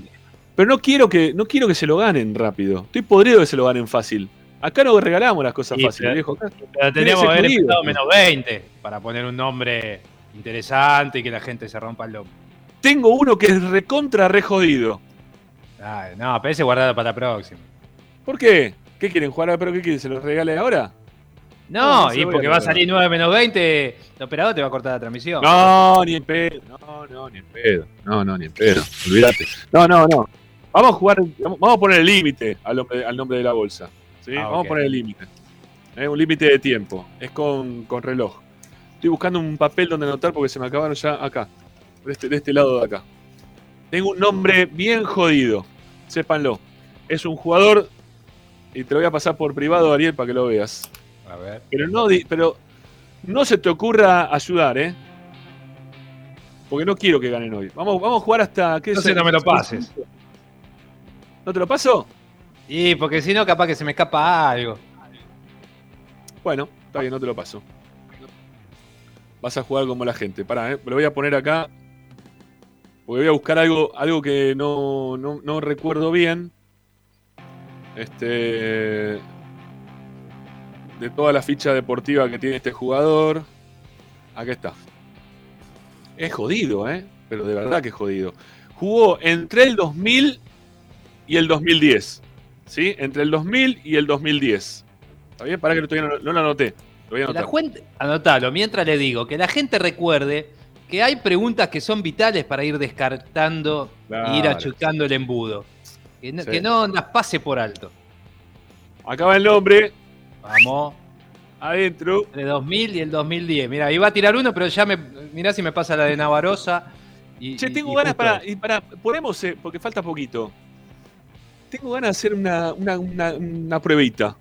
pero no quiero que no quiero que se lo ganen rápido. Estoy podrido de que se lo ganen fácil. Acá no regalamos las cosas Sí, fáciles, pero- viejo. Acá Pero teníamos que haber empezado menos 20 para poner un nombre interesante y que la gente se rompa el lomo. Tengo uno que es recontra re jodido. Ay, no, pero ese guardado para la próxima. ¿Por qué? ¿Qué quieren jugar? ¿Pero qué quieren? ¿Se los regale ahora? No, y porque va a salir 9 menos 20, el operador te va a cortar la transmisión. No, ni en pedo. No, no, ni en pedo. No, no, ni en pedo. Olvídate. No, no, no. Vamos a jugar, vamos a poner el límite al al nombre de la bolsa. ¿Sí? Ah, vamos a poner el límite. Un límite de tiempo. Es con, con reloj. Estoy buscando un papel donde anotar porque se me acabaron ya acá. De este, de este lado de acá. Tengo un nombre bien jodido. Sépanlo. Es un jugador. Y te lo voy a pasar por privado, Ariel, para que lo veas. A ver. Pero no, di- pero no se te ocurra ayudar, ¿eh? Porque no quiero que ganen hoy. Vamos, vamos a jugar hasta. ¿qué Entonces es? no me lo pases. ¿No te lo paso? Y porque si no, capaz que se me escapa algo. Bueno, está bien, no te lo paso. Vas a jugar como la gente. Pará, eh, lo voy a poner acá. Porque voy a buscar algo, algo que no, no, no recuerdo bien. Este. De toda la ficha deportiva que tiene este jugador. Acá está. Es jodido, ¿eh? Pero de verdad que es jodido. Jugó entre el 2000 y el 2010. ¿Sí? Entre el 2000 y el 2010. ¿Está bien? Para que todavía no, no lo anoté. Lo voy a Que la anotar. gente- anotalo, mientras le digo, que la gente recuerde que hay preguntas que son vitales para ir descartando e ir Claro. achicando el embudo. Que no, Sí. que no las pase por alto. Acá va el nombre. Vamos. Adentro. Entre 2000 y el 2010. Mira, iba a tirar uno, pero ya me. Mirá si me pasa la de Navarosa. Y, Che, tengo y ganas para, y para. Podemos, eh, porque falta poquito. Tengo ganas de hacer una, una, una, una pruebita.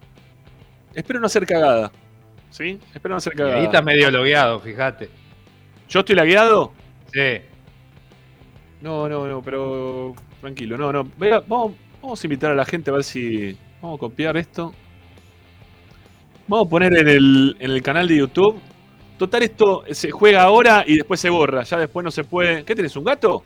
Espero no hacer cagada. ¿Sí? Espero no hacer cagada. ahí estás medio logueado, fíjate. ¿Yo estoy lagueado? Sí. No, no, no, pero tranquilo, no, no. Voy a- vamos, vamos a invitar a la gente a ver si. Vamos a copiar esto. Vamos a poner en el, en el canal de YouTube. Total, esto se juega ahora y después se borra. Ya después no se puede. ¿Qué tenés? ¿Un gato?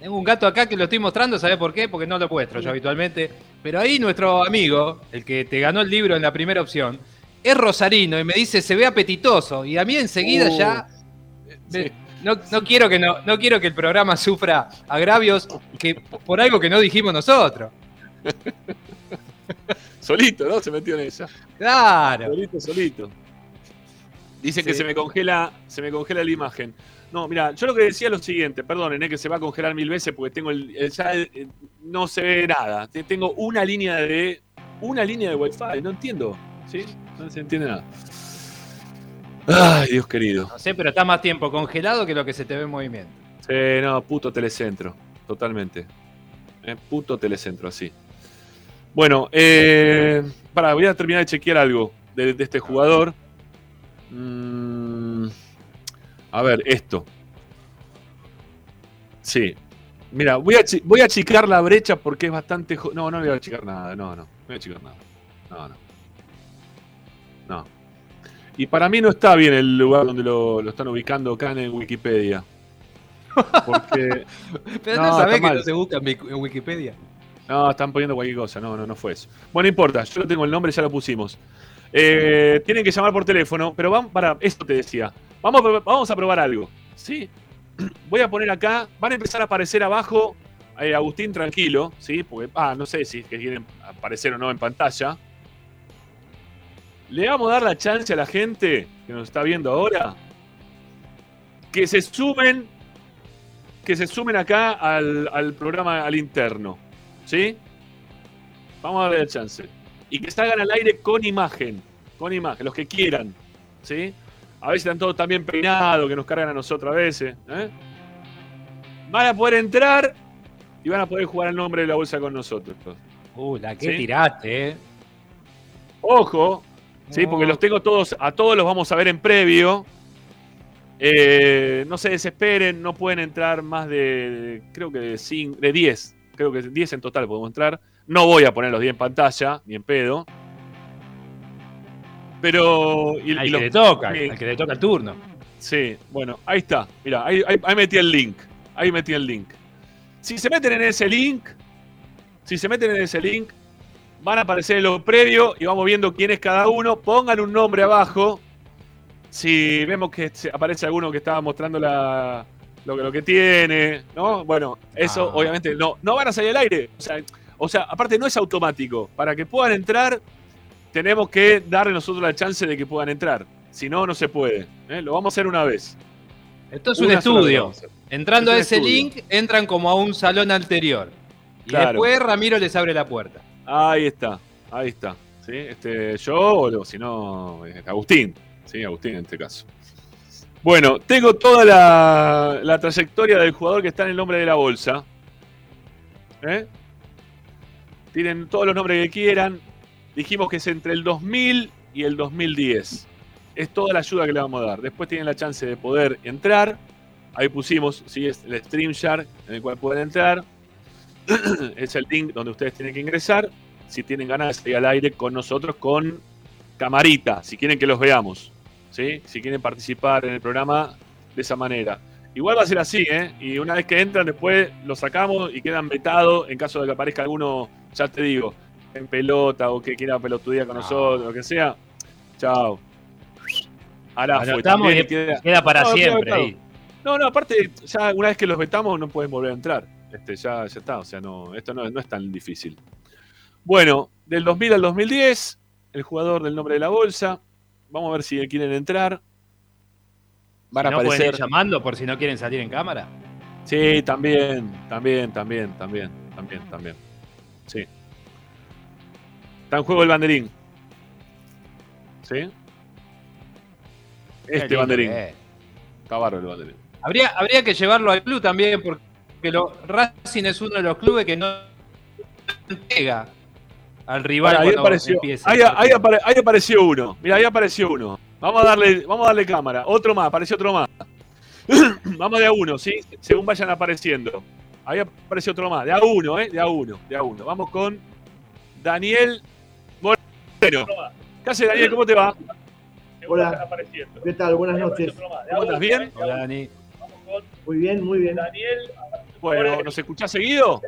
Tengo un gato acá que lo estoy mostrando, ¿sabes por qué? Porque no lo muestro yo habitualmente. Pero ahí nuestro amigo, el que te ganó el libro en la primera opción, es rosarino y me dice se ve apetitoso. Y a mí enseguida Uh, ya. me- no, no quiero que no, no quiero que el programa sufra agravios que por algo que no dijimos nosotros. Solito, ¿no? Se metió en esa. Claro. Solito, solito. Dicen que se me congela, se me congela la imagen. No, mira, yo lo que decía es lo siguiente, perdonen, eh, que se va a congelar mil veces porque tengo el, el- ya eh, no se ve nada. Te- Tengo una línea de una línea de Wi-Fi, no entiendo, ¿sí? No se entiende nada. Ay, Dios querido. No sé, pero está más tiempo congelado que lo que se te ve en movimiento. Sí, no, puto telecentro, totalmente. Eh, puto telecentro, así. Bueno, eh, para, voy a terminar de chequear algo de, de este jugador. Mm, a ver, esto. Sí. Mira, voy a, voy a achicar la brecha porque es bastante... No, no voy a achicar nada, no, no. No voy a achicar nada. No, no. No. Y para mí no está bien el lugar donde lo, lo están ubicando acá en Wikipedia. Porque... Pero No, sabés que mal. no se busca en Wik- en Wikipedia. No, están poniendo cualquier cosa. No, no, no fue eso. Bueno, no importa. Yo no tengo el nombre, ya lo pusimos. Eh, tienen que llamar por teléfono, pero vamos para esto te decía. Vamos, a probar- vamos a probar algo. ¿Sí? Voy a poner acá. Van a empezar a aparecer abajo. eh, Agustín, tranquilo. ¿Sí? Porque, ah, no sé si quieren aparecer o no en pantalla. Le vamos a dar la chance a la gente que nos está viendo ahora. Que se sumen. Que se sumen acá al, al programa al interno. ¿Sí? Vamos a darle la chance. Y que salgan al aire con imagen. Con imagen, los que quieran. ¿Sí? A veces están todos también peinados, que nos cargan a nosotros a veces. ¿eh? Van a poder entrar y van a poder jugar el nombre de la bolsa con nosotros. Uh, la que ¿Sí? tiraste, eh. Ojo, sí, porque los tengo todos, a todos los vamos a ver en previo. Eh, no se desesperen, no pueden entrar más de, creo que de, cin- de 10. Creo que 10 en total podemos entrar. No voy a poner los 10 en pantalla, ni en pedo. Pero. y- Al y que los- le toca, al que le toca el turno. Sí, bueno, ahí está. Mira, ahí, ahí- ahí metí el link. Ahí metí el link. Si se meten en ese link, si se meten en ese link, van a aparecer en lo previo y vamos viendo quién es cada uno. Pongan un nombre abajo. Si vemos que aparece alguno que estaba mostrando la, lo, que- lo que tiene, ¿no? Bueno, eso Ah. obviamente no, no van a salir al aire. O sea, o sea, aparte no es automático. Para que puedan entrar, tenemos que darle nosotros la chance de que puedan entrar. Si no, no se puede. ¿eh? Lo vamos a hacer una vez. Esto es Una un estudio. Entrando Es a ese estudio. link, entran como a un salón anterior. Y Claro. después Ramiro les abre la puerta. Ahí está, ahí está. ¿sí? Este, yo o si no, eh, Agustín. Sí, Agustín en este caso. Bueno, tengo toda la, la trayectoria del jugador que está en el nombre de la bolsa. ¿Eh? Tienen todos los nombres que quieran. Dijimos que es entre el 2000 y el 2010. Es toda la ayuda que le vamos a dar. Después tienen la chance de poder entrar. Ahí pusimos, sí, es el StreamYard en el cual pueden entrar. es el link donde ustedes tienen que ingresar. Si tienen ganas de salir al aire con nosotros con camarita, si quieren que los veamos. ¿sí? Si quieren participar en el programa de esa manera. Igual va a ser así, ¿eh? Y una vez que entran, después lo sacamos y quedan vetados en caso de que aparezca alguno, ya te digo, en pelota o que quiera pelotudear con nosotros, lo que sea. Chao. Ahora fue. También queda para No, siempre ahí. No, no, aparte, ya una vez que los vetamos no pueden volver a entrar. Este, ya, ya está, o sea, no, esto no, no es tan difícil. Bueno, del 2000 al 2010, el jugador del nombre de la bolsa. Vamos a ver si quieren entrar. Van Si a no pueden ir aparecer. llamando por si no quieren salir en cámara. Sí, también, también, también, también, también, también. Sí. Está en juego el banderín. ¿Sí? Este banderín. es. Está bárbaro el banderín. Habría, habría que llevarlo al club también, porque lo, Racing es uno de los clubes que no pega al rival Ahí cuando apareció, empieza. ahí, ahí apare- ahí apareció uno. Mira, ahí apareció uno. Vamos a darle, vamos a darle cámara. Otro más, apareció otro más. vamos de a uno, ¿sí? Según vayan apareciendo. Ahí apareció otro más. De a uno, ¿eh? De a uno, de a uno. Vamos con Daniel Moreno. ¿Qué haces, Daniel? ¿Cómo te va? Hola. ¿Qué tal? Buenas noches. ¿Cómo estás? ¿Bien? Hola, Dani. Muy bien, muy bien. Bueno, ¿nos escuchás seguido?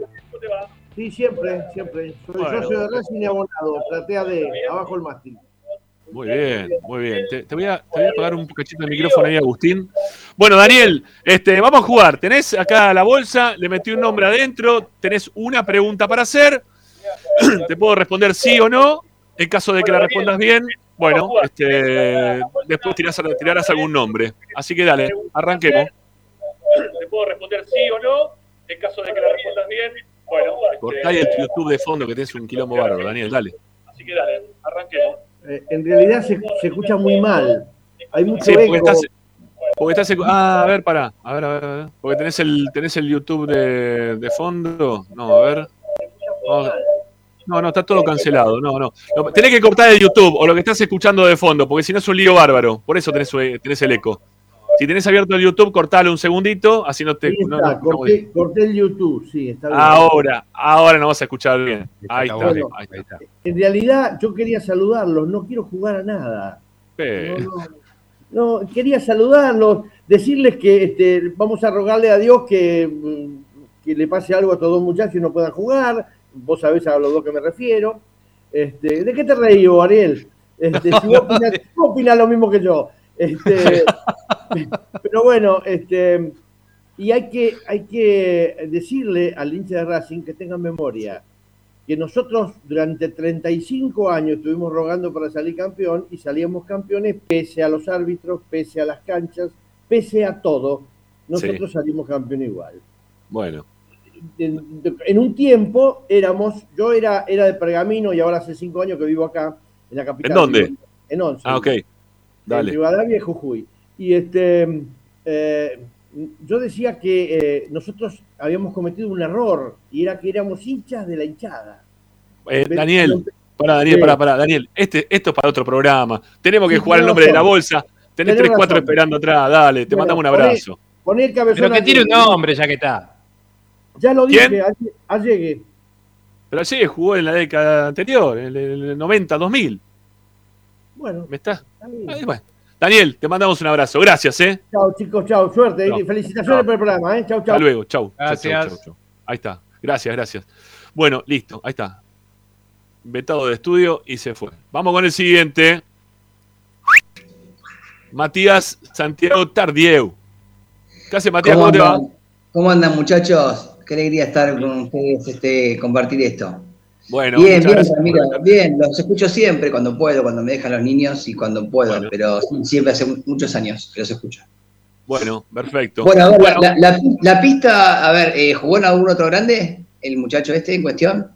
Sí, siempre, siempre. Soy Bueno. socio de Racing y abonado. Platea de abajo el mástil. Muy bien, muy bien. Te, te voy a, te voy a apagar un cachito de micrófono ahí, Agustín. Bueno, Daniel, este, vamos a jugar. Tenés acá la bolsa, le metí un nombre adentro, tenés una pregunta para hacer. Te puedo responder sí o no. En caso de que la respondas bien, bueno, este, después tirás, tirarás algún nombre. Así que dale, arranquemos. Te puedo responder sí o no. En caso de que la respondas bien, bueno. Cortá ahí el YouTube de fondo que tenés un quilombo bárbaro, Daniel, dale. Así que dale, arranquemos. Eh, en realidad se, se escucha muy mal. Hay mucho Sí, porque eco. estás, porque estás. Ah, a ver, pará. A ver, a ver, a ver. Porque tenés el, tenés el YouTube de, de fondo. No, a ver. No, no, no, está todo cancelado. No, no. Tenés que cortar el YouTube o lo que estás escuchando de fondo, porque si no es un lío bárbaro. Por eso tenés, eh, tenés el eco. Si tenés abierto el YouTube, cortalo un segundito, así no te. Ahí no- está, no- no- corté, corté el YouTube, sí, está bien. ahora, ahora no vas a escuchar bien. Ahí está, bueno. ahí está. En realidad, yo quería saludarlos, no quiero jugar a nada. Eh, No, no, no, quería saludarlos, decirles que este, vamos a rogarle a Dios que, mm, que le pase algo a estos dos muchachos y no puedan jugar. Vos sabés a los dos que me refiero. Este, ¿De qué te reí, Ariel? Este, si vos opinás, vos opinás lo mismo que yo. Este, pero bueno, este, y hay que, hay que decirle al hincha de Racing que tenga memoria que nosotros durante 35 años estuvimos rogando para salir campeón y salíamos campeones pese a los árbitros, pese a las canchas, pese a todo. Nosotros Sí. salimos campeón igual. bueno. En, en un tiempo éramos, yo era, era de Pergamino y ahora hace cinco años que vivo acá, en la capital. ¿En dónde? En Once. Ah, ok. En Dale. Rivadavia y Jujuy. Y este, eh, yo decía que eh, nosotros habíamos cometido un error y era que éramos hinchas de la hinchada. Eh, Daniel, para Daniel, para, para, Daniel, este, esto es para otro programa. Tenemos que Sí, jugar el nombre de la bolsa. Tenés Tenés 3, 4 razón. esperando atrás, dale, te Bueno, mandamos un poné- abrazo. Poné el cabezón Pero que tire un nombre ya que está. Ya lo dije, allegue. Pero sí, jugó en la década anterior, en el, el 90, 2000. Bueno, ¿Me está? Ahí. Daniel, te mandamos un abrazo. Gracias, ¿eh? Chao, chicos, chao, suerte. Chao. felicitaciones Chao. por el programa, ¿eh? Chao, chao. Hasta luego. Chau. Chau, chau, Gracias. chau, chau. Ahí está. Gracias, gracias. Bueno, listo. Ahí está. Vetado de estudio y se fue. Vamos con el siguiente. Matías Santiago Tardieu. ¿Qué hace, Matías? ¿Cómo, te va? ¿Cómo andan, muchachos? Qué alegría estar con ustedes, este, compartir esto. Bueno, bien, bien, gracias. Bien, los escucho siempre cuando puedo, cuando me dejan los niños y cuando puedo, pero siempre hace mu- muchos años que los escucho. Bueno, perfecto. Bueno, a ver, Bueno, La, la- la pista, a ver, eh, ¿jugó en algún otro grande el muchacho este en cuestión?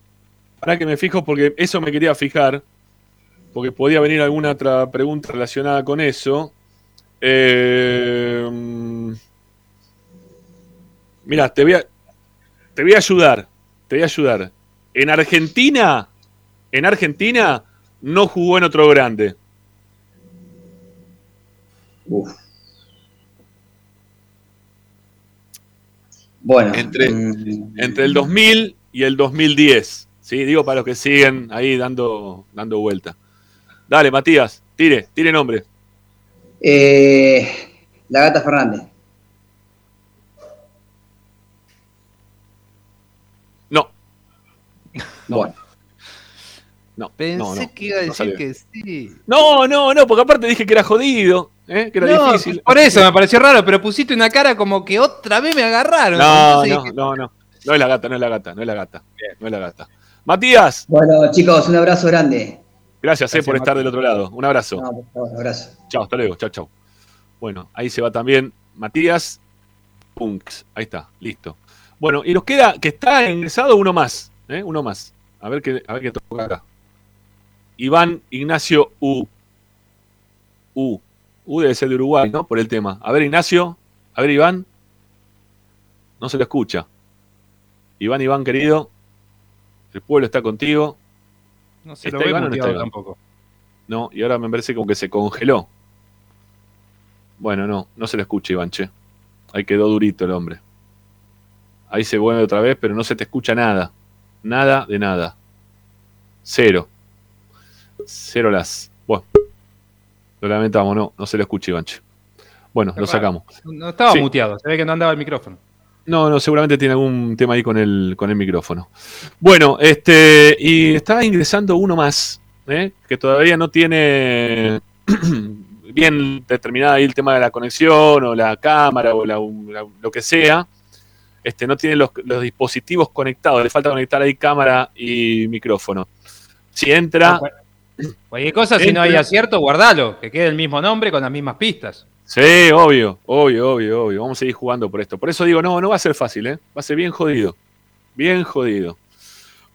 Para que me fijo, porque eso me quería fijar, porque podía venir alguna otra pregunta relacionada con eso. Eh, mira, te voy a, te voy a ayudar, te voy a ayudar. En Argentina, en Argentina no jugó en otro grande. Uf. Bueno, Entre, mm, entre el 2000 y el 2010. ¿sí? Digo para los que siguen ahí dando, dando vuelta. Dale, Matías, tire, tire nombre. Eh, la gata Fernández. No. Bueno. No, Pensé no, no, que iba a decir que sí. No, no, no, porque aparte dije que era jodido, ¿eh? que era No, difícil. Por eso me pareció raro, pero pusiste una cara como que otra vez me agarraron. No, no, no, no. No es la gata, no es la gata, no es la gata. No es la gata. Matías, Bueno, chicos, un abrazo grande. gracias, eh, Gracias, por estar del otro lado. Un abrazo. No, por favor, un abrazo. Chao, hasta luego. Chao, chao. Bueno, ahí se va también Matías Punks. Ahí está, listo. Bueno, y nos queda que está ingresado uno más. ¿eh? Uno más. A ver qué, a ver qué toca acá. Iván Ignacio U. U. U debe ser de Uruguay, ¿no? Por el tema. A ver, Ignacio. A ver, Iván. No se lo escucha. Iván, Iván, querido. El pueblo está contigo. No se ¿Está lo Iván o no está Iván? tampoco. No, y ahora me parece como que se congeló. Bueno, no, no se le escucha, Iván, che. Ahí quedó durito el hombre. Ahí se vuelve otra vez, pero no se te escucha nada. Nada de nada. Cero. Cero las. Bueno. Lo lamentamos, no, no se le escucha, Iván, che. Bueno, lo sacamos. No estaba Sí. muteado, se ve que no andaba el micrófono. No, no, seguramente tiene algún tema ahí con el, con el micrófono. Bueno, este, y está ingresando uno más, ¿eh? que todavía no tiene bien determinada ahí el tema de la conexión o la cámara o la- la- lo que sea. Este, no tiene los, los dispositivos conectados, le falta conectar ahí cámara y micrófono. Si entra, Cualquier cosa, si no hay acierto, guardalo, que quede el mismo nombre con las mismas pistas. Sí, obvio, obvio, obvio, obvio. Vamos a seguir jugando por esto. Por eso digo, no, no va a ser fácil, ¿eh? Va a ser bien jodido. Bien jodido.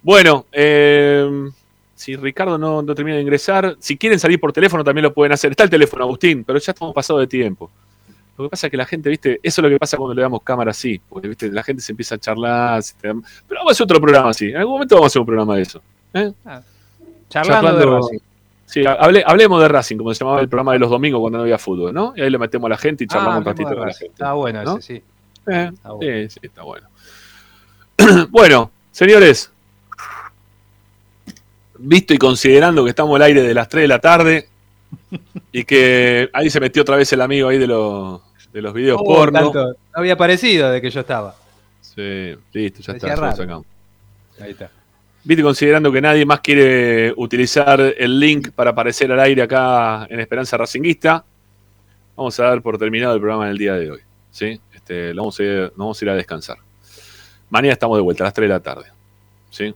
Bueno, eh, si Ricardo no, no termina de ingresar, si quieren salir por teléfono también lo pueden hacer. Está el teléfono, Agustín, pero ya estamos pasados de tiempo. Lo que pasa es que la gente, viste, eso es lo que pasa cuando le damos cámara así. Porque, viste, la gente se empieza a charlar. se te dan- Pero vamos a hacer otro programa así. En algún momento vamos a hacer un programa de eso. ¿eh? Charlando de Racing. Sí, hable- hablemos de Racing, como se llamaba el programa de los domingos cuando no había fútbol, ¿no? Y ahí le metemos a la gente y charlamos Ah, un ratito con la gente. Está bueno ¿no? ese, sí. Eh, Está bueno. Sí, sí, está bueno. bueno, señores, visto y considerando que estamos al aire de las 3 de la tarde y que ahí se metió otra vez el amigo ahí de los, de los videos Oh, porno. tanto. No había aparecido de que yo estaba. Sí, listo, ya Decía está, sacamos. Ahí está. Viste, considerando que nadie más quiere utilizar el link para aparecer al aire acá en Esperanza Racinguista, vamos a dar por terminado el programa del día de hoy. ¿sí? Este, lo vamos a ir, nos vamos a ir a descansar. Mañana estamos de vuelta a las 3 de la tarde. ¿sí?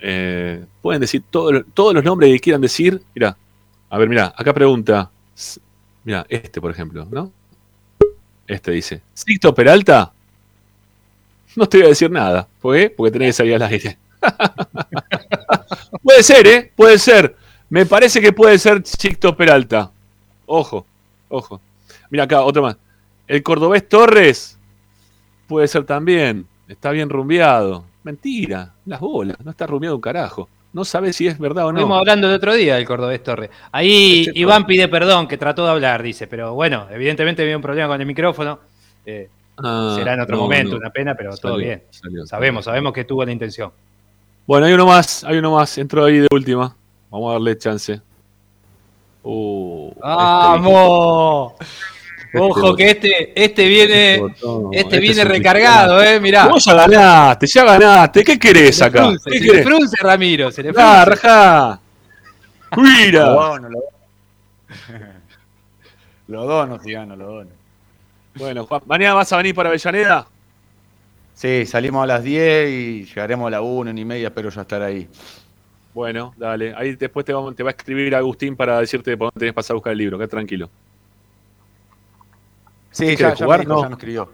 Eh, Pueden decir todo todos los nombres que quieran decir. Mira, a ver, mira, acá pregunta. Mira, este, por ejemplo, ¿no? Este dice: ¿Sixto Peralta? No te voy a decir nada. ¿Por qué? Porque tenés que salir al aire. Puede ser, ¿eh? Puede ser. Me parece que puede ser Sixto Peralta. Ojo, ojo. Mira acá, otro más. El cordobés Torres puede ser también. Está bien rumbeado. Mentira, las bolas. No está rumbeado un carajo. No sabe si es verdad o no. Estuvimos hablando el otro día del Cordobés Torre. Ahí Este Iván pide perdón, que trató de hablar, dice, pero bueno, evidentemente había un problema con el micrófono. Eh, Ah, será en otro no, momento, no. una pena, pero todo bien. salió, sabemos, sabemos que tuvo la intención. Bueno, hay uno más, hay uno más. Entró ahí de última. Vamos a darle chance. Uh, ¡Vamos! Ojo que este, este viene, botón, este este viene es un recargado, eh, mirá. Vos ya ganaste, ya ganaste. ¿Qué querés acá? frunce, ¿Qué se le frunce, Ramiro, se le Ah, frunce. rajá. Mira. Lo dono, lo Lo dono, lo dono. Bueno, Juan, ¿mañana vas a venir para Avellaneda? Sí, salimos a las 10 y llegaremos a la 1 y media, espero ya estar ahí. Bueno, dale. Ahí después te, vamos- te va a escribir Agustín para decirte por dónde tenés que pasar a buscar el libro. Quédate tranquilo. Sí, ¿Qué ya, querés ya, jugar? me dijo, No. ya nos escribió.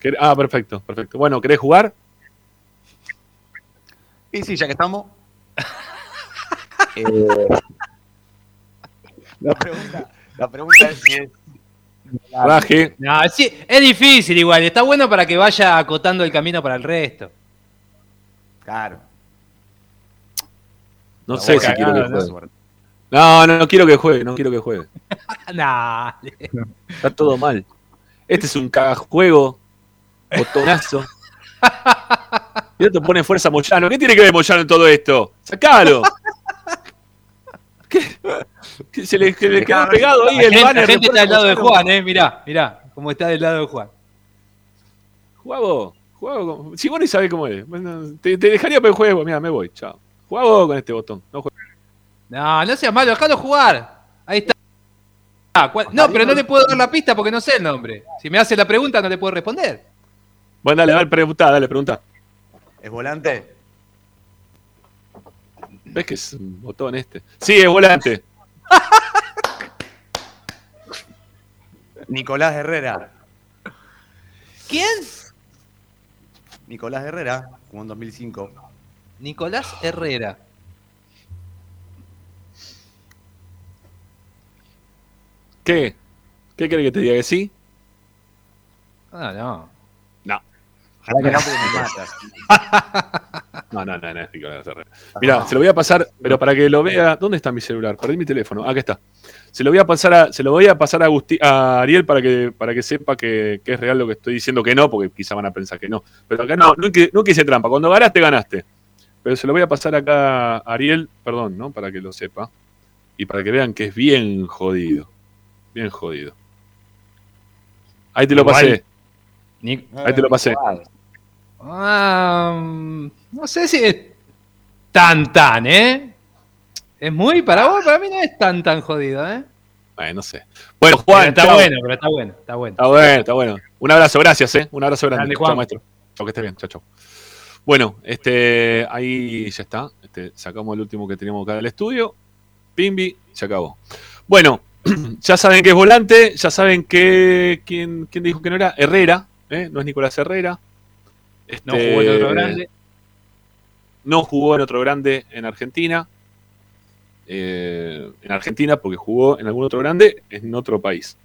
¿Quer- Ah, perfecto, perfecto. Bueno, ¿querés jugar? Y sí, ya que estamos. Eh, la, pregunta, la pregunta es si es. Raje. No, sí, es difícil igual, está bueno para que vaya acotando el camino para el resto. Claro. No La sé si quiero que juegue. No, no, no quiero que juegue, no quiero que juegue. Dale. Está todo mal. Este es un cagajuego, botonazo. Y otro pone fuerza Moyano. ¿Qué tiene que ver Moyano en todo esto? ¡Sacalo! Que se le, que le quedó pegado ahí La el gente, banner. la gente está del lado de Juan, eh. Mirá, mirá, cómo está del lado de Juan. Vos. con- Si vos ni sabés cómo es. Te, te dejaría para el juego. Mira, me voy, chao. Vos con este botón. No juegues. No, no seas malo, dejalo jugar. Ahí está. Ah, ¿cuál- No, pero no le puedo dar la pista porque no sé el nombre. Si me hace la pregunta, no le puedo responder. Bueno, dale, dale, preguntá, dale, preguntá. ¿Es volante? ¿Ves que es un botón este? Sí, es volante. Nicolás Herrera. ¿Quién? Nicolás Herrera, como en 2005. Nicolás Herrera. ¿Qué? ¿Qué querés que te diga que sí? Ah, no. No. Ojalá que no, porque me matas. No, no, no, no Herrera. Mirá, se lo voy a pasar, pero para que lo vea. ¿Dónde está mi celular? Perdí mi teléfono. Acá está. Se lo voy a pasar a, se lo voy a pasar a, a Ariel para que, para que sepa que, que es real lo que estoy diciendo que no, porque quizá van a pensar que no. Pero acá no, no, no quise trampa. Cuando ganaste, ganaste. Pero se lo voy a pasar acá a Ariel, perdón, ¿no? Para que lo sepa. Y para que vean que es bien jodido. Bien jodido. Ahí te lo Igual. pasé. Ni- Ahí te lo pasé. Ah, no sé si es tan tan, ¿eh? Es muy para vos, para mí no es tan tan jodido, ¿eh? Ay, no sé. Bueno, Juan, Pero está chao. bueno, pero está bueno, está bueno. Está bueno, está bueno. Un abrazo, gracias, ¿eh? Un abrazo grande. Chao, Juan. maestro. Chao, que estés bien. Chao, chao. Bueno, este, ahí ya está. Este, sacamos el último que teníamos acá del estudio. Pimbi, se acabó. Bueno, ya saben que es volante, ya saben que. ¿Quién, quién dijo que no era? Herrera, ¿eh? No es Nicolás Herrera. No Este, jugó en otro grande. No jugó en otro grande en Argentina. Eh, en Argentina porque jugó en algún otro grande en otro país.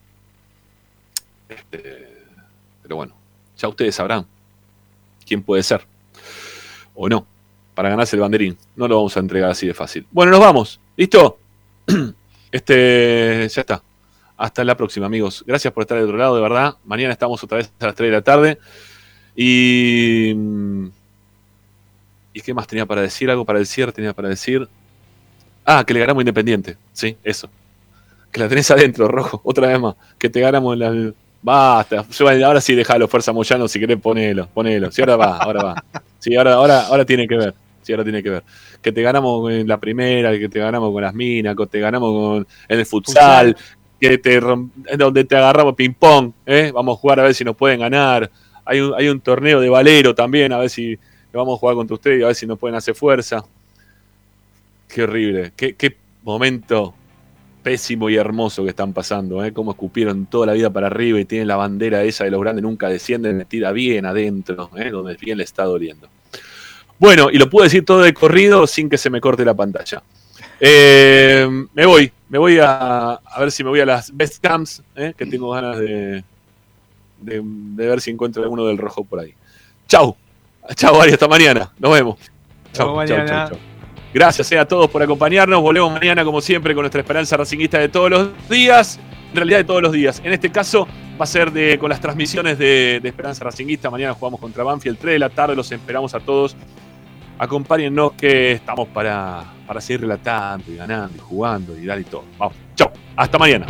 Este, pero bueno, ya ustedes sabrán quién puede ser. O no. Para ganarse el banderín. No lo vamos a entregar así de fácil. Bueno, nos vamos. ¿Listo? Este, ya está. Hasta la próxima, amigos. Gracias por estar del otro lado, de verdad. Mañana estamos otra vez a las 3 de la tarde. Y. ¿Y qué más tenía para decir? Algo para cierre tenía para decir. Ah, que le ganamos Independiente. Sí, eso. Que la tenés adentro, rojo. Otra vez más. Que te ganamos la. Basta. Ahora sí, déjalo, Fuerza Moyano. Si querés, ponelo. Ponelo. Sí, ahora va, ahora va. Sí, ahora, ahora, ahora tiene que ver. Sí, ahora tiene que ver. Que te ganamos en la primera, que te ganamos con las minas, que te ganamos con, en el futsal, que te donde te agarramos ping-pong. ¿eh? Vamos a jugar a ver si nos pueden ganar. Hay un, hay un torneo de valero también, a ver si vamos a jugar contra ustedes y a ver si nos pueden hacer fuerza. Qué horrible. Qué, qué momento pésimo y hermoso que están pasando, ¿eh? Cómo escupieron toda la vida para arriba y tienen la bandera esa de los grandes nunca descienden metida bien adentro, ¿eh? Donde bien le está doliendo. Bueno, y lo puedo decir todo de corrido sin que se me corte la pantalla. Eh, me voy, me voy a, a ver si me voy a las best camps, ¿eh? que tengo ganas de, de, de ver si encuentro alguno del rojo por ahí. Chau, chau, Ari, hasta mañana. Nos vemos. Chau, chau, chau, chau. Gracias eh, a todos por acompañarnos. Volvemos mañana, como siempre, con nuestra esperanza racinguista de todos los días. En realidad, de todos los días. En este caso, va a ser de, con las transmisiones de, de Esperanza Racinguista. Mañana jugamos contra Banfield, 3 de la tarde. Los esperamos a todos. Acompáñennos que estamos para, para seguir relatando y ganando y jugando y dar y todo. Vamos. Chau. Hasta mañana.